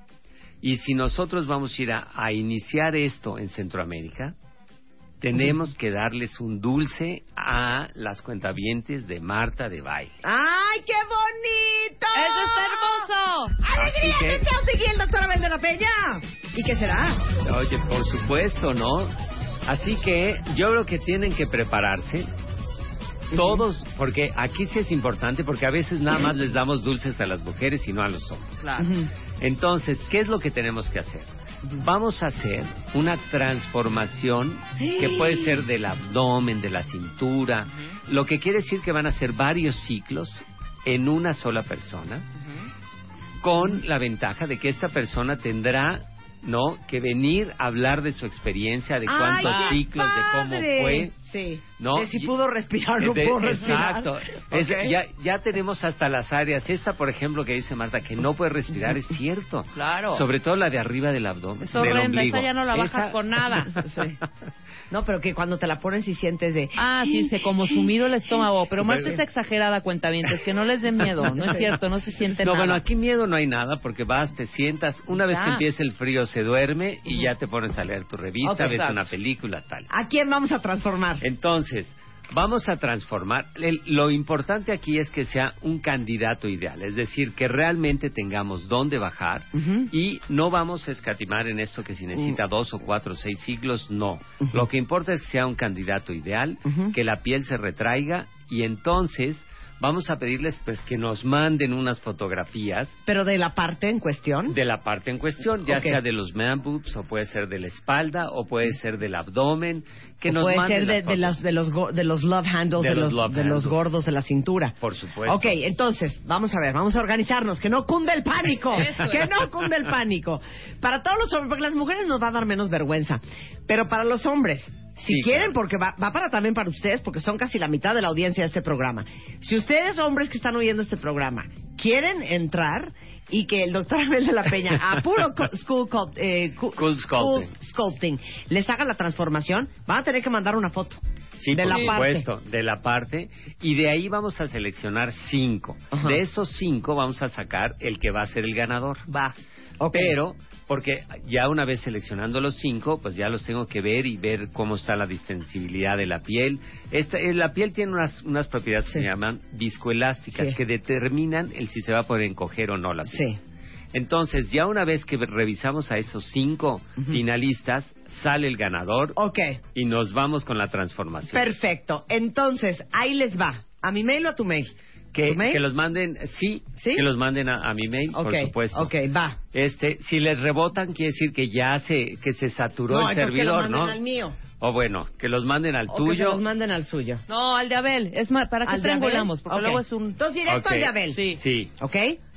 y si nosotros vamos a ir a, a iniciar esto en Centroamérica, tenemos que darles un dulce a las cuentavientes de Marta de Baile. ¡Ay, qué bonito! ¡Eso está hermoso! ¡Alegría! Así que- ¿Qué te seguir el doctor Abel de la Peña? ¿Y qué será? Oye, por supuesto, ¿no? Así que yo creo que tienen que prepararse todos, porque aquí sí es importante, porque a veces nada más les damos dulces a las mujeres y no a los hombres. Claro. Entonces, ¿qué es lo que tenemos que hacer? Vamos a hacer una transformación que puede ser del abdomen, de la cintura, lo que quiere decir que van a ser varios ciclos en una sola persona, con la ventaja de que esta persona tendrá no que venir a hablar de su experiencia, de cuántos ¡Ay, qué ciclos, de cómo fue. Sí. ¿no? De si pudo respirar no pudo respirar. Exacto. Es- ya, ya tenemos hasta las áreas. Esta, por ejemplo, que dice Marta, que no puede respirar, es cierto. Claro. Sobre todo la de arriba del abdomen. Es del horrenda, ombligo. esa ya no la bajas Esa- con nada. Sí. No, pero que cuando te la pones si sientes de... Ah, sí, se como sumido el estómago. Pero Marta es exagerada, cuentavientes, que no les dé miedo. No es cierto, no se siente No, nada. bueno, aquí miedo no hay nada porque vas, te sientas, una vez Ya. que empieza el frío se duerme y ya te pones a leer tu revista, Ok, ves exacto. una película, tal. ¿A quién vamos a transformar? Entonces, vamos a transformar. el- lo importante aquí es que sea un candidato ideal, es decir, que realmente tengamos dónde bajar y no vamos a escatimar en esto que si necesita dos o cuatro o seis siglos, no. Lo que importa es que sea un candidato ideal, que la piel se retraiga y entonces vamos a pedirles pues que nos manden unas fotografías Pero de la parte en cuestión. de la parte en cuestión, ya sea de los man boobs o puede ser de la espalda o puede ser del abdomen, que o nos puede manden ser de, las de los, de, los, go- de los love handles, De de, los de los gordos de la cintura. Por supuesto. Ok, entonces, vamos a ver, vamos a organizarnos, que no cunde el pánico, que no cunde el pánico. Para todos los hombres, porque las mujeres nos va a dar menos vergüenza, pero para los hombres, si Sí, quieren, claro. porque va, va para también para ustedes, porque son casi la mitad de la audiencia de este programa. Si ustedes, hombres que están oyendo este programa, quieren entrar y que el doctor Abel de la Peña, a puro school, eh, Cool sculpting. cool sculpting, les haga la transformación, van a tener que mandar una foto. Sí, de por la parte. supuesto, de la parte. Y de ahí vamos a seleccionar cinco. Ajá. De esos cinco vamos a sacar el que va a ser el ganador. Va. Ok. Pero, porque ya una vez seleccionando los cinco, pues ya los tengo que ver y ver cómo está la distensibilidad de la piel. Esta, eh, la piel tiene unas, unas propiedades que se llaman viscoelásticas Sí. que determinan el si se va a poder encoger o no la piel. Sí. Entonces, ya una vez que revisamos a esos cinco finalistas, sale el ganador Ok. y nos vamos con la transformación. Perfecto. Entonces, ahí les va. ¿A mi mail o a tu mail? Que, que los manden, sí, ¿Sí? que los manden a, a mi mail, Ok, por supuesto. ok, va. Este, si les rebotan, quiere decir que ya se, que se saturó no, el entonces que lo servidor, manden ¿no? al mío. O bueno, que los manden al O que tuyo. los manden al suyo. No, al de Abel. Es más, ¿para qué triangulamos? Porque Ok. luego es un... Entonces, directo Ok. al de Abel. Sí. Sí. ¿Ok?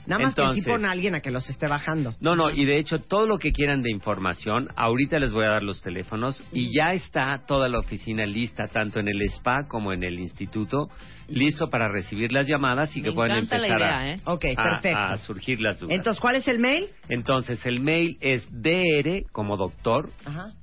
Nada más que Entonces- sí pon a alguien a que los esté bajando. No, no, y de hecho todo lo que quieran de información, ahorita les voy a dar los teléfonos y ya está toda la oficina lista, tanto en el spa como en el instituto, listo para recibir las llamadas y Me que puedan empezar idea, a, ¿eh? Ok, a- a surgir las dudas. Entonces, ¿cuál es el mail? Entonces, el mail es dr como doctor, Ajá.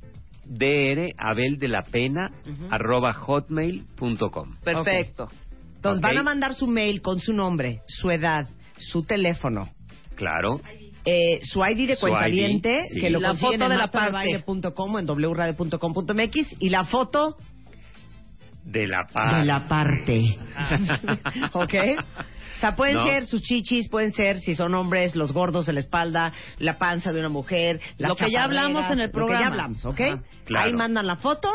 dr abel de la pena Ujú. arroba hotmail.com. Perfecto. Entonces, Ok. van a mandar su mail con su nombre, su edad, su teléfono, Claro. eh, su ID de ID, sí. que lo La foto en de la martadebaile.com o en wradio.com.mx y la foto De la paz. de la parte. ¿Ok? O sea, pueden No. ser sus chichis, pueden ser, si son hombres, los gordos de la espalda, la panza de una mujer, las Lo que ya hablamos en el Lo que programa. ya hablamos, ¿ok? Claro. Ahí mandan la foto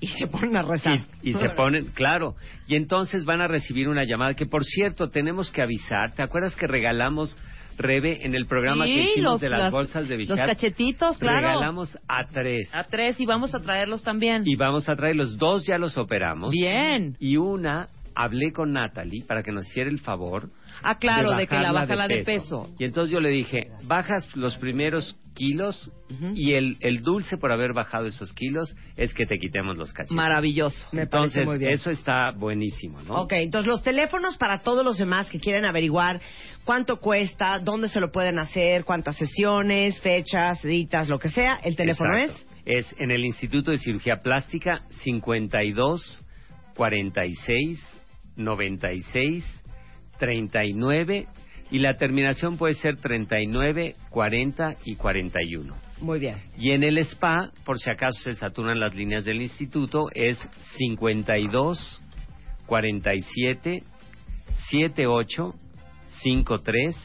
y se ponen a rezar. Y, y se ponen, claro, y entonces van a recibir una llamada que, por cierto, tenemos que avisar. ¿Te acuerdas que regalamos, Rebe, en el programa Sí, que hicimos los- de las, las- bolsas de Los Bichat? cachetitos, claro. Regalamos a tres. A tres y vamos a traerlos también. Y vamos a traer los dos, ya los operamos. Bien. Y una hablé con Natalie para que nos hiciera el favor. Ah, claro, de que la bajarla bajala de peso. Y entonces yo le dije, bajas los primeros kilos y el, el dulce por haber bajado esos kilos es que te quitemos los cachetes. Maravilloso. Me parece Entonces, muy bien. eso está buenísimo, ¿no? Ok, entonces los teléfonos para todos los demás que quieren averiguar cuánto cuesta, dónde se lo pueden hacer, cuántas sesiones, fechas, citas, lo que sea, el teléfono Exacto. Es en el Instituto de Cirugía Plástica 52 46 96 39 y la terminación puede ser 39, 40 y 41. es. Muy bien. Y en el spa, por si acaso se saturan las líneas del instituto, es 52 47 78 53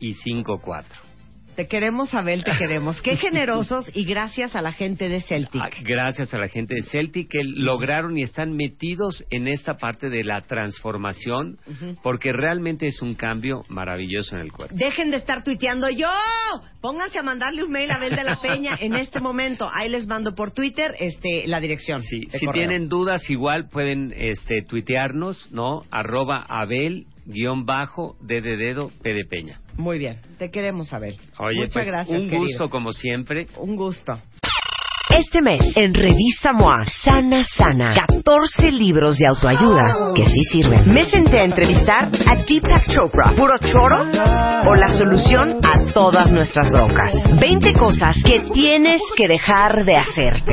y 54. Te queremos, Abel, te queremos. Qué generosos y gracias a la gente de Celtic. Ah, Gracias a la gente de Celtic que lograron y están metidos en esta parte de la transformación porque realmente es un cambio maravilloso en el cuerpo. Dejen de estar tuiteando yo. Pónganse a mandarle un mail a Abel de la Peña en este momento. Ahí les mando por Twitter este, la dirección. Sí, si correo. tienen dudas igual pueden este tuitearnos, ¿no? Arroba Abel guion bajo de dedo P de Peña. Muy bien. Te queremos, Abel. Oye, Muchas pues gracias, un querido. gusto como siempre. Un gusto. Este mes, en Revista MOA, Sana Sana, 14 libros de autoayuda que sí sirven. Me senté a entrevistar a Deepak Chopra, puro choro o la solución a todas nuestras broncas. 20 cosas que tienes que dejar de hacerte.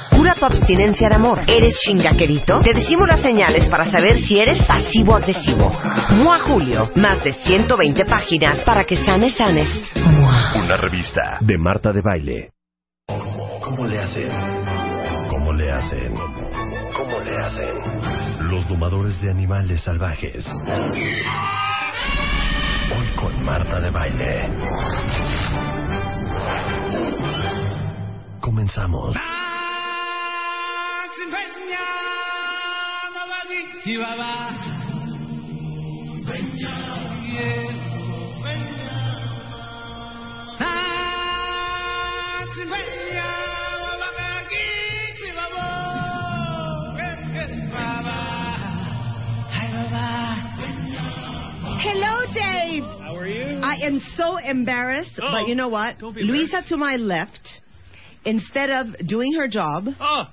Cura tu abstinencia de amor. ¿Eres chingaquerito? Te decimos las señales para saber si eres pasivo-agresivo. MOA Julio, más de 120 páginas para que sanes, sanes. Una revista de Marta de Baile. ¿Cómo le hacen? ¿Cómo le hacen? ¿Cómo le hacen? Los domadores de animales salvajes. Hoy con Marta de Baile. Comenzamos. Hello, Dave. How are you? I am so embarrassed, Oh, but you know what? don't be Luisa to my left, instead of doing her job, Oh,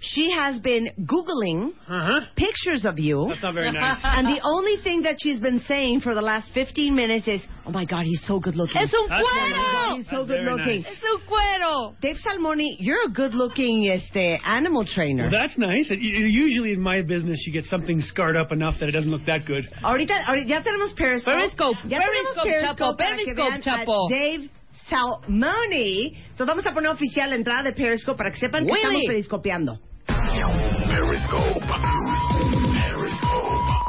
she has been Googling uh-huh. pictures of you. That's not very nice. And the only thing that she's been saying for the last 15 minutes is, oh my God, he's so good looking. Es un That's very cuero. nice. He's so That's good looking. nice. Es un cuero. Dave Salmoni, you're a good looking este, animal trainer. Well, that's nice. Y- y- Usually in my business, you get something scarred up enough that it doesn't look that good. Ahorita, ahorita ya tenemos Periscope. Periscope, Ya Periscope, tenemos Chapo, Periscope, Chapo. Dave Salmoni. Entonces vamos a poner oficial la entrada de Periscope para que sepan que Willy. estamos periscopeando. Periscope. Periscope.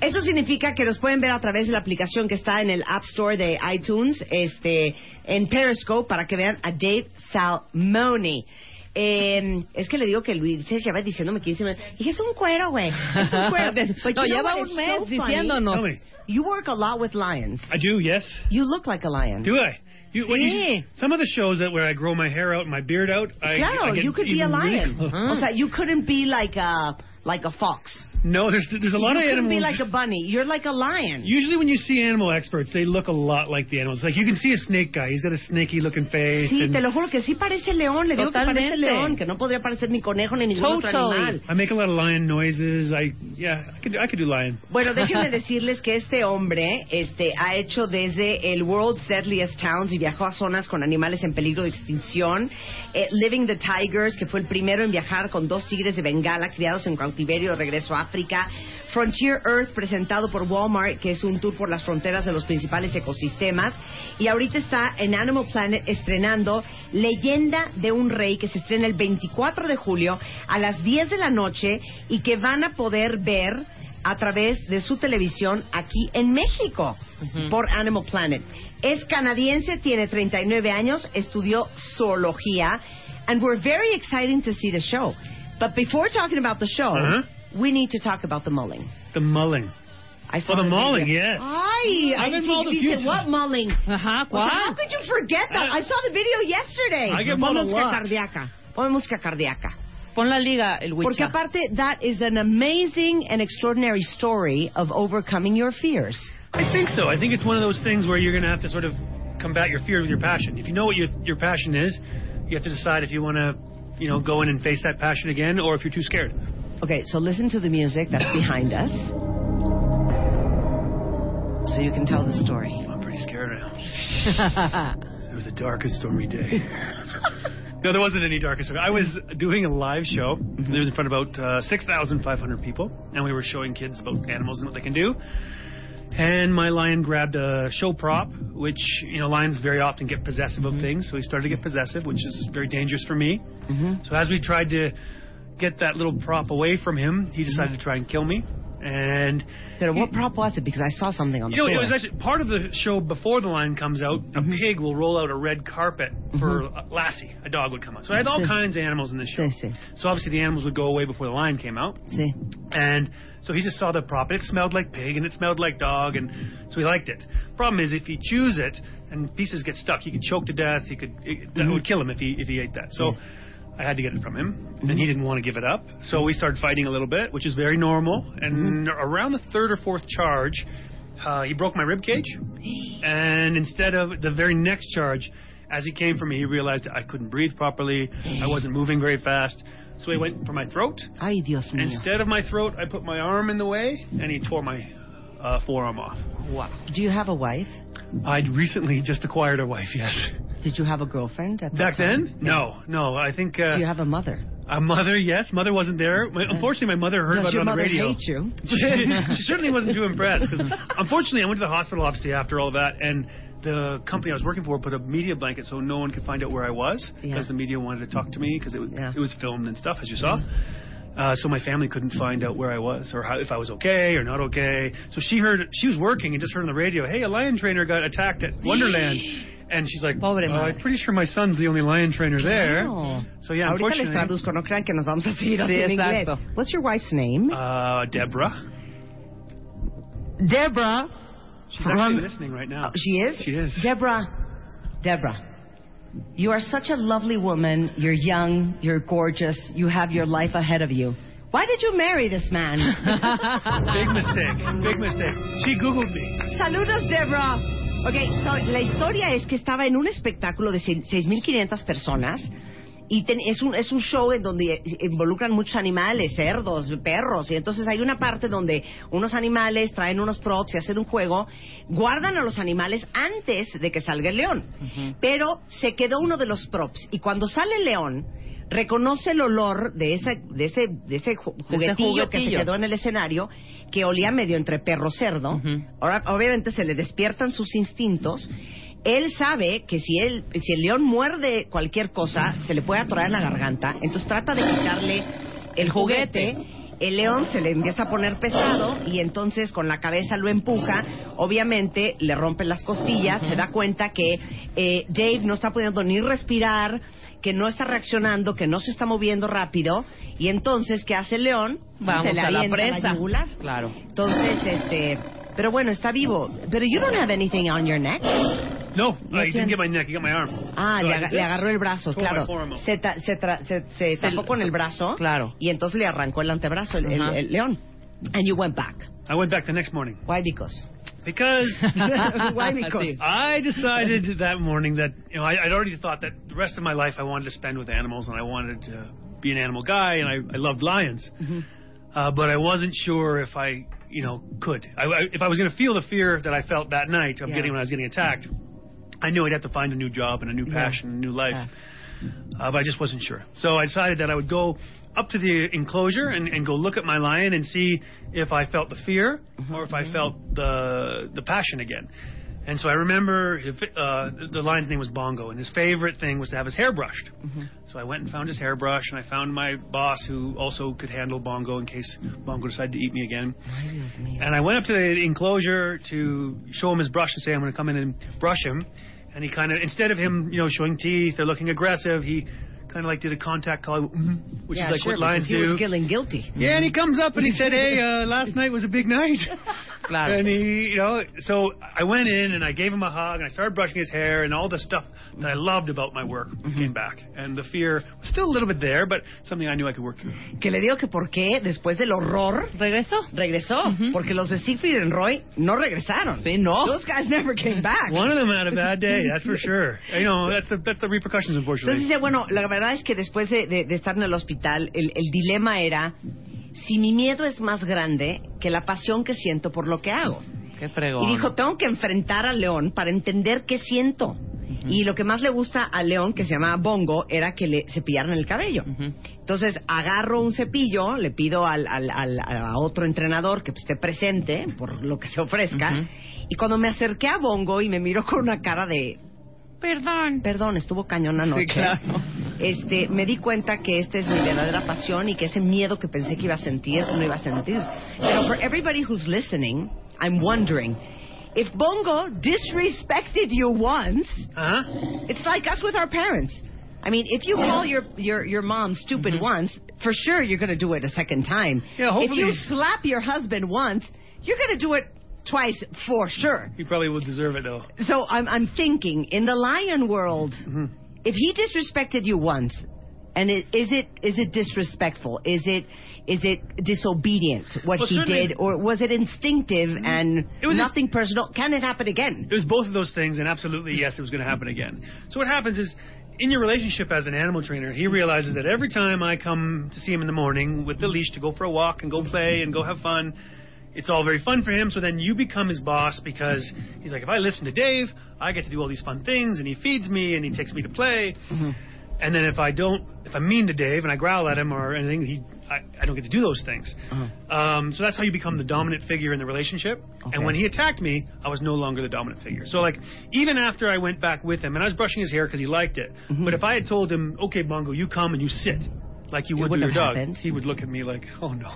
Eso significa que nos pueden ver a través de la aplicación que está en el App Store de iTunes, este, en Periscope, para que vean a Dave Salmoni. Eh, es que le digo que Luis se lleva diciéndome que dice, y es un cuero, güey. Es un cuero. No, you know lleva un mes so diciéndonos. You work a lot with lions. I do, yes. You look like a lion. Do I? You, what you- some of the shows that where I grow my hair out and my beard out, I, Claro, I get you could be a even really lion. close. O sea, you couldn't be like a like a fox. No, there's there's a lot you of animals. be like a bunny. You're like a lion. Usually, when you see animal experts, they look a lot like the animals. Like you can see a snake guy; he's got a snaky looking face. Sí, and te lo juro que sí parece león. Le digo que parece león, que no podría parecer ni conejo ni ningún otro Totally. animal. I make a lot of lion noises. I yeah, I could do, I could do lion. Bueno, déjenme decirles que este hombre este, ha hecho desde el World's Deadliest Towns y viajó a zonas con animales en peligro de extinción. Eh, Living the Tigers, que fue el primero en viajar con dos tigres de Bengala criados en, cau- cautiverio de regreso a África. Frontier Earth presentado por Walmart, que es un tour por las fronteras de los principales ecosistemas. Y ahorita está en Animal Planet estrenando Leyenda de un Rey, que se estrena el 24 de julio a las 10 de la noche y que van a poder ver a través de su televisión aquí en México por Animal Planet. Es canadiense, tiene 39 años, estudió zoología, and we're very excited to see the show. But before talking about the show, Uh-huh. we need to talk about the mulling. The mulling. I saw Oh, the mulling, video. yes. Ay, I've I been mulled a you few said, what times. mulling? Ajá, Well, ¿cuál? how could you forget that? I saw the video yesterday. I get Pon mulled a música lot. cardíaca. Pon música cardíaca. Pon la liga, el Porque aparte, that is an amazing and extraordinary story of overcoming your fears. I think so. I think it's one of those things where you're going to have to sort of combat your fear with your passion. If you know what your, your passion is, you have to decide if you want to, you know, go in and face that passion again, or if you're too scared. Okay, so listen to the music that's behind us. So you can tell the story. I'm pretty scared now. It was a dark and stormy day. no, there wasn't any dark and stormy. I was doing a live show. It was in front of about uh, 6,500 people, and we were showing kids about animals and what they can do. And my lion grabbed a show prop, which, you know, lions very often get possessive of mm-hmm. things. So he started to get possessive, which is very dangerous for me. Mm-hmm. So as we tried to get that little prop away from him, he decided mm-hmm. to try and kill me. And Pero what prop was it? Because I saw something on the you know, floor. it was actually part of the show before the lion comes out. A pig will roll out a red carpet for uh, Lassie. A dog would come out. So I had all kinds of animals in this show. So obviously the animals would go away before the lion came out. See. And so he just saw the prop. It smelled like pig and it smelled like dog, and so he liked it. Problem is, if he chews it and pieces get stuck, he could choke to death. He could it, that mm-hmm. would kill him if he if he ate that. So. I had to get it from him, and mm-hmm. he didn't want to give it up. So we started fighting a little bit, which is very normal. And mm-hmm. around the third or fourth charge, uh, he broke my rib cage. And instead of the very next charge, as he came for me, he realized that I couldn't breathe properly. I wasn't moving very fast. So he went for my throat. Ay, Dios mío. Instead of my throat, I put my arm in the way, and he tore my uh, forearm off. Wow. Do you have a wife? I'd recently just acquired a wife, yes. Did you have a girlfriend at that Back time? then? No, no. I think. Uh, Do you have a mother? a mother, yes. Mother wasn't there. My, unfortunately, my mother heard Does about it on the radio. Your mother hate you? she, she certainly wasn't too impressed because, unfortunately, I went to the hospital obviously after all that, and the company I was working for put a media blanket so no one could find out where I was because Yeah. the media wanted to talk to me because it was Yeah. it was filmed and stuff as you saw. Uh, so my family couldn't find out where I was or how, if I was okay or not okay. So she heard she was working and just heard on the radio, "Hey, a lion trainer got attacked at Wonderland." And she's like, Pobre "Oh. I'm pretty sure my son's the only lion trainer there. Claro. So yeah, Ahorita les unfortunately, traduzco, no crean que nos vamos a seguir Sí, en inglés. What's your wife's name? uh, Deborah. Deborah. She's From- actually listening right now. Oh, she is? She is. Deborah. Deborah. You are such a lovely woman. You're young. You're gorgeous. You have your life ahead of you. Why did you marry this man? Big mistake. Big mistake. She Googled me. Saludos, Deborah. Ok, so, la historia es que estaba en un espectáculo de seis- 6.500 personas y ten- es, un, es un show en donde involucran muchos animales, cerdos, perros, y entonces hay una parte donde unos animales traen unos props y hacen un juego, guardan a los animales antes de que salga el león, pero se quedó uno de los props y cuando sale el león reconoce el olor de ese, de ese, de ese ju- juguetillo, que se quedó en el escenario que olía medio entre perro cerdo. Ahora, obviamente se le despiertan sus instintos. Él sabe que si él, si el león muerde cualquier cosa, se le puede atorar en la garganta. Entonces trata de quitarle el juguete. El león se le empieza a poner pesado y entonces con la cabeza lo empuja. Obviamente le rompe las costillas. Se da cuenta que eh, Dave no está pudiendo ni respirar, que no está reaccionando, que no se está moviendo rápido. Y entonces, ¿qué hace el león? Vamos se le a la presa. Claro. Entonces, este, pero bueno, está vivo. Pero you don't have anything on your neck. No, No I didn't get my neck. You got my arm. Ah, So le, I aga- le agarró el brazo, claro. Se, ta- se, tra- se, se tapó con el brazo. Claro. Y entonces le arrancó el antebrazo, el, el- Ajá. el león. And you went back. I went back the next morning Why? Because. because Why? Because. I decided that morning that you know I, I'd already thought that the rest of my life I wanted to spend with animals and I wanted to be an animal guy and I, I loved lions, uh, but I wasn't sure if I you know could. I, I, if I was going to feel the fear that I felt that night of Yeah. getting when I was getting attacked, I knew I'd have to find a new job and a new Yeah. passion, a new life. Yeah. uh, but I just wasn't sure. So I decided that I would go up to the enclosure and, and go look at my lion and see if I felt the fear or if I felt the the passion again. And so I remember if, uh, the lion's name was Bongo, and his favorite thing was to have his hair brushed. So I went and found his hairbrush, and I found my boss who also could handle Bongo in case Bongo decided to eat me again. And I went up to the enclosure to show him his brush and say, I'm going to come in and brush him. And he kind of, instead of him, you know, showing teeth or looking aggressive, he kind of like did a contact call, "Mhm," which yeah, is like sure, what lions because he do. was feeling guilty. Yeah, and he comes up and he said, "Hey, uh, last night was a big night." Claro. And he, you know, so I went in and I gave him a hug and I started brushing his hair and all the stuff that I loved about my work came back. And the fear was still a little bit there, but something I knew I could work through. Que le digo que por qué, después del horror, regresó. Regresó. Porque los de Siegfried and Roy no regresaron. Sí, no. Those guys never came back. One of them had a bad day, that's for sure. You know, that's the that's the repercussions, Entonces unfortunately. dice, bueno, la verdad es que después de, de- de estar en el hospital, el, el dilema era si mi miedo es más grande que la pasión que siento por lo que hago. Qué fregón. Y dijo, tengo que enfrentar al león para entender qué siento. Y lo que más le gusta al león, que se llamaba Bongo, era que le cepillaran el cabello. Entonces agarro un cepillo, le pido al, al- al- a otro entrenador que esté presente por lo que se ofrezca. Y cuando me acerqué a Bongo y me miró con una cara de... Perdón. Perdón, estuvo cañón anoche. claro. Este, me di cuenta que esta es mi verdadera pasión y que ese miedo que pensé que iba a sentir, no iba a sentir. Pero for everybody who's listening, I'm wondering, if Bongo disrespected you once, Uh-huh. it's like us with our parents. I mean, if you call your your your mom stupid once, for sure you're going to do it a second time. Yeah, if hopefully- you slap your husband once, you're going to do it twice for sure. He probably will deserve it though. So I'm I'm thinking in the lion world, Mm-hmm. if he disrespected you once, and it, is it is it disrespectful? Is it is it disobedient what Well, he Mm-hmm. did, or was it instinctive and It was just- nothing personal? Can it happen again? It was both of those things, and absolutely yes, it was going to happen again. So what happens is, in your relationship as an animal trainer, he realizes that every time I come to see him in the morning with the leash to go for a walk and go play and go have fun, it's all very fun for him. So then you become his boss because he's like, if I listen to Dave, I get to do all these fun things, and he feeds me and he takes me to play. And then if I don't, if I'm mean to Dave and I growl at him or anything, he, I, I don't get to do those things. Um, so that's how you become the dominant figure in the relationship. Okay. And when he attacked me, I was no longer the dominant figure. So like, even after I went back with him, and I was brushing his hair because he liked it, but if I had told him, okay, Bongo, you come and you sit, like you would to your dog, he would look at me like, oh no,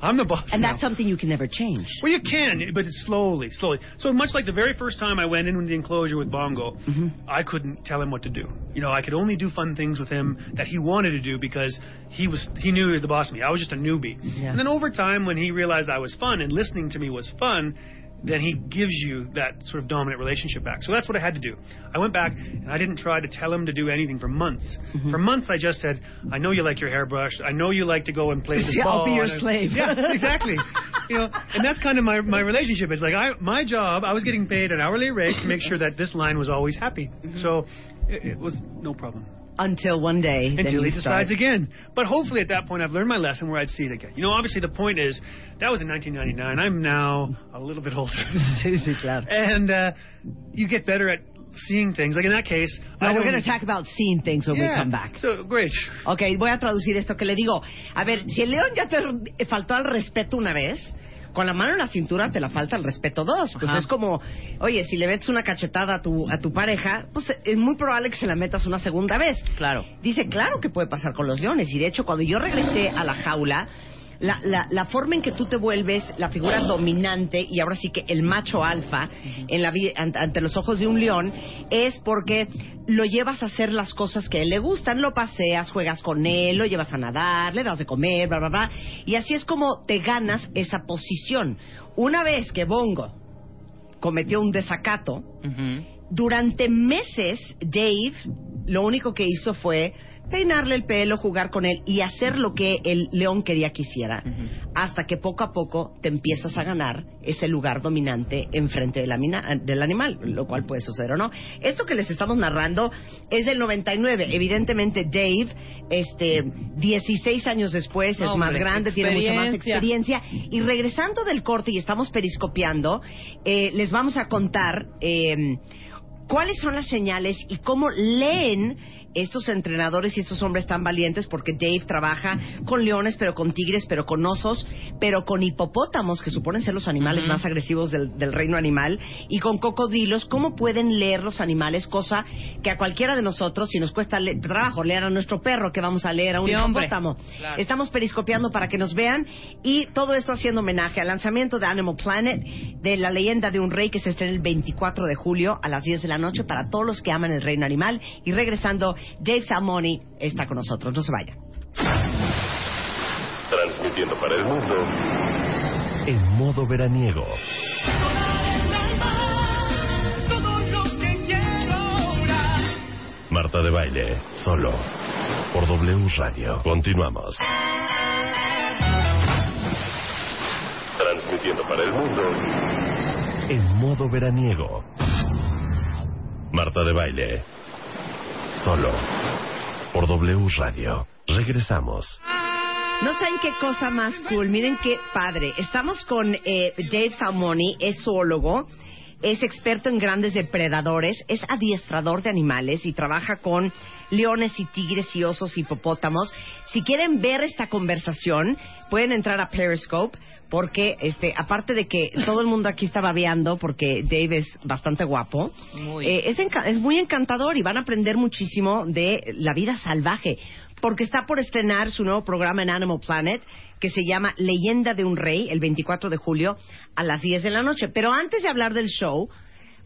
I'm the boss And now. that's something you can never change. Well, you can, but it's slowly, slowly. So much like the very first time I went in with the enclosure with Bongo, Mm-hmm. I couldn't tell him what to do. You know, I could only do fun things with him that he wanted to do because he was he knew he was the boss of me. I was just a newbie. Yeah. And then over time, when he realized I was fun and listening to me was fun, then he gives you that sort of dominant relationship back. So that's what I had to do. I went back and I didn't try to tell him to do anything for months. Mm-hmm. For months, I just said, "I know you like your hairbrush. I know you like to go and play this Yeah, ball." I'll be your And I- slave. Yeah, exactly. you know, and that's kind of my my relationship. It's like I my job. I was getting paid an hourly rate to make sure that this line was always happy. So it, it was no problem Until one day, until he decides start. again. But hopefully at that point I've learned my lesson where I'd see it again. You know, obviously the point is that was in 1999. I'm now a little bit older, and uh, you get better at seeing things. Like in that case, Now I we're going to talk about seeing things when Yeah. we come back. So great. Ok, voy a traducir esto que le digo. A ver, si el león ya te faltó al respeto una vez, con la mano en la cintura te la falta el respeto dos. Pues Ajá. es como, oye, si le metes una cachetada a tu, a tu pareja, pues es muy probable que se la metas una segunda vez. Claro. Dice, claro que puede pasar con los leones. Y de hecho, cuando yo regresé a la jaula, la, la, la forma en que tú te vuelves la figura dominante y ahora sí que el macho alfa en la ante, ante los ojos de un león es porque lo llevas a hacer las cosas que a él le gustan, lo paseas, juegas con él, lo llevas a nadar, le das de comer, bla, bla, bla. Y así es como te ganas esa posición. Una vez que Bongo cometió un desacato, durante meses, Dave lo único que hizo fue peinarle el pelo, jugar con él y hacer lo que el león quería que hiciera, hasta que poco a poco te empiezas a ganar ese lugar dominante enfrente del, amina- del animal, lo cual puede suceder o no. Esto que les estamos narrando es del 99. Evidentemente, Dave, este, 16 años después, es Hombre, más grande, tiene mucha más experiencia. experiencia. Y regresando del corte y estamos periscopiando, eh, les vamos a contar eh, cuáles son las señales y cómo leen estos entrenadores y estos hombres tan valientes porque Dave trabaja con leones, pero con tigres, pero con osos, pero con hipopótamos, que suponen ser los animales más agresivos del, del reino animal, y con cocodrilos, cómo pueden leer los animales, cosa que a cualquiera de nosotros, si nos cuesta le- trabajo leer a nuestro perro, que vamos a leer a un Sí, hipopótamo. Claro. Estamos periscopiando para que nos vean y todo esto haciendo homenaje al lanzamiento de Animal Planet, de la leyenda de un rey que se estrena el 24 de julio a las 10 de la noche para todos los que aman el reino animal. Y regresando, Dave Salmoni está con nosotros. No se vayan. Transmitiendo para el mundo en modo veraniego. Marta de baile, solo por W Radio. Continuamos. Transmitiendo para el mundo en modo veraniego. Marta de baile, solo por W Radio. Regresamos. No saben qué cosa más cool. Miren qué padre. Estamos con eh, Dave Salmoni, es zoólogo, es experto en grandes depredadores, es adiestrador de animales y trabaja con leones y tigres y osos y hipopótamos. Si quieren ver esta conversación, pueden entrar a Periscope. Porque, este, aparte de que todo el mundo aquí está babeando, porque Dave es bastante guapo, Muy. eh, es, es muy encantador y van a aprender muchísimo de la vida salvaje, porque está por estrenar su nuevo programa en Animal Planet que se llama Leyenda de un Rey el 24 de julio a las 10 de la noche. Pero antes de hablar del show,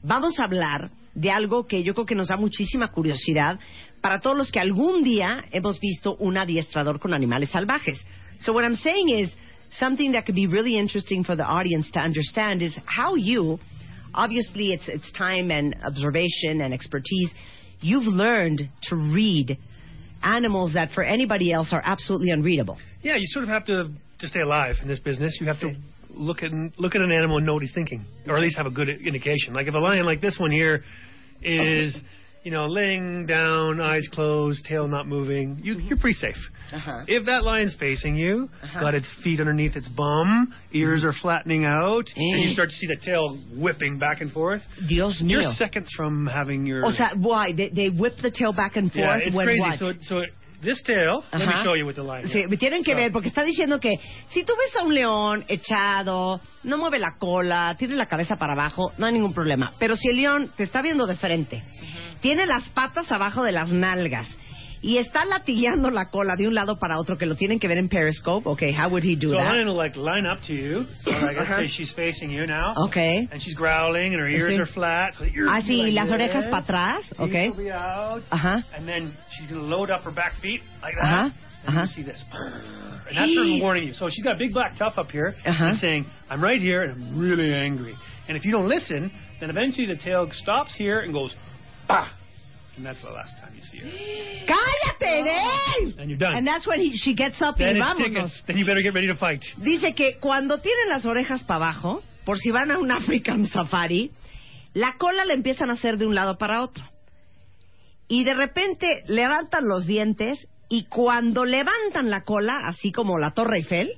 vamos a hablar de algo que yo creo que nos da muchísima curiosidad para todos los que algún día hemos visto un adiestrador con animales salvajes. So what I'm saying is something that could be really interesting for the audience to understand is how you obviously it's it's time and observation and expertise you've learned to read animals that for anybody else are absolutely unreadable. Yeah, you sort of have to to stay alive in this business. You have to look at look at an animal and know what he's thinking, or at least have a good indication. Like if a lion like this one here oh. is, you know, laying down, eyes closed, tail not moving, you, mm-hmm. you're pretty safe. Uh-huh. If that lion's facing you, uh-huh. got its feet underneath its bum, ears mm-hmm. are flattening out, and you eh. start to see the tail whipping back and forth, Dios you're seconds from having your O sea, why they, they whip the tail back and forth yeah, it's crazy. what? So, so this tail, let me show you with the lion. Sí, me tienen que So- ver porque está diciendo que si tú ves a un león echado, no mueve la cola, tiene la cabeza para abajo, no hay ningún problema. Pero si el león te está viendo de frente, tiene las patas abajo de las nalgas y está latillando la cola de un lado para otro que lo tienen que ver en Periscope, okay, how would he do So that? lion will like line up to you. So like let's Uh-huh. say she's facing you now. Okay. And she's growling and her ears Sí. are flat. So the ears Ah, sí, like las orejas this. para atrás, okay. will be out. Ajá. And then she's gonna load up her back feet like that. Uh-huh. And Uh-huh. you see this. And that's her warning you. So she's got a big black tuft up here Uh-huh. and saying, I'm right here and I'm really angry. And if you don't listen, then eventually the tail stops here and goes, bah! And that's the last time you see her. ¡Cállate, Dave! And you're done. And that's when he, she gets up then y it's vámonos. tickets. Then you better get ready to fight. Dice que cuando tienen las orejas para abajo, por si van a un African Safari, la cola le empiezan a hacer de un lado para otro. Y de repente levantan los dientes y cuando levantan la cola, así como la Torre Eiffel,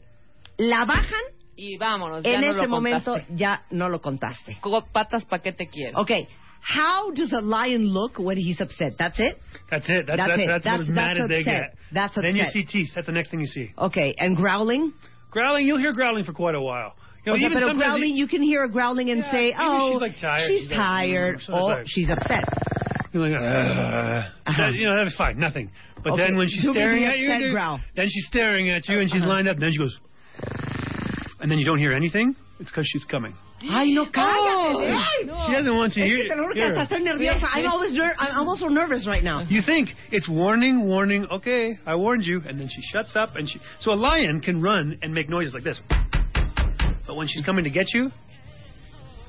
la bajan, Y vámonos, ya en no ese lo momento contaste. ya no lo contaste. Co- Patas pa' qué te quiero. Okay, how does a lion look when he's upset? That's it? That's it. That's That's that's, it. that's, That's- as mad that's as they upset. get. That's Then you see teeth. That's the next thing you see. Okay, and growling? Growling, you'll hear growling for quite a while. You know, o sea, even pero sometimes growling, you- can hear a growling and Yeah, say, oh, she's, like, tired. she's She's like, tired, "Mm, so or tired." she's upset. You're like, "Ugh." That- you know, that's fine, nothing. But Okay, then when she's staring at you, dude, then she's staring at you and she's Uh-huh. lined up, and then she goes, and then you don't hear anything. It's because she's coming. Ay, no, cállate. No, Ay, no. She doesn't want you to Es hear. que te lo juro que hasta estoy nerviosa. I'm always ner- I'm also nervous right now. You think it's warning, warning. Okay, I warned you, and then she shuts up, and she. So a lion can run and make noises like this, but when she's coming to get you,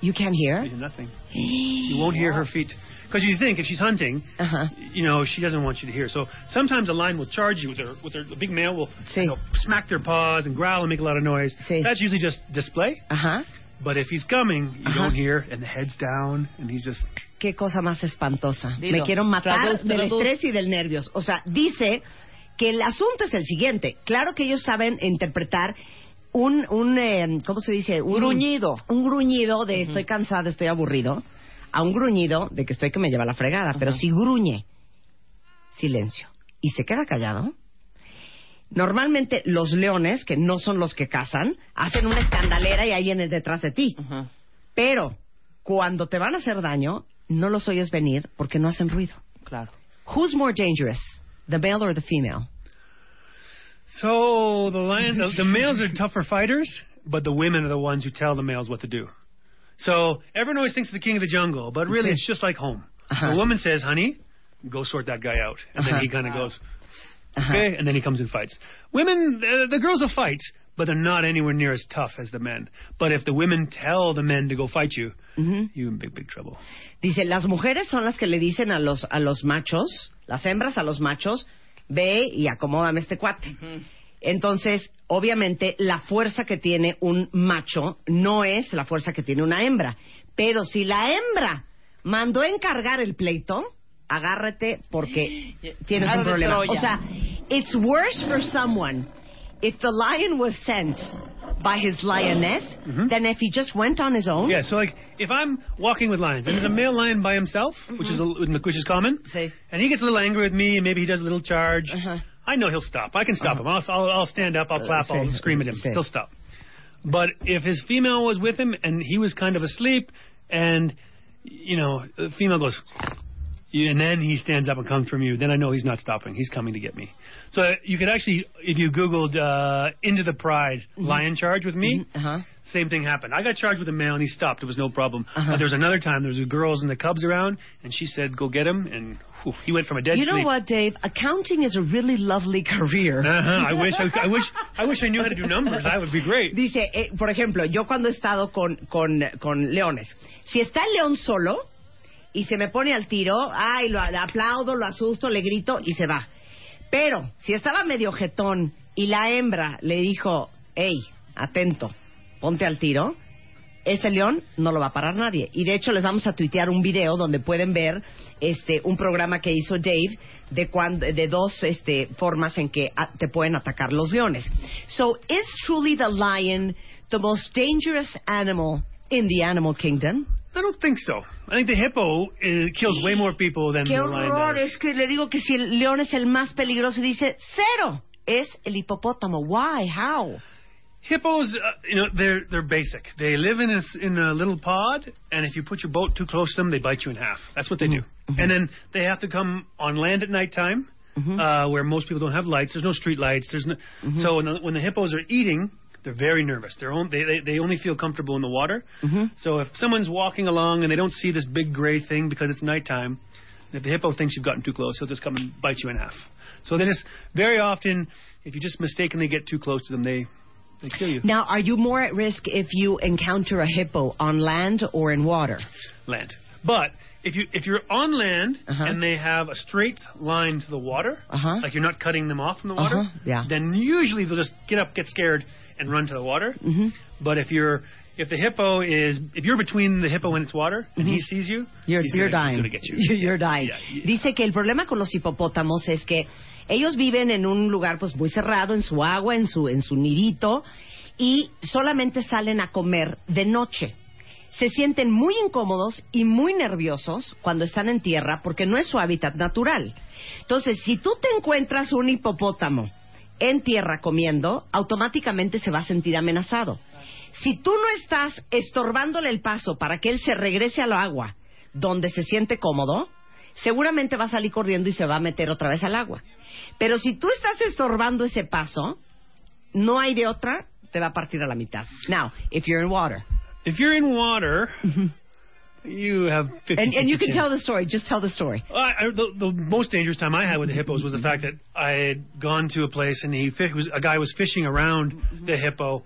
You can't hear? you hear nothing. You won't hear her feet because you think if she's hunting, Uh-huh. you know she doesn't want you to hear. So sometimes a lion will charge you with her with her the big male will Sí. you know, smack their paws and growl and make a lot of noise. Sí. That's usually just display. Ajá. But if he's coming, you Uh-huh. don't hear, and the head's down, and he's just Qué cosa más espantosa. Dilo. Me quiero matar Traduz, del traduz. estrés y del nervios. O sea, dice que el asunto es el siguiente. Claro que ellos saben interpretar un, un eh, ¿cómo se dice? Un Gruñido. Un gruñido de estoy cansado, estoy aburrido, a un gruñido de que estoy que me lleva la fregada. Pero si gruñe silencio. Y se queda callado. Normalmente los leones, que no son los que cazan, hacen una escandalera y ahí vienen detrás de ti. Pero cuando te van a hacer daño, no los oyes venir porque no hacen ruido. Claro. Who's more dangerous, the male or the female? So the lion, the, the males are tougher fighters, but the women are the ones who tell the males what to do. So everyone always thinks of the king of the jungle, but really it's just like home. Uh-huh. The woman says, "Honey, go sort that guy out," and then he kind of goes, "Okay," and then he comes and fights. Women, uh, the girls will fight, but they're not anywhere near as tough as the men. But if the women tell the men to go fight you, you're in big, big trouble. Dice, las mujeres son las que le dicen a los, a los machos, las hembras a los machos, ve y acomódame este cuate. Entonces, obviamente, la fuerza que tiene un macho no es la fuerza que tiene una hembra. Pero si la hembra mandó encargar el pleito, agárrate porque tienes un problema. Troya. O sea, it's worse for someone if the lion was sent by his lioness mm-hmm. than if he just went on his own. Yeah, so like if I'm walking with lions and there's a male lion by himself, which is a, mm-hmm. which is common, and he gets a little angry with me and maybe he does a little charge, uh-huh. I know he'll stop. I can stop uh-huh. him. I'll, I'll I'll stand up, I'll uh, clap, I'll scream at him. sí. He'll stop. But if his female was with him and he was kind of asleep, and you know the female goes. And then he stands up and comes from you. Then I know he's not stopping. He's coming to get me. So you could actually, if you Googled uh, "Into the Pride" lion charge with me, Uh-huh. same thing happened. I got charged with a male and he stopped. It was no problem. Uh-huh. But there was another time there was girls and the cubs around, and she said, "Go get him," and whew, he went from a dead you know sleep. what, Dave? Accounting is a really lovely career. Uh-huh. I wish I, I wish I wish I knew how to do numbers. That would be great. Dice, eh, por ejemplo, yo cuando he estado con, con, con leones, si está el león solo y se me pone al tiro, ay, lo aplaudo, lo asusto, le grito y se va. Pero si estaba medio jetón y la hembra le dijo, hey, atento, ponte al tiro, ese león no lo va a parar nadie. Y de hecho les vamos a tuitear un video donde pueden ver este un programa que hizo Dave de cuando, de dos este formas en que ah, te pueden atacar los leones. So is truly the lion the most dangerous animal in the animal kingdom? I don't think so. I think the hippo kills way more people than Qué the lion horror, does. es que le digo que si el león es el más peligroso, dice cero. Es el hipopótamo. Why? How? Hippos, uh, you know, they're they're basic. They live in a s- in a little pod, and if you put your boat too close to them, they bite you in half. That's what they do. And then they have to come on land at nighttime, uh, where most people don't have lights. There's no street lights. There's no. So when the, when the hippos are eating, they're very nervous. They're on, they, they they only feel comfortable in the water. So if someone's walking along and they don't see this big gray thing because it's nighttime, if the hippo thinks you've gotten too close, he'll just come and bite you in half. So they just very often, if you just mistakenly get too close to them, they they kill you. Now, are you more at risk if you encounter a hippo on land or in water? land. But if you if you're on land and they have a straight line to the water, Uh-huh. like you're not cutting them off from the water, Uh-huh, yeah. then usually they'll just get up, get scared, and run to the water. Mhm. But if you're if the hippo is if you're between the hippo and its water and he sees you, You're, he's you're gonna, he's dying. gonna get you. You're dying. Dice que el problema con los hipopótamos es que ellos viven en un lugar pues muy cerrado, en su agua, en su, en su nidito, y solamente salen a comer de noche. Se sienten muy incómodos y muy nerviosos cuando están en tierra porque no es su hábitat natural. Entonces, si tú te encuentras un hipopótamo en tierra comiendo, automáticamente se va a sentir amenazado. Si tú no estás estorbándole el paso para que él se regrese al agua donde se siente cómodo, seguramente va a salir corriendo y se va a meter otra vez al agua. Pero si tú estás estorbando ese paso, no hay de otra, te va a partir a la mitad. Now, if you're in water. If you're in water, you have 50 And, and you can chance. tell the story. Just tell the story. I, I, the, the most dangerous time I had with the hippos was the fact that I had gone to a place and he fi- was a guy was fishing around the mm-hmm. hippo,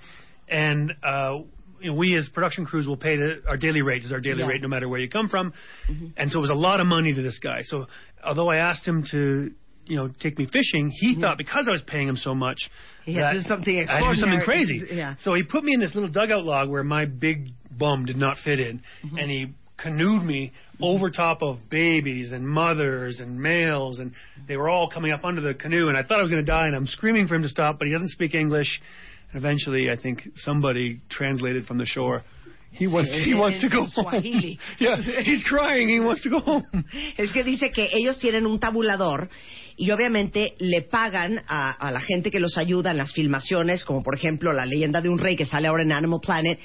and uh, you know, we as production crews will pay the, our daily rate is our daily Yeah. rate no matter where you come from, mm-hmm. and so it was a lot of money to this guy. So although I asked him to you know take me fishing, he thought because I was paying him so much. He had to do something I had to do something crazy. Yeah. So he put me in this little dugout log where my big bum did not fit in, mm-hmm. and he canoed me over top of babies and mothers and males, and they were all coming up under the canoe, and I thought I was going to die, and I'm screaming for him to stop, but he doesn't speak English. And eventually, I think somebody translated from the shore. He wants he wants to go home. Yeah, he's crying. He wants to go home. Es que dice que ellos tienen un tabulador y obviamente le pagan a, a la gente que los ayuda en las filmaciones, como por ejemplo la leyenda de un rey que sale ahora en Animal Planet,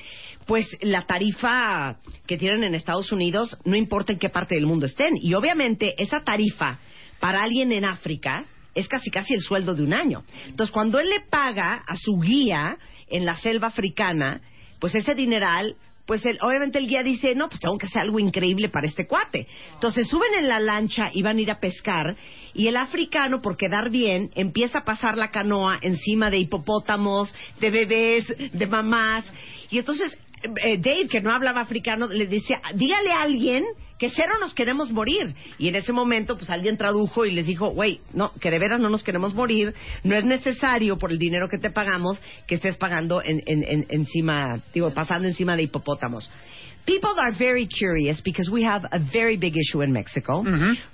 pues la tarifa que tienen en Estados Unidos no importa en qué parte del mundo estén. Y obviamente esa tarifa para alguien en África es casi casi el sueldo de un año. Entonces cuando él le paga a su guía en la selva africana, pues ese dineral pues el- obviamente el guía dice, no, pues tengo que hacer algo increíble para este cuate. Entonces suben en la lancha y van a ir a pescar y el africano, por quedar bien, empieza a pasar la canoa encima de hipopótamos, de bebés, de mamás. Y entonces eh, Dave, que no hablaba africano, le decía, dígale a alguien que cero nos queremos morir. Y en ese momento, pues alguien tradujo y les dijo, güey, no, que de veras no nos queremos morir, no es necesario por el dinero que te pagamos que estés pagando en, en- en- encima, digo, pasando encima de hipopótamos. People are very curious because we have a very big issue in Mexico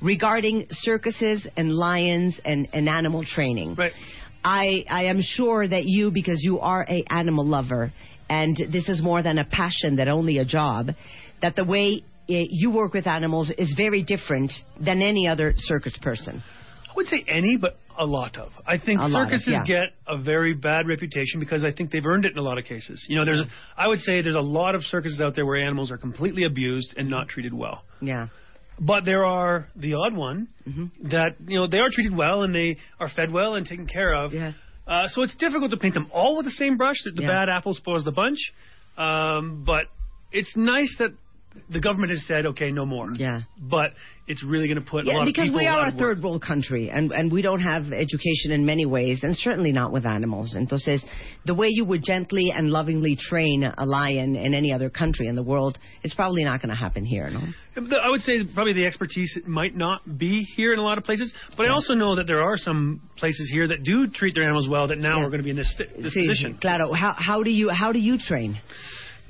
regarding circuses and lions and, and animal training. I, I am sure that you, because you are a animal lover, and this is more than a passion that only a job, that the way uh, you work with animals is very different than any other circus person. I would say any, but a lot of. I think A lot of, circuses yeah. get a very bad reputation because I think they've earned it in a lot of cases. You know, there's, a, I would say there's a lot of circuses out there where animals are completely abused and not treated well. Yeah. But there are the odd one that you know they are treated well and they are fed well and taken care of. Yeah. Uh, so it's difficult to paint them all with the same brush. that The Yeah. bad apple spoils the bunch. Um, but it's nice that the government has said, okay, no more. Yeah. But it's really going to put a Yeah, lot because of people we are a third world country and, and we don't have education in many ways, and certainly not with animals. And Entonces, the way you would gently and lovingly train a lion in any other country in the world, it's probably not going to happen here, no? I would say probably the expertise might not be here in a lot of places, but I also know that there are some places here that do treat their animals well that now Yeah. are going to be in this, this Sí, position. claro. How, how do you how do you train?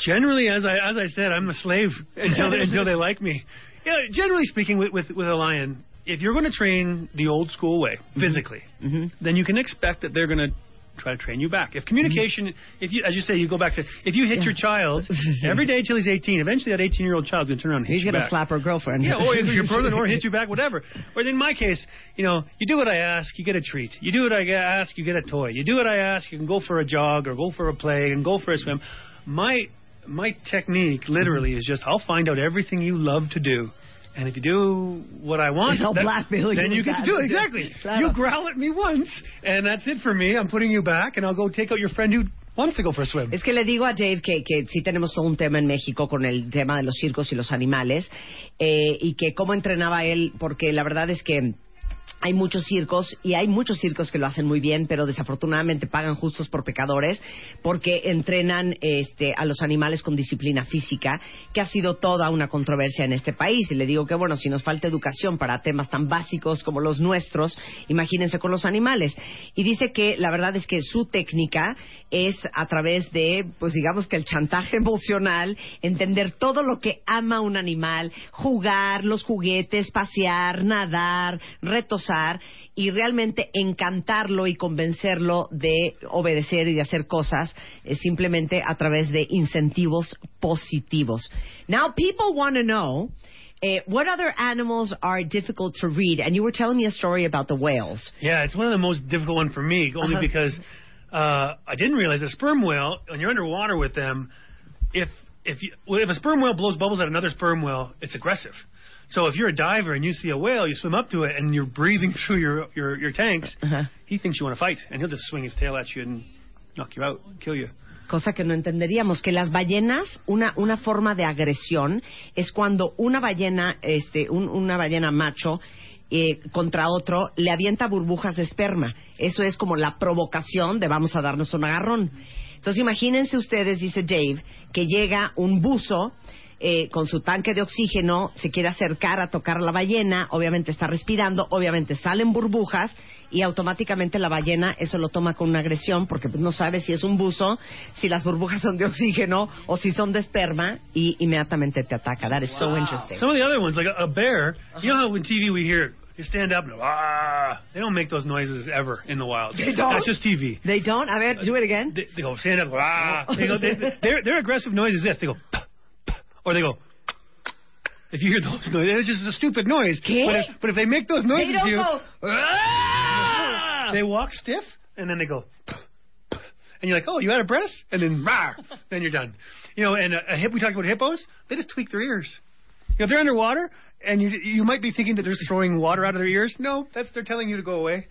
Generally, as I as I said, I'm a slave until they, until they like me. Yeah, generally speaking, with, with with a lion, if you're going to train the old school way mm-hmm. physically, mm-hmm. then you can expect that they're going to try to train you back. If communication, if you, as you say, you go back to, if you hit your child every day till he's 18, eventually that 18 year old child's going to turn around and hit He's you going to back. slap her girlfriend. Yeah, or your brother, or hit you back, whatever. Or in my case, you know, you do what I ask, you get a treat. You do what I ask, you get a toy. You do what I ask, you can go for a jog or go for a play and go for a swim. My my technique, literally, is just I'll find out everything you love to do. And if you do what I want, that- then you get to do it. Exactly. You growl at me once, and that's it for me. I'm putting you back, and I'll go take out your friend who wants to go for a swim. Es que le digo a Dave que, que sí tenemos todo un tema en México con el tema de los circos y los animales eh, y que cómo entrenaba él, porque la verdad es que hay muchos circos y hay muchos circos que lo hacen muy bien, pero desafortunadamente pagan justos por pecadores porque entrenan este, a los animales con disciplina física, que ha sido toda una controversia en este país. Y le digo que, bueno, si nos falta educación para temas tan básicos como los nuestros, imagínense con los animales. Y dice que la verdad es que su técnica es a través de, pues digamos que el chantaje emocional, entender todo lo que ama un animal, jugar, los juguetes, pasear, nadar, retosar y realmente encantarlo y convencerlo de obedecer y de hacer cosas eh, simplemente a través de incentivos positivos. Now people want to know eh, what other animals are difficult to read, and you were telling me a story about the whales. Yeah, it's one of the most difficult one for me, only Uh-huh. because uh, I didn't realize a sperm whale when you're underwater with them, if if you, well, if a sperm whale blows bubbles at another sperm whale, it's aggressive. So if you're a diver and you see a whale, you swim up to it and you're breathing through your your, your tanks, Uh-huh. he thinks you want to fight, and he'll just swing his tail at you and knock you out, kill you. cosa que no entenderíamos, que las ballenas, una, una forma de agresión es cuando una ballena, este, un- una ballena macho eh, contra otro le avienta burbujas de esperma. Eso es como la provocación de vamos a darnos un agarrón. Entonces imagínense ustedes, dice Dave, que llega un buzo eh, con su tanque de oxígeno, se quiere acercar a tocar la ballena, obviamente está respirando, obviamente salen burbujas y automáticamente la ballena eso lo toma con una agresión porque pues, no sabe si es un buzo, si las burbujas son de oxígeno o si son de esperma y inmediatamente te ataca. That is so interesting. Some of the other ones, like a, a bear, you know how in TV we hear you stand up and ah, they don't make those noises ever in the wild. They don't? That's just TV. They don't? A ver, do it again. They, they go stand up, ah. They go, they, their their aggressive noise is this. They go. "Puh, or they go. If you hear those noises, it's just a stupid noise. ¿Qué? But if, but if they make those noises, They don't you, go, "Ah!" they walk stiff and then they go, and you're like, oh, you out of breath, and then rah, then you're done. You know, and a, a hip. We talked about hippos. They just tweak their ears. You know, they're underwater, and you you might be thinking that they're throwing water out of their ears. No, that's they're telling you to go away.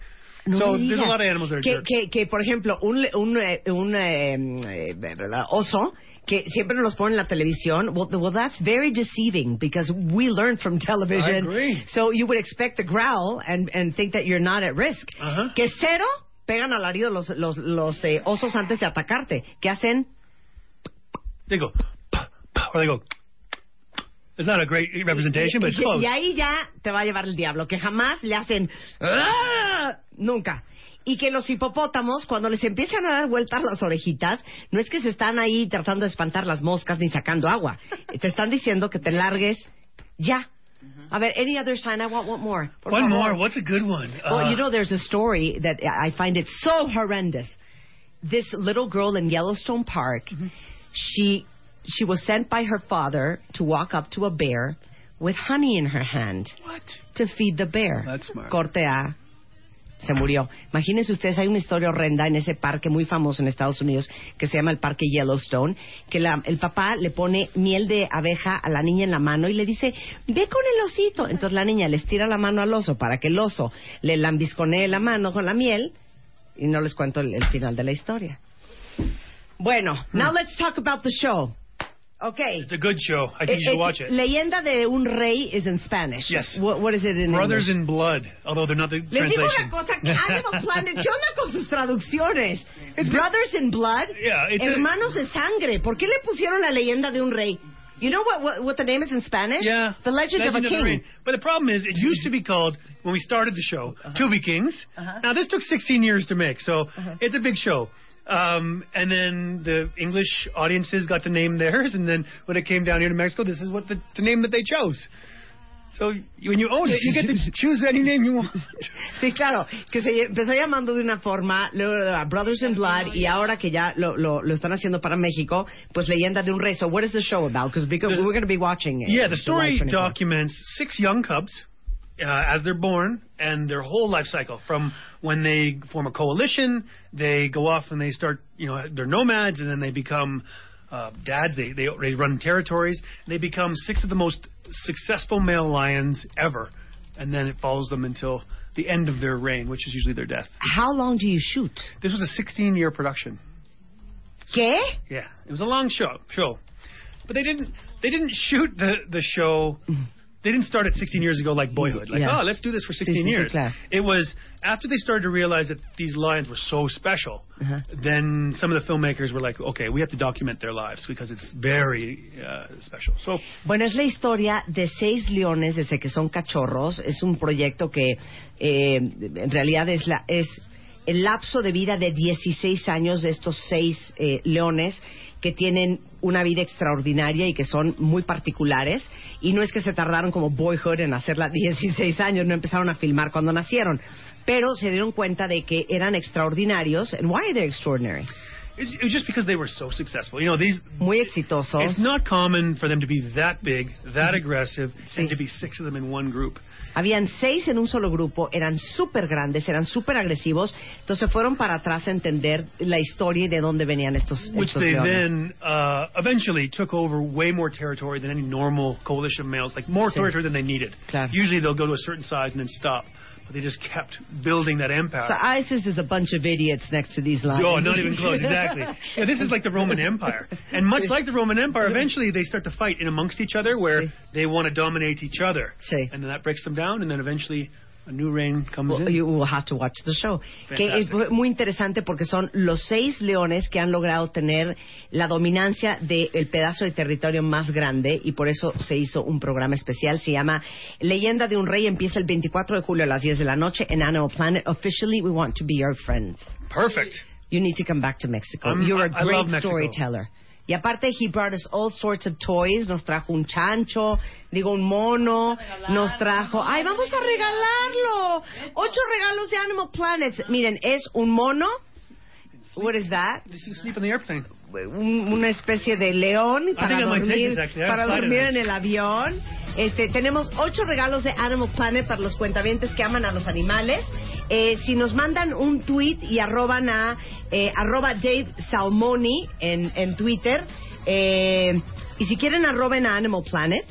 No so there's a lot of animals that are que, jerks. que, que, por ejemplo, un, un, eh, un eh, oso que siempre nos ponen en la televisión, well, well, that's very deceiving because we learn from television. I agree. So you would expect the growl and, and think that you're not at risk. Ajá. Que cero pegan alarido los, los, los eh, osos antes de atacarte. ¿Qué hacen? They go, or they go. It's not a great representation, but it's y, close. y ahí ya te va a llevar el diablo, que jamás le hacen "Ah", nunca. Y que los hipopótamos, cuando les empiezan a dar vueltas las orejitas, no es que se están ahí tratando de espantar las moscas ni sacando agua. Te están diciendo que te largues ya. A ver, any other sign? I want one more. Por One favor. more. What's a good one? Well, Uh, you know, there's a story that I find it so horrendous. This little girl in Yellowstone Park, Mm-hmm. she she was sent by her father to walk up to a bear with honey in her hand What? to feed the bear. That's smart. Corte A. Se murió. Imagínense ustedes, hay una historia horrenda en ese parque muy famoso en Estados Unidos que se llama el Parque Yellowstone, que la- el papá le pone miel de abeja a la niña en la mano y le dice, ve con el osito. Entonces la niña le estira la mano al oso para que el oso le lambisconee la mano con la miel y no les cuento el, el final de la historia. Bueno, now let's talk about the show. Okay. It's a good show. I think you Eh, should watch it. Leyenda de un rey is in Spanish. Yes. What, what is it in Brothers English? in Blood, although they're not the Les digo translation. una cosa, que Animal Planet, ¿qué onda con sus traducciones? Brothers in Blood, Yeah, it's a- hermanos de sangre. ¿Por qué le pusieron la leyenda de un rey? You know what, what, what the name is in Spanish? Yeah. The Legend, of a the King. Rain. But the problem is, it used to be called, when we started the show, Uh-huh. To Be Kings. Now, this took 16 years to make, so Uh-huh. it's a big show. Um, and then the English audiences got to name theirs, and then when it came down here to Mexico, this is what the, the name that they chose. So when you own it, you get to choose any name you want. Sí, claro, que se empezó llamando de una forma, luego Brothers in Blood, y ahora que ya lo, lo, lo están haciendo para México, pues leyenda de un rey. So what is the show about? Because we're going to be watching it. Yeah, the story documents six young cubs uh, as they're born and their whole life cycle from when they form a coalition, they go off and they start, you know, they're nomads and then they become uh, dads. They, they they run territories. They become six of the most successful male lions ever, and then it follows them until the end of their reign, which is usually their death. How long do you shoot? This was a 16-year production. ¿Qué? Yeah, it was a long show. Show, but they didn't. They didn't shoot the the show. They didn't start it 16 years ago like Boyhood. Like, Yeah. oh, let's do this for 16 Sí, sí, sí, years. It was after they started to realize that these lions were so special. Ajá. Then some of the filmmakers were like, okay, we have to document their lives because it's very uh, special. So Bueno, es la historia de seis leones desde que son cachorros. Es un proyecto que eh, en realidad es, la, es el lapso de vida de 16 años de estos seis eh, leones que tienen una vida extraordinaria y que son muy particulares. Y no es que se tardaron como Boyhood en hacerla 16 años, no empezaron a filmar cuando nacieron. Pero se dieron cuenta de que eran extraordinarios. And why are they extraordinary? it's, it was just because they were so successful. You know, these Muy exitosos. It's not common for them to be that big, that aggressive, Sí. and to be six of them in one group. Habían seis en un solo grupo, eran súper grandes, eran súper agresivos, entonces fueron para atrás a entender la historia y de dónde venían estos, which estos they leones. then uh, eventually took over way more territory than any normal coalition of males, like more Sí. territory than they needed. Claro. Usually they'll go to a certain size and then stop, but they just kept building that empire. So ISIS is a bunch of idiots next to these lions. Oh, not even close, exactly. Yeah, this is like the Roman Empire. And much like the Roman Empire, eventually they start to fight in amongst each other where they want to dominate each other. And then that breaks them down, and then eventually a new reign comes in. you will have to watch the show. Que es muy interesante porque son los seis leones que han logrado tener la dominancia del pedazo de territorio más grande y por eso se hizo un programa especial. Se llama Leyenda de un Rey. Empieza el 24 de julio a las 10 de la noche en Animal Planet. Officially, we want to be your friends. Perfect. You need to come back to Mexico. I'm- You're a I- great storyteller. Y aparte, he brought us all sorts of toys. Nos trajo un chancho, digo, un mono. Nos trajo... ¡Ay, vamos a regalarlo! Ocho regalos de Animal Planet. Miren, es un mono. What is that? You sleep in the airplane. Un- una especie de león para might take dormir, para dormir en el avión. Este, tenemos ocho regalos de Animal Planet para los cuentavientes que aman a los animales. Eh, si nos mandan un tweet y arroban a eh, arroba Dave Salmoni en, en Twitter, eh, y si quieren arroben a Animal Planet,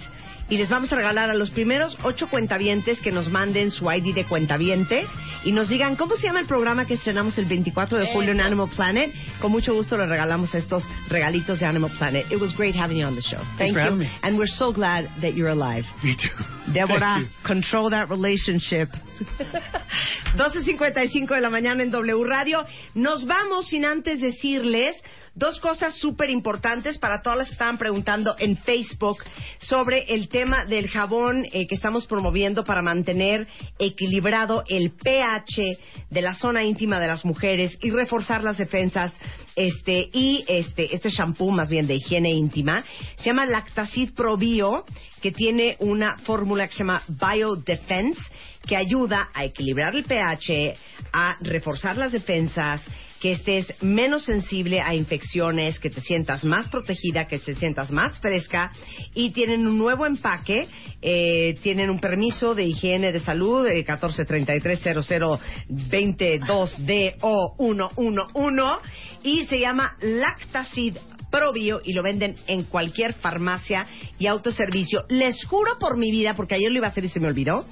y les vamos a regalar a los primeros ocho cuentavientes que nos manden su ID de cuentaviente y nos digan cómo se llama el programa que estrenamos el 24 de julio en Animal Planet. Con mucho gusto les regalamos estos regalitos de Animal Planet. It was great having you on the show. Thank for you. me. And we're so glad that you're alive. Me too. You. control that relationship. 12.55 de la mañana en W Radio. Nos vamos sin antes decirles dos cosas súper importantes para todas las que estaban preguntando en Facebook sobre el tema del jabón eh, que estamos promoviendo para mantener equilibrado el pH de la zona íntima de las mujeres y reforzar las defensas este y este este shampoo más bien de higiene íntima. Se llama Lactacid Pro Bio que tiene una fórmula que se llama Biodefense que ayuda a equilibrar el pH, a reforzar las defensas, que estés menos sensible a infecciones, que te sientas más protegida, que te sientas más fresca y tienen un nuevo empaque, eh, tienen un permiso de higiene de salud eh, 1433-0022DO111 y se llama Lactacid Probio y lo venden en cualquier farmacia y autoservicio. Les juro por mi vida, porque ayer lo iba a hacer y se me olvidó,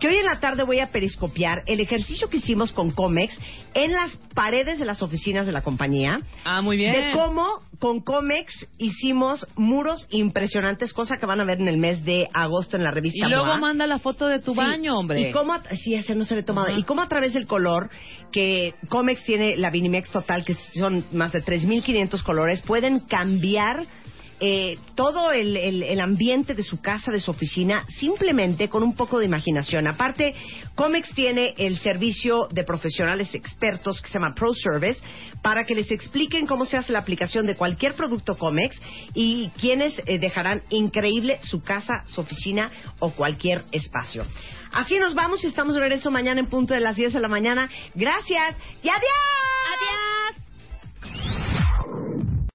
que hoy en la tarde voy a periscopiar el ejercicio que hicimos con Comex en las paredes de las oficinas de la compañía. Ah, muy bien. De cómo con Comex hicimos muros impresionantes, cosa que van a ver en el mes de agosto en la Y revista luego MOA. manda la foto de tu Sí. baño, hombre. Y cómo, sí, ese no se le he tomado. Y cómo a través del color, que Comex tiene la Vinimex total, que son más de 3.500 colores, pueden cambiar eh, todo el, el- ambiente de su casa, de su oficina, simplemente con un poco de imaginación. Aparte, Comex tiene el servicio de profesionales expertos que se llama Pro Service para que les expliquen cómo se hace la aplicación de cualquier producto Comex y quienes eh, dejarán increíble su casa, su oficina o cualquier espacio. Así nos vamos y estamos de regreso mañana en punto de las 10 de la mañana. Gracias y adiós.